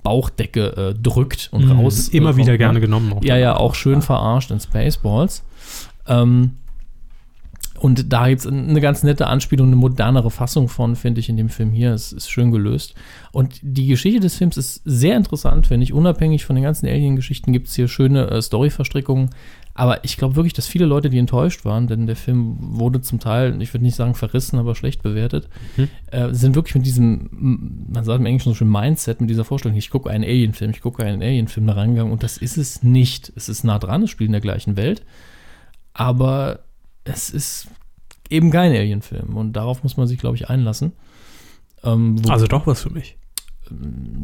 Bauchdecke äh, drückt und Mhm. raus. Immer äh, wieder kommt, gerne ne? genommen. Auch Ja, ja, auch schön verarscht in Spaceballs. Ähm, und da gibt es eine ganz nette Anspielung, eine modernere Fassung von, finde ich, in dem Film hier. Es ist schön gelöst. Und die Geschichte des Films ist sehr interessant, finde ich. Unabhängig von den ganzen Alien-Geschichten gibt es hier schöne äh, Story-Verstrickungen. Aber ich glaube wirklich, dass viele Leute, die enttäuscht waren, denn der Film wurde zum Teil, ich würde nicht sagen verrissen, aber schlecht bewertet, Mhm. äh, sind wirklich mit diesem, man sagt im Englischen so schön Mindset, mit dieser Vorstellung, ich gucke einen Alien-Film, ich gucke einen Alien-Film da reingegangen und das ist es nicht. Es ist nah dran, es spielt in der gleichen Welt, aber es ist eben kein Alien-Film und darauf muss man sich, glaube ich, einlassen. Ähm, Also doch was für mich.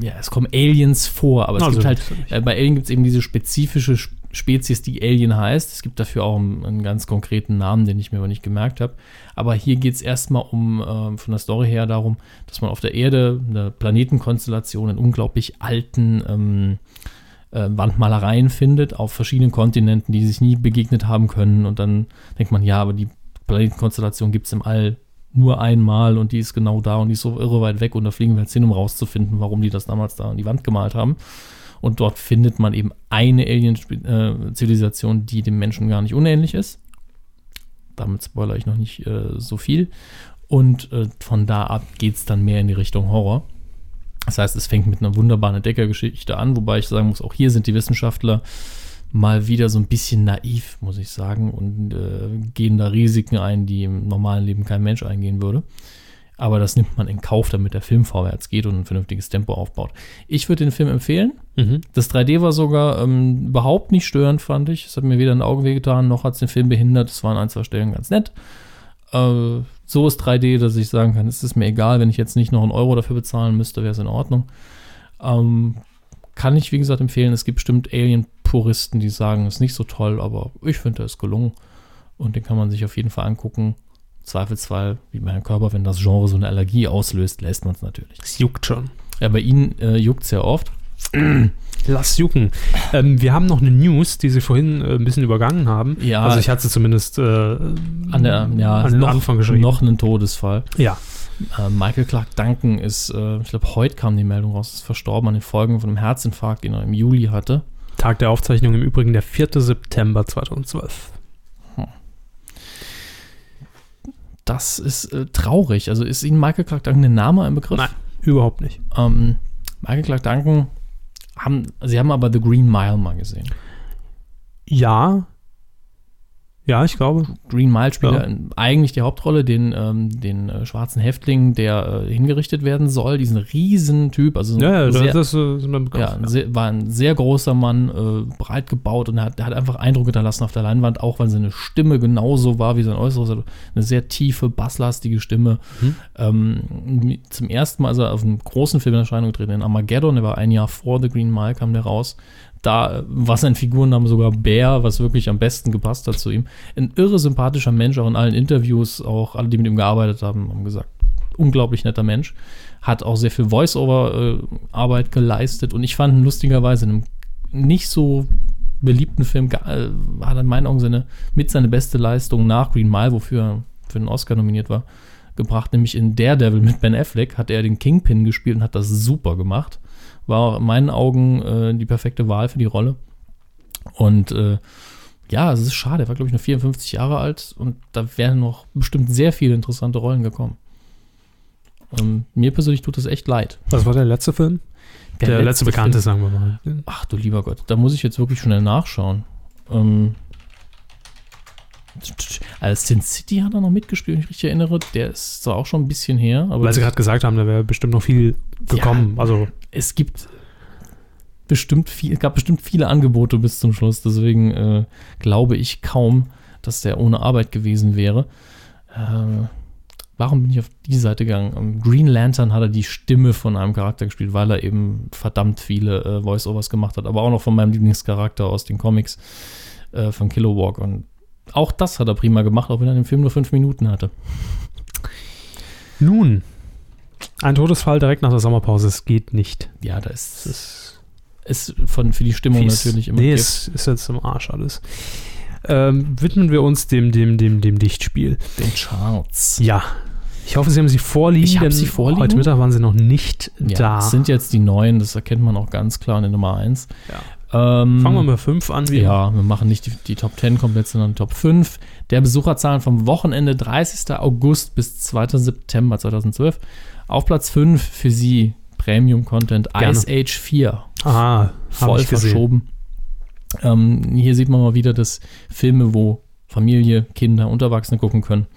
ja, es kommen Aliens vor, aber es Also gibt halt, äh, bei Alien gibt es eben diese spezifische Sp- Spezies, die Alien heißt. Es gibt dafür auch einen, einen ganz konkreten Namen, den ich mir aber nicht gemerkt habe. Aber hier geht es erstmal um, ähm, von der Story her darum, dass man auf der Erde eine Planetenkonstellation in unglaublich alten ähm, äh, Wandmalereien findet, auf verschiedenen Kontinenten, die sich nie begegnet haben können. Und dann denkt man, ja, aber die Planetenkonstellation gibt es im All nur einmal und die ist genau da und die ist so irre weit weg und da fliegen wir jetzt hin, um rauszufinden, warum die das damals da an die Wand gemalt haben. Und dort findet man eben eine Alien-Zivilisation, die dem Menschen gar nicht unähnlich ist. Damit spoilere ich noch nicht äh, so viel. Und äh, von da ab geht es dann mehr in die Richtung Horror. Das heißt, es fängt mit einer wunderbaren Entdeckergeschichte an, wobei ich sagen muss, auch hier sind die Wissenschaftler mal wieder so ein bisschen naiv, muss ich sagen, und äh, gehen da Risiken ein, die im normalen Leben kein Mensch eingehen würde. Aber das nimmt man in Kauf, damit der Film vorwärts geht und ein vernünftiges Tempo aufbaut. Ich würde den Film empfehlen. Mhm. Das 3D war sogar ähm, überhaupt nicht störend, fand ich. Es hat mir weder ein Auge wehgetan, noch hat es den Film behindert. Es waren ein, zwei Stellen ganz nett. Äh, so ist 3D, dass ich sagen kann, es ist mir egal, wenn ich jetzt nicht noch einen Euro dafür bezahlen müsste, wäre es in Ordnung. Ähm, kann ich, wie gesagt, empfehlen. Es gibt bestimmt Alien-Puristen, die sagen, es ist nicht so toll, aber ich finde, er ist gelungen. Und den kann man sich auf jeden Fall angucken. Zweifelsfall, wie mein Körper, wenn das Genre so eine Allergie auslöst, lässt man es natürlich. Es juckt schon. Ja, bei Ihnen äh, juckt es ja oft. Lass jucken. Ähm, wir haben noch eine News, die Sie vorhin äh, ein bisschen übergangen haben. Ja. Also ich hatte sie zumindest äh, An, der, ja, an den noch, Anfang geschrieben. noch einen Todesfall. Ja. Äh, Michael Clark Duncan ist, äh, ich glaube, heute kam die Meldung raus, ist verstorben an den Folgen von einem Herzinfarkt, den er im Juli hatte. Tag der Aufzeichnung im Übrigen der 4. September 2012. Das ist äh, traurig. Also ist Ihnen Michael Clark Duncan ein Name ein Begriff? Nein. Überhaupt nicht. Ähm, Michael Clark Duncan haben, Sie haben aber The Green Mile mal gesehen. Ja. Ja, ich glaube. Green Mile spielt Ja. ja. eigentlich die Hauptrolle, den, ähm, den äh, schwarzen Häftling, der äh, hingerichtet werden soll. Diesen Riesentyp, also Ja, ja, sehr, das, äh, sind wir ja, bekannt. ein sehr, war ein sehr großer Mann, äh, breit gebaut und hat, hat einfach Eindruck hinterlassen auf der Leinwand, auch weil seine Stimme genauso war wie sein Äußeres. Also eine sehr tiefe, basslastige Stimme. Mhm. Ähm, zum ersten Mal, also auf einem großen Film in Erscheinung getreten, in Armageddon, der war ein Jahr vor The Green Mile, kam der raus. Da äh, war sein Figurenname sogar Bär, was wirklich am besten gepasst hat zu ihm. Ein irre sympathischer Mensch, auch in allen Interviews, auch alle, die mit ihm gearbeitet haben, haben gesagt, unglaublich netter Mensch. Hat auch sehr viel Voice-Over-Arbeit geleistet und ich fand ihn lustigerweise in einem nicht so beliebten Film äh, war dann in meinen Augen seine, mit seine beste Leistung nach Green Mile, wofür er für den Oscar nominiert war, gebracht, nämlich in Daredevil mit Ben Affleck hat er den Kingpin gespielt und hat das super gemacht. War in meinen Augen äh, die perfekte Wahl für die Rolle. Und äh, ja, es ist schade, er war glaube ich nur 54 Jahre alt und da wären noch bestimmt sehr viele interessante Rollen gekommen. Ähm, mir persönlich tut das echt leid. Was war der letzte Film? Der, letzte, bekannte, Film- sagen wir mal. Ach du lieber Gott, da muss ich jetzt wirklich schnell nachschauen. Ähm, als Sin City hat er noch mitgespielt, wenn ich richtig erinnere. Der ist zwar auch schon ein bisschen her, aber Weil sie gerade gesagt haben, da wäre bestimmt noch viel gekommen. Also, es gibt bestimmt viel, gab bestimmt viele Angebote bis zum Schluss. Deswegen äh, glaube ich kaum, dass der ohne Arbeit gewesen wäre. Äh, warum bin ich auf die Seite gegangen? Am Green Lantern hat er die Stimme von einem Charakter gespielt, weil er eben verdammt viele äh, Voice-Overs gemacht hat, aber auch noch von meinem Lieblingscharakter aus den Comics äh, von Kilowog. Und auch das hat er prima gemacht, auch wenn er den Film nur fünf Minuten hatte. nun, ein Todesfall direkt nach der Sommerpause, es geht nicht. Ja, da ist, Das ist von, für die Stimmung fies. natürlich immer Nee, es ist jetzt im Arsch alles. Ähm, widmen wir uns dem, dem, dem, dem Dichtspiel. den Charts. Ja. Ich hoffe, Sie haben sie vorliegen. Ich hab denn sie vorliegen. Heute Mittag waren sie noch nicht Ja, da. das sind jetzt die neuen, das erkennt man auch ganz klar in der Nummer 1. Ja. Ähm, Fangen wir mit 5 an. wie- Ja, wir machen nicht die, die Top 10 komplett, sondern die Top 5 der Besucherzahlen vom Wochenende 30. August bis 2. September 2012. Auf Platz 5 für Sie Premium-Content. Ice Age 4. Aha, Voll verschoben. Ähm, hier sieht man mal wieder, dass Filme, wo Familie, Kinder und Erwachsene gucken können,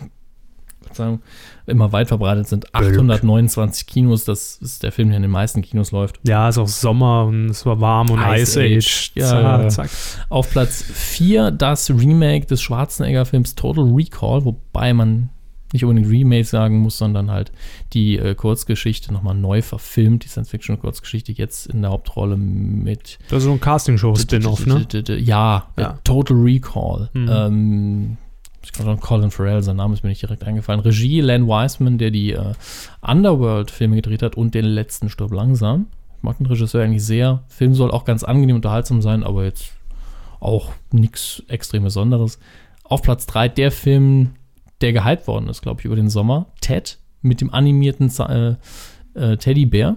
Verzeihung, immer weit verbreitet sind. 829 Kinos, das ist der Film, der in den meisten Kinos läuft. Ja, es ist auch Sommer und es war warm und Ice Ice, Age. Ja, zack, ja, zack. Auf Platz 4 das Remake des Schwarzenegger-Films Total Recall, wobei man nicht unbedingt Remake sagen muss, sondern halt die äh, Kurzgeschichte nochmal neu verfilmt, die Science-Fiction-Kurzgeschichte jetzt in der Hauptrolle mit Das ist so ein Castingshow-Spin-Off, ne? Ja, Ja. Total Recall. Mhm. Ähm, ich glaube schon Colin Farrell, sein Name ist mir nicht direkt eingefallen. Regie Len Wiseman, der die äh, Underworld-Filme gedreht hat und den letzten Stirb langsam. Ich mag den Regisseur eigentlich sehr. Film soll auch ganz angenehm unterhaltsam sein, aber jetzt auch nichts extrem Besonderes. Auf Platz 3 der Film, der gehypt worden ist, glaube ich, über den Sommer. Ted mit dem animierten äh, äh, Teddybär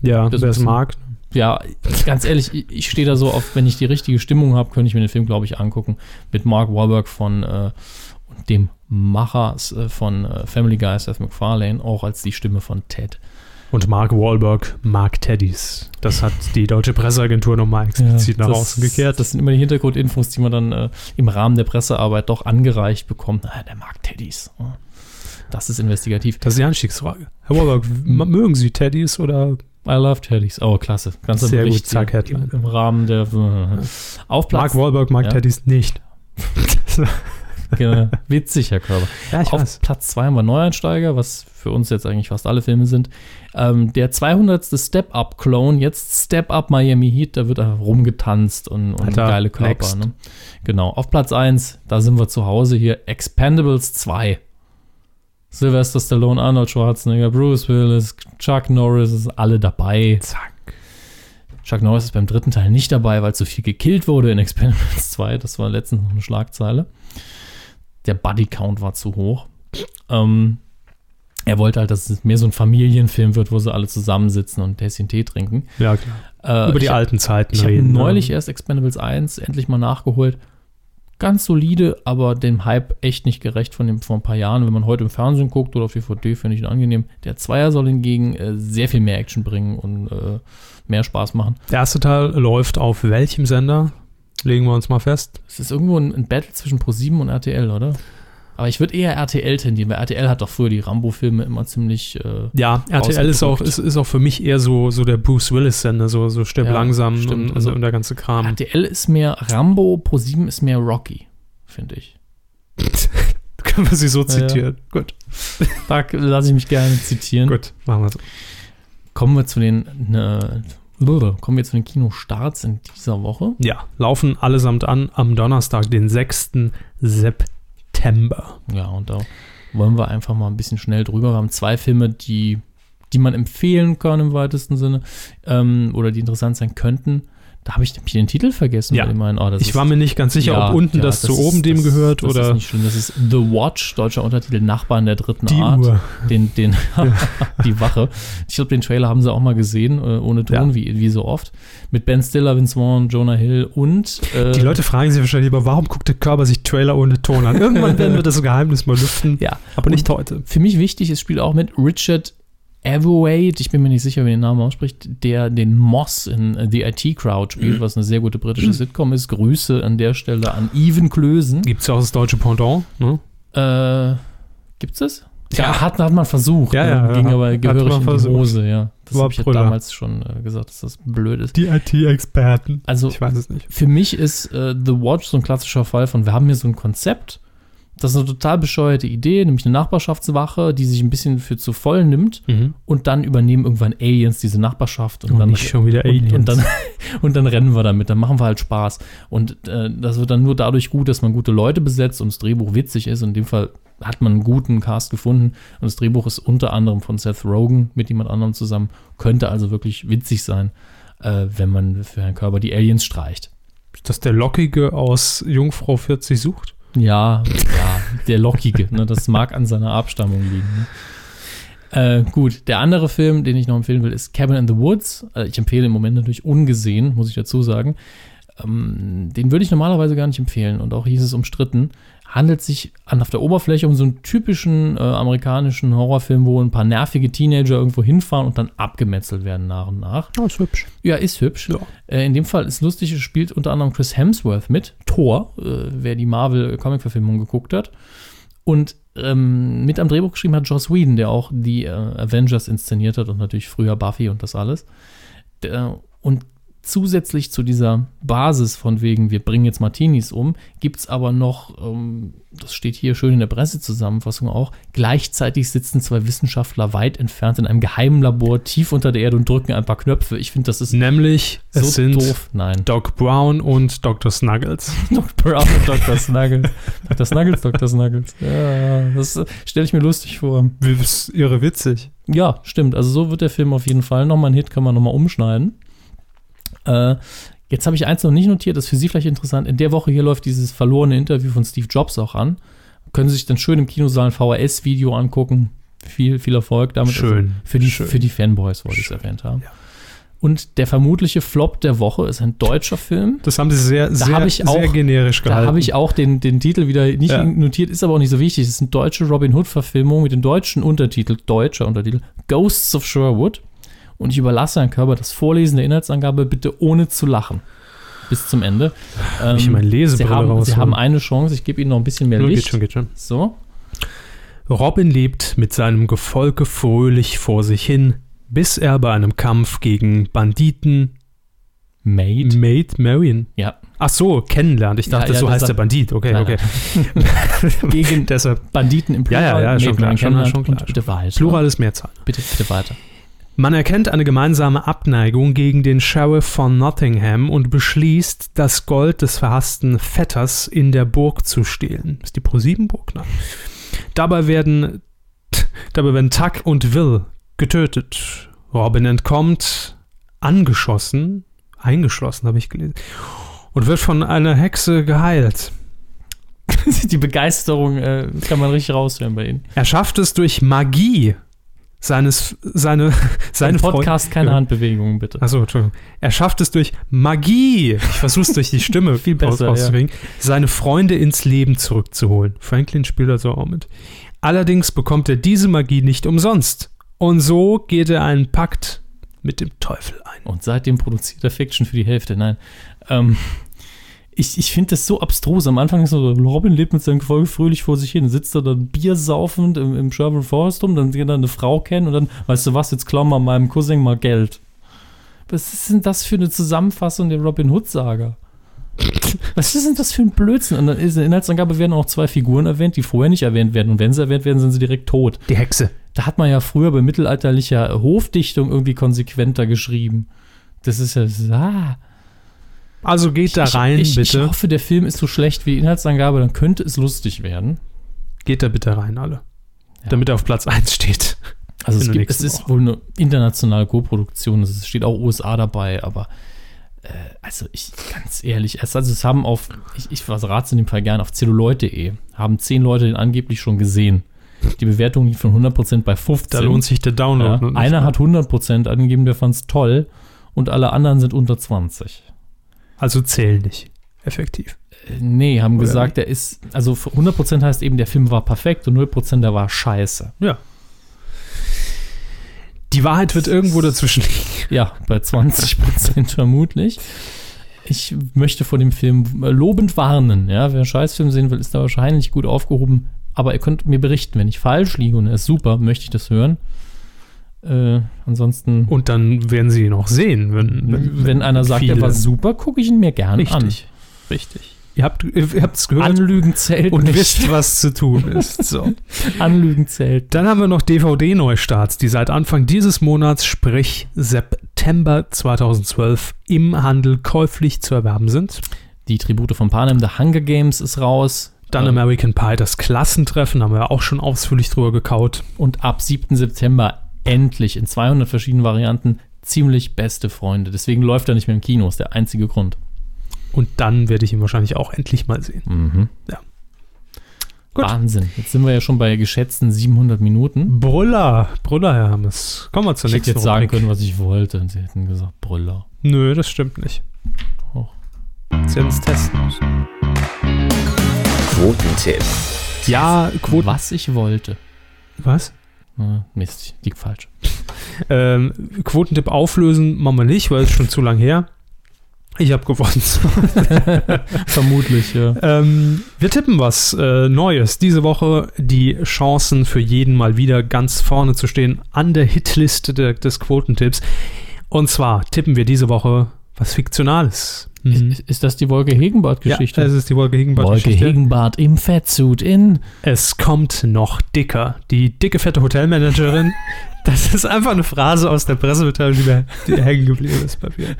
Ja, Das wer es mag. Ja, ganz ehrlich, ich, ich stehe da so auf, wenn ich die richtige Stimmung habe, könnte ich mir den Film, glaube ich, angucken. Mit Mark Wahlberg von äh, und dem Macher äh, von äh, Family Guy, Seth MacFarlane, auch als die Stimme von Ted. Und Mark Wahlberg mag Teddys. Das hat die deutsche Presseagentur nochmal explizit nach das, außen gekehrt. Das sind immer die Hintergrundinfos, die man dann äh, im Rahmen der Pressearbeit doch angereicht bekommt. Ah, der mag Teddys. Ja. Das ist investigativ. Das ist die Anstiegsfrage. Herr Wahlberg, m- mögen Sie Teddys oder I love Teddys. Oh, klasse. Ganzer Sehr gut, zack, hier Headline. im Rahmen der auf Platz Mark Wahlberg mag Ja. Teddys nicht? Genau. Witzig, Herr Körber. Ja, ich Auf weiß. Platz 2 haben wir Neueinsteiger, was für uns jetzt eigentlich fast alle Filme sind. Ähm, der 200. Step-Up-Clone, jetzt Step-Up Miami Heat, da wird einfach rumgetanzt und, und geile Körper. Ne? Genau. Auf Platz 1, da sind wir zu Hause hier, Expendables 2. Sylvester Stallone, Arnold Schwarzenegger, Bruce Willis, Chuck Norris, sind alle dabei. Zack. Chuck Norris ist beim dritten Teil nicht dabei, weil zu viel gekillt wurde in Experiments 2. Das war letztens noch eine Schlagzeile. Der Buddy-Count war zu hoch. Ähm, er wollte halt, dass es mehr so ein Familienfilm wird, wo sie alle zusammensitzen und Tässchen Tee trinken. Ja, klar. Äh, Über die ich, alten Zeiten Ich habe reden. neulich ne? erst Expendables 1 endlich mal nachgeholt. Ganz solide, aber dem Hype echt nicht gerecht von dem vor ein paar Jahren. Wenn man heute im Fernsehen guckt oder auf DVD, finde ich ihn angenehm. Der Zweier soll hingegen äh, sehr viel mehr Action bringen und äh, mehr Spaß machen. Der erste Teil läuft auf welchem Sender? Legen wir uns mal fest. Es ist irgendwo ein, ein Battle zwischen Pro7 und RTL, oder? Aber ich würde eher RTL tendieren, weil RTL hat doch früher die Rambo-Filme immer ziemlich. Äh, Ja, RTL ist auch, ist, ist auch für mich eher so, so der Bruce Willis-Sender, so, so stirb Ja, langsam stimmt. und, Also- und der ganze Kram. RTL ist mehr Rambo, Pro7 ist mehr Rocky, finde ich. Können wir sie so ja. zitieren. Gut, Da lasse ich mich gerne zitieren. gut, machen wir so. Kommen wir zu den ne, kommen wir zu den Kinostarts in dieser Woche. Ja, laufen allesamt an am Donnerstag, den 6. September. Ja, und da wollen wir einfach mal ein bisschen schnell drüber. Wir haben zwei Filme, die, die man empfehlen kann im weitesten Sinne ähm, oder die interessant sein könnten. Da habe ich nämlich den Titel vergessen. Ja. weil ich meine, oh, das Ich war mir nicht ganz sicher, Ja, ob unten ja, das, zu ist- oben dem das- gehört das oder ist nicht schlimm. Das ist The Watch, deutscher Untertitel Nachbarn der dritten die Art. Uhr. Den, den, die Wache. Ich glaube, den Trailer haben sie auch mal gesehen, äh, ohne Ton, wie, wie so oft. Mit Ben Stiller, Vince Vaughn, Jonah Hill und äh, Die Leute fragen sich wahrscheinlich aber, warum guckt der Körper sich Trailer ohne Ton an? Irgendwann werden wir das Geheimnis mal lüften, Ja. aber nicht heute. Für mich wichtig, es spielt auch mit Richard Everwade, ich bin mir nicht sicher, wie der Name ausspricht, der den Moss in The IT Crowd spielt, was eine sehr gute britische Sitcom ist. Grüße an der Stelle an Even Klösen. Gibt es ja auch das deutsche Pendant, ne? Äh, gibt's das? Ja. Ja, hat, hat man versucht. Ja, ne? ja, Ging ja, aber gehörig in die. Hose, ja. Das habe ich ja damals schon äh, gesagt, dass das blöd ist. Die IT-Experten. Also Ich weiß es nicht. für mich ist äh, The Watch so ein klassischer Fall von, wir haben hier so ein Konzept, das ist eine total bescheuerte Idee, nämlich eine Nachbarschaftswache, die sich ein bisschen für zu voll nimmt Mhm. und dann übernehmen irgendwann Aliens diese Nachbarschaft und Und dann nicht schon wieder Aliens. Und, und, dann, und dann rennen wir damit, dann machen wir halt Spaß. Und äh, das wird dann nur dadurch gut, dass man gute Leute besetzt und das Drehbuch witzig ist. Und in dem Fall hat man einen guten Cast gefunden. Und das Drehbuch ist unter anderem von Seth Rogen mit jemand anderem zusammen. Könnte also wirklich witzig sein, äh, wenn man für Herrn Körber die Aliens streicht. Ist das der Lockige aus Jungfrau 40 sucht? Ja, ja, der Lockige. Ne? Das mag an seiner Abstammung liegen. Ne? Äh, gut, der andere Film, den ich noch empfehlen will, ist Cabin in the Woods. Äh, ich empfehle im Moment natürlich ungesehen, muss ich dazu sagen. Ähm, den würde ich normalerweise gar nicht empfehlen und auch hieß es umstritten. Handelt sich an auf der Oberfläche um so einen typischen äh, amerikanischen Horrorfilm, wo ein paar nervige Teenager irgendwo hinfahren und dann abgemetzelt werden nach und nach. Oh, ist hübsch. Ja, ist hübsch. Ja. Äh, in dem Fall ist lustig, es spielt unter anderem Chris Hemsworth mit, Thor, äh, wer die Marvel-Comic-Verfilmung geguckt hat. Und ähm, mit am Drehbuch geschrieben hat Joss Whedon, der auch die äh, Avengers inszeniert hat und natürlich früher Buffy und das alles. Der, und zusätzlich zu dieser Basis von wegen, wir bringen jetzt Martinis um, gibt es aber noch, ähm, das steht hier schön in der Pressezusammenfassung auch, gleichzeitig sitzen zwei Wissenschaftler weit entfernt in einem geheimen Labor tief unter der Erde und drücken ein paar Knöpfe. Ich finde, das ist Nämlich, so es sind doof. Nein. Doc Brown und Dr. Snuggles. Dr. Brown und Dr. Snuggles. Dr. Snuggles, Dr. Snuggles. Ja, das stelle ich mir lustig vor. Ist irre witzig. Ja, stimmt. Also so wird der Film auf jeden Fall. Nochmal ein Hit, kann man nochmal umschneiden. Äh, jetzt habe ich eins noch nicht notiert, das ist für Sie vielleicht interessant. In der Woche hier läuft dieses verlorene Interview von Steve Jobs auch an. Können Sie sich dann schön im Kinosaal ein VHS-Video angucken. Viel, viel Erfolg damit. Schön, Also für, die, schön. für die Fanboys wollte ich es erwähnt haben. ja. Und der vermutliche Flop der Woche ist ein deutscher Film. Das haben sie sehr, sehr, habe ich auch- sehr generisch Da gehalten. habe ich auch den, den Titel wieder nicht Ja. notiert, ist aber auch nicht so wichtig. Es ist eine deutsche Robin Hood-Verfilmung mit dem deutschen Untertitel, deutscher Untertitel, Ghosts of Sherwood. Und ich überlasse Herrn Körber das Vorlesen der Inhaltsangabe bitte ohne zu lachen. Bis zum Ende. Ähm, ich meine Sie Lesebrille haben, Sie rausholen. haben eine Chance, ich gebe Ihnen noch ein bisschen mehr Ja, Licht. Geht schon, geht schon. So. Robin lebt mit seinem Gefolge fröhlich vor sich hin, bis er bei einem Kampf gegen Banditen Made. Maid Marion. Ja. Ach so, kennenlernt. Ich Ja, dachte, ja, so das heißt der Bandit. Okay, Nein, okay. Gegen Deshalb Banditen im Ja, ja, ja, schon klar, schon- schon klar, Und bitte weiter. Plural ist Mehrzahl. Bitte, bitte weiter. Man erkennt eine gemeinsame Abneigung gegen den Sheriff von Nottingham und beschließt, das Gold des verhassten Vetters in der Burg zu stehlen. Ist die Pro-7-Burg? Nein. Dabei werden, dabei werden Tuck und Will getötet. Robin entkommt, angeschossen, eingeschlossen habe ich gelesen, und wird von einer Hexe geheilt. Die Begeisterung äh, kann man richtig raushören bei Ihnen. Er schafft es durch Magie seines, seine, seine Ein Podcast, Freund- keine Ja. Handbewegungen, bitte. Achso, Entschuldigung. Er schafft es durch Magie, ich versuche es durch die Stimme Viel besser, aus- auszubringen, seine Freunde ins Leben zurückzuholen. Franklin spielt also auch mit. Allerdings bekommt er diese Magie nicht umsonst. Und so geht er einen Pakt mit dem Teufel ein. Und seitdem produziert er Fiction für die Hälfte. Nein. Ähm, Ich, ich finde das so abstrus. Am Anfang ist so, Robin lebt mit seinem Gefolge fröhlich vor sich hin, sitzt da dann Bier saufend im, im Sherwood Forest rum, dann geht er eine Frau kennen und dann, weißt du was, jetzt klauen wir meinem Cousin mal Geld. Was ist denn das für eine Zusammenfassung der Robin Hood-Saga? Was ist denn das für ein Blödsinn? Und dann ist in der Inhaltsangabe werden auch zwei Figuren erwähnt, die vorher nicht erwähnt werden. Und wenn sie erwähnt werden, sind sie direkt tot. Die Hexe. Da hat man ja früher bei mittelalterlicher Hofdichtung irgendwie konsequenter geschrieben. Das ist ja. Ah. Also geht da rein, ich, ich, bitte. Ich hoffe, der Film ist so schlecht wie Inhaltsangabe, dann könnte es lustig werden. Geht da bitte rein, alle. Ja. Damit er auf Platz 1 steht. Also es, gibt, es ist Woche. wohl eine internationale Co-Produktion, es steht auch USA dabei, aber äh, also ich ganz ehrlich, es, also es haben auf, ich, ich verrate es in dem Fall gerne, auf celluloid.de haben zehn Leute den angeblich schon gesehen. Die Bewertung liegt von 100% bei 15. Da lohnt sich der Download. ja. Einer hat 100% angegeben, der fand es toll und alle anderen sind unter 20. Also zählen nicht. Effektiv. Äh, Nee, haben Oder gesagt, der ist, also 100% heißt eben, der Film war perfekt und 0% der war scheiße. Ja. Die Wahrheit wird irgendwo dazwischen liegen. Ja, bei 20% vermutlich. Ich möchte vor dem Film lobend warnen. Ja, wer einen Scheißfilm sehen will, ist da wahrscheinlich gut aufgehoben. Aber ihr könnt mir berichten, wenn ich falsch liege und er ist super, möchte ich das hören. Äh, ansonsten, Und dann werden sie ihn auch sehen, wenn, wenn, einer sagt, er war super, gucke ich ihn mir gerne Richtig. Richtig. Ihr habt ihr habt es an. gehört Anlügen zählt und nicht. wisst, was zu tun ist. So. Anlügen zählt. Dann haben wir noch DVD-Neustarts, die seit Anfang dieses Monats, sprich September 2012, im Handel käuflich zu erwerben sind. Die Tribute von Panem, The Hunger Games ist raus. Dann Äh, American Pie, das Klassentreffen, haben wir auch schon ausführlich drüber gekaut. Und ab 7. September endlich in 200 verschiedenen Varianten ziemlich beste Freunde. Deswegen läuft er nicht mehr im Kino, ist der einzige Grund. Und dann werde ich ihn wahrscheinlich auch endlich mal sehen. Mhm. Ja. Gut. Wahnsinn. Jetzt sind wir ja schon bei geschätzten 700 Minuten. Brüller, Brüller, Herr Hammes. Kommen wir zur Ich hätte nächsten jetzt sagen können, was ich wollte. Und sie hätten gesagt, Brüller. Nö, das stimmt nicht. Doch. Sie haben es testen müssen. Quotentipp. Ja, Quoten. Was ich wollte. Was? Mist, liegt falsch. Ähm, Quotentipp auflösen machen wir nicht, weil es schon zu lang her. Ich habe gewonnen. Vermutlich, ja. ähm, wir tippen was äh, Neues. Diese Woche die Chancen für jeden mal wieder ganz vorne zu stehen an der Hitliste der, des Quotentipps. Und zwar tippen wir diese Woche was Fiktionales. Mhm. Ist, ist das die Wolke Hegenbart-Geschichte? Ja, es ist die Wolke Wolke Hegenbart-Geschichte. Hegenbart im Fettsuit in. Es kommt noch dicker. Die dicke, fette Hotelmanagerin. Das ist einfach eine Phrase aus der Pressemitteilung, die mir die hängen geblieben ist bei mir.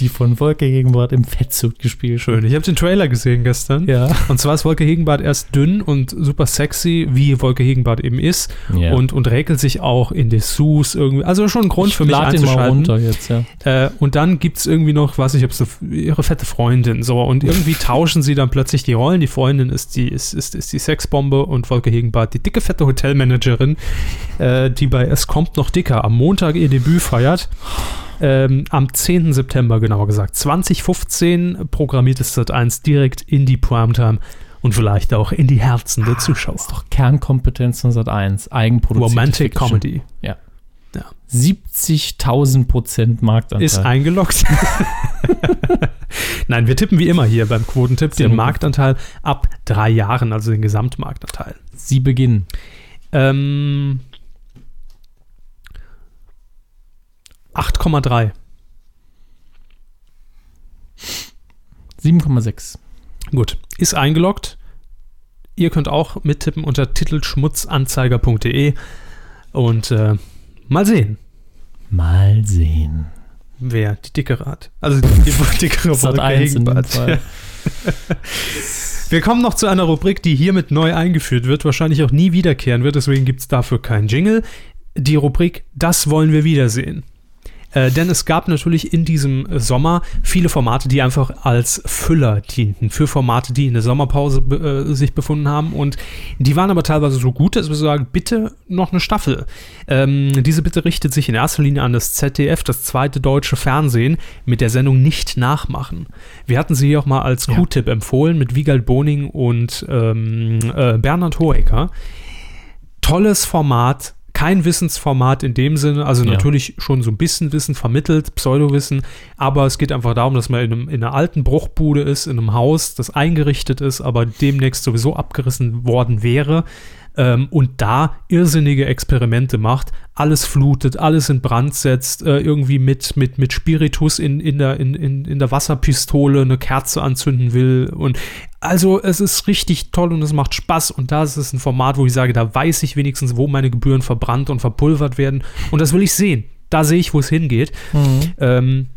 Die von Wolke Hegenbart im Fettsuit gespielt. Schön. Ich habe den Trailer gesehen gestern. Ja. Und zwar ist Wolke Hegenbart erst dünn und super sexy, wie Wolke Hegenbart eben ist. ja. Und, und räkelt sich auch in Dessous irgendwie. Also schon ein Grund ich für mich den mal einzuschalten. runter jetzt, ja. Äh, und dann gibt es irgendwie noch, weiß ich, ob so ihre fette Freundin so. Und irgendwie tauschen sie dann plötzlich die Rollen. Die Freundin ist die, ist, ist, ist die Sexbombe und Wolke Hegenbart, die dicke, fette Hotelmanagerin, äh, die bei Es kommt noch dicker am Montag ihr Debüt feiert. Ähm, am 10. September genauer gesagt. 2015 programmiert es Sat1 direkt in die Primetime und vielleicht auch in die Herzen der Zuschauer. ist doch Kernkompetenz von Sat 1. Eigenproduzierte Romantic Fiction. Comedy. Ja. Ja. 70.000 Prozent Marktanteil. Ist eingeloggt. Nein, wir tippen wie immer hier beim Quotentipp Sehr den gut. Marktanteil ab drei Jahren, also den Gesamtmarktanteil. Sie beginnen. Ähm, 8,3. 7,6. Gut, ist eingeloggt. Ihr könnt auch mittippen unter titelschmutzanzeiger.de und äh, mal sehen, Mal sehen. wer die dickere hat. Also die, die dickere Wolke 1 in dem Hegenbart. Fall. Wir kommen noch zu einer Rubrik, die hiermit neu eingeführt wird, wahrscheinlich auch nie wiederkehren wird, deswegen gibt es dafür keinen Jingle. Die Rubrik Das wollen wir wiedersehen. Äh, denn es gab natürlich in diesem Sommer viele Formate, die einfach als Füller dienten. Für Formate, die in der Sommerpause äh, sich befunden haben. Und die waren aber teilweise so gut, dass wir sagen, bitte noch eine Staffel. Ähm, diese Bitte richtet sich in erster Linie an das ZDF, das zweite deutsche Fernsehen, mit der Sendung nicht nachmachen. Wir hatten sie hier auch mal als Ja. Q-Tipp empfohlen mit Wiegald Boning und ähm, äh, Bernhard Hoeker. Tolles Format, kein Wissensformat in dem Sinne, also Ja. natürlich schon so ein bisschen Wissen vermittelt, Pseudowissen, aber es geht einfach darum, dass man in, einem, in einer alten Bruchbude ist, in einem Haus, das eingerichtet ist, aber demnächst sowieso abgerissen worden wäre ähm, und da irrsinnige Experimente macht, alles flutet, alles in Brand setzt, äh, irgendwie mit, mit, mit Spiritus in, in, der, in, in, in der Wasserpistole eine Kerze anzünden will. Und also es ist richtig toll und es macht Spaß. Und da ist es ein Format, wo ich sage, da weiß ich wenigstens, wo meine Gebühren verbrannt und verpulvert werden. Und das will ich sehen. Da sehe ich, wo es hingeht. Ähm,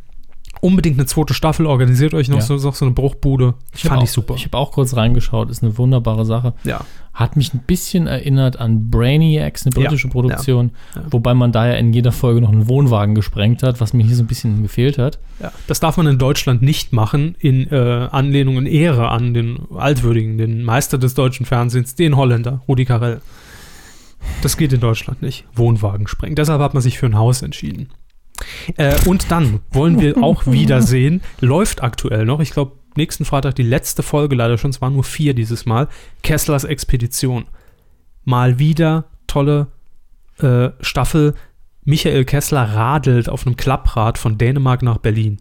unbedingt eine zweite Staffel, organisiert euch noch, Ja. so, so eine Bruchbude. hab Fand auch, ich super. Ich habe auch kurz reingeschaut, ist eine wunderbare Sache. ja. Hat mich ein bisschen erinnert an Brainiacs, eine Ja, britische Produktion, ja, ja. wobei man da ja in jeder Folge noch einen Wohnwagen gesprengt hat, was mir hier so ein bisschen gefehlt hat. Ja, das darf man in Deutschland nicht machen, in äh, Anlehnung, in Ehre an den Altwürdigen, den Meister des deutschen Fernsehens, den Holländer, Rudi Carell. Das geht in Deutschland nicht. Wohnwagen sprengen. Deshalb hat man sich für ein Haus entschieden. Äh, und dann wollen wir auch wiedersehen, läuft aktuell noch, ich glaube, nächsten Freitag die letzte Folge leider schon, es waren nur vier dieses Mal, Kesslers Expedition. Mal wieder tolle äh, Staffel. Michael Kessler radelt auf einem Klapprad von Dänemark nach Berlin.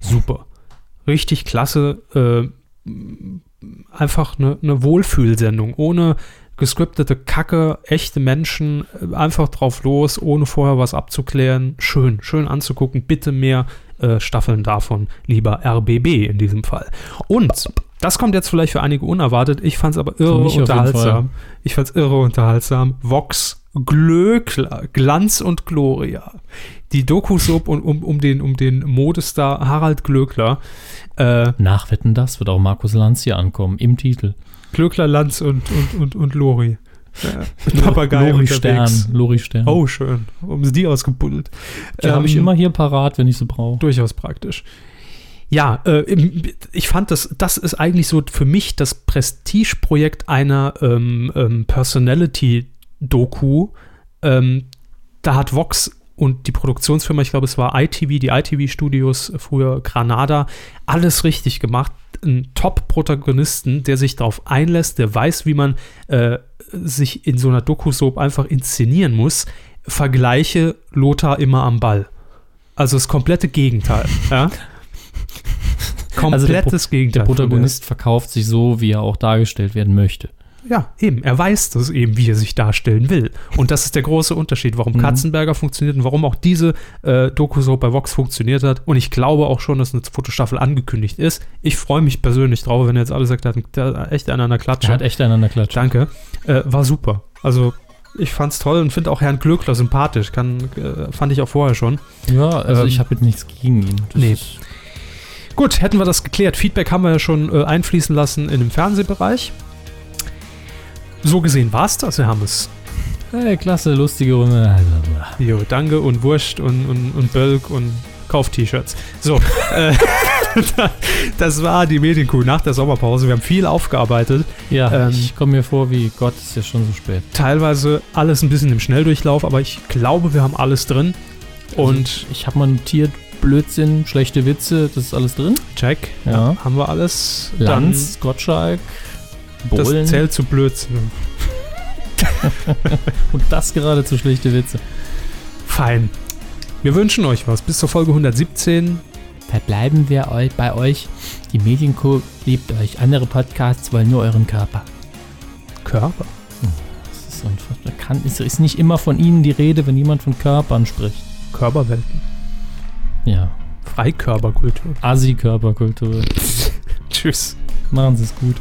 Super. Richtig klasse. Äh, einfach eine, eine Wohlfühlsendung. Ohne gescriptete Kacke, echte Menschen, äh, einfach drauf los, ohne vorher was abzuklären. Schön, schön anzugucken. Bitte mehr äh, Staffeln davon, lieber RBB in diesem Fall. Und das kommt jetzt vielleicht für einige unerwartet. Ich fand es aber irre unterhaltsam. Ich fand es irre unterhaltsam. Vox Glöckler, Glanz und Gloria. Die Doku-Soap um, um, um, den, um den Modestar Harald Glöckler. Äh, Nachwetten das wird auch Markus Lanz hier ankommen, im Titel. Glöckler, Lanz und, und, und, und Lori. Äh, Papagei Lori Stern, unterwegs. Lori Stern. Oh, schön. Haben sie die ausgebuddelt. Die habe ich Ähm, immer hier parat, wenn ich sie brauche. Durchaus praktisch. Ja, äh, ich fand das, das ist eigentlich so für mich das Prestigeprojekt einer ähm, ähm, Personality-Doku. Ähm, da hat Vox und die Produktionsfirma, ich glaube, es war ITV, die ITV-Studios, früher Granada, alles richtig gemacht. Ein Top-Protagonisten, der sich darauf einlässt, der weiß, wie man äh, sich in so einer Doku-Soap einfach inszenieren muss. Vergleiche Lothar immer am Ball. Also das komplette Gegenteil. Ja? Also der Komplettes Gegenteil. Der Protagonist verkauft sich so, wie er auch dargestellt werden möchte. Ja, eben. Er weiß das eben, wie er sich darstellen will. Und das ist der große Unterschied, warum Mhm. Katzenberger funktioniert und warum auch diese äh, Doku-Soap bei Vox funktioniert hat. Und ich glaube auch schon, dass eine Fotostaffel angekündigt ist. Ich freue mich persönlich drauf, wenn er jetzt alle sagt, er hat echt einen an der Klatsche. Er hat echt einander klatscht. Danke. Äh, war super. Also, ich fand's toll und finde auch Herrn Glöckler sympathisch. Kann, äh, fand ich auch vorher schon. Ja, also Ähm, ich habe jetzt nichts gegen ihn. Das nee. Gut, hätten wir das geklärt. Feedback haben wir ja schon äh, einfließen lassen in dem Fernsehbereich. So gesehen war's das, Herr Hammes. Hey, klasse, lustige Runde. Jo, danke und Wurst und, und, und Bölk und Kauf-T-Shirts. So, äh, das war die Medienkuh nach der Sommerpause. Wir haben viel aufgearbeitet. Ja, Ähm, ich komme mir vor wie Gott, ist ja schon so spät. Teilweise alles ein bisschen im Schnelldurchlauf, aber ich glaube, wir haben alles drin. Und Ich habe mal notiert, Blödsinn, schlechte Witze, das ist alles drin. check, ja. Haben wir alles. Lanz, Gottschalk, Dann, Bohlen das zählt zu Blödsinn. und das gerade zu schlechte Witze. Fein. Wir wünschen euch was. Bis zur Folge 117. Verbleiben wir bei euch. Die Medienco liebt euch. Andere Podcasts wollen nur euren Körper. Körper. Das ist unfassbar. Kann, ist, ist nicht immer von ihnen die Rede, wenn jemand von Körpern spricht. Körperwelten. Ja. Freikörperkultur. Assi-Körperkultur. Tschüss. Machen Sie es gut.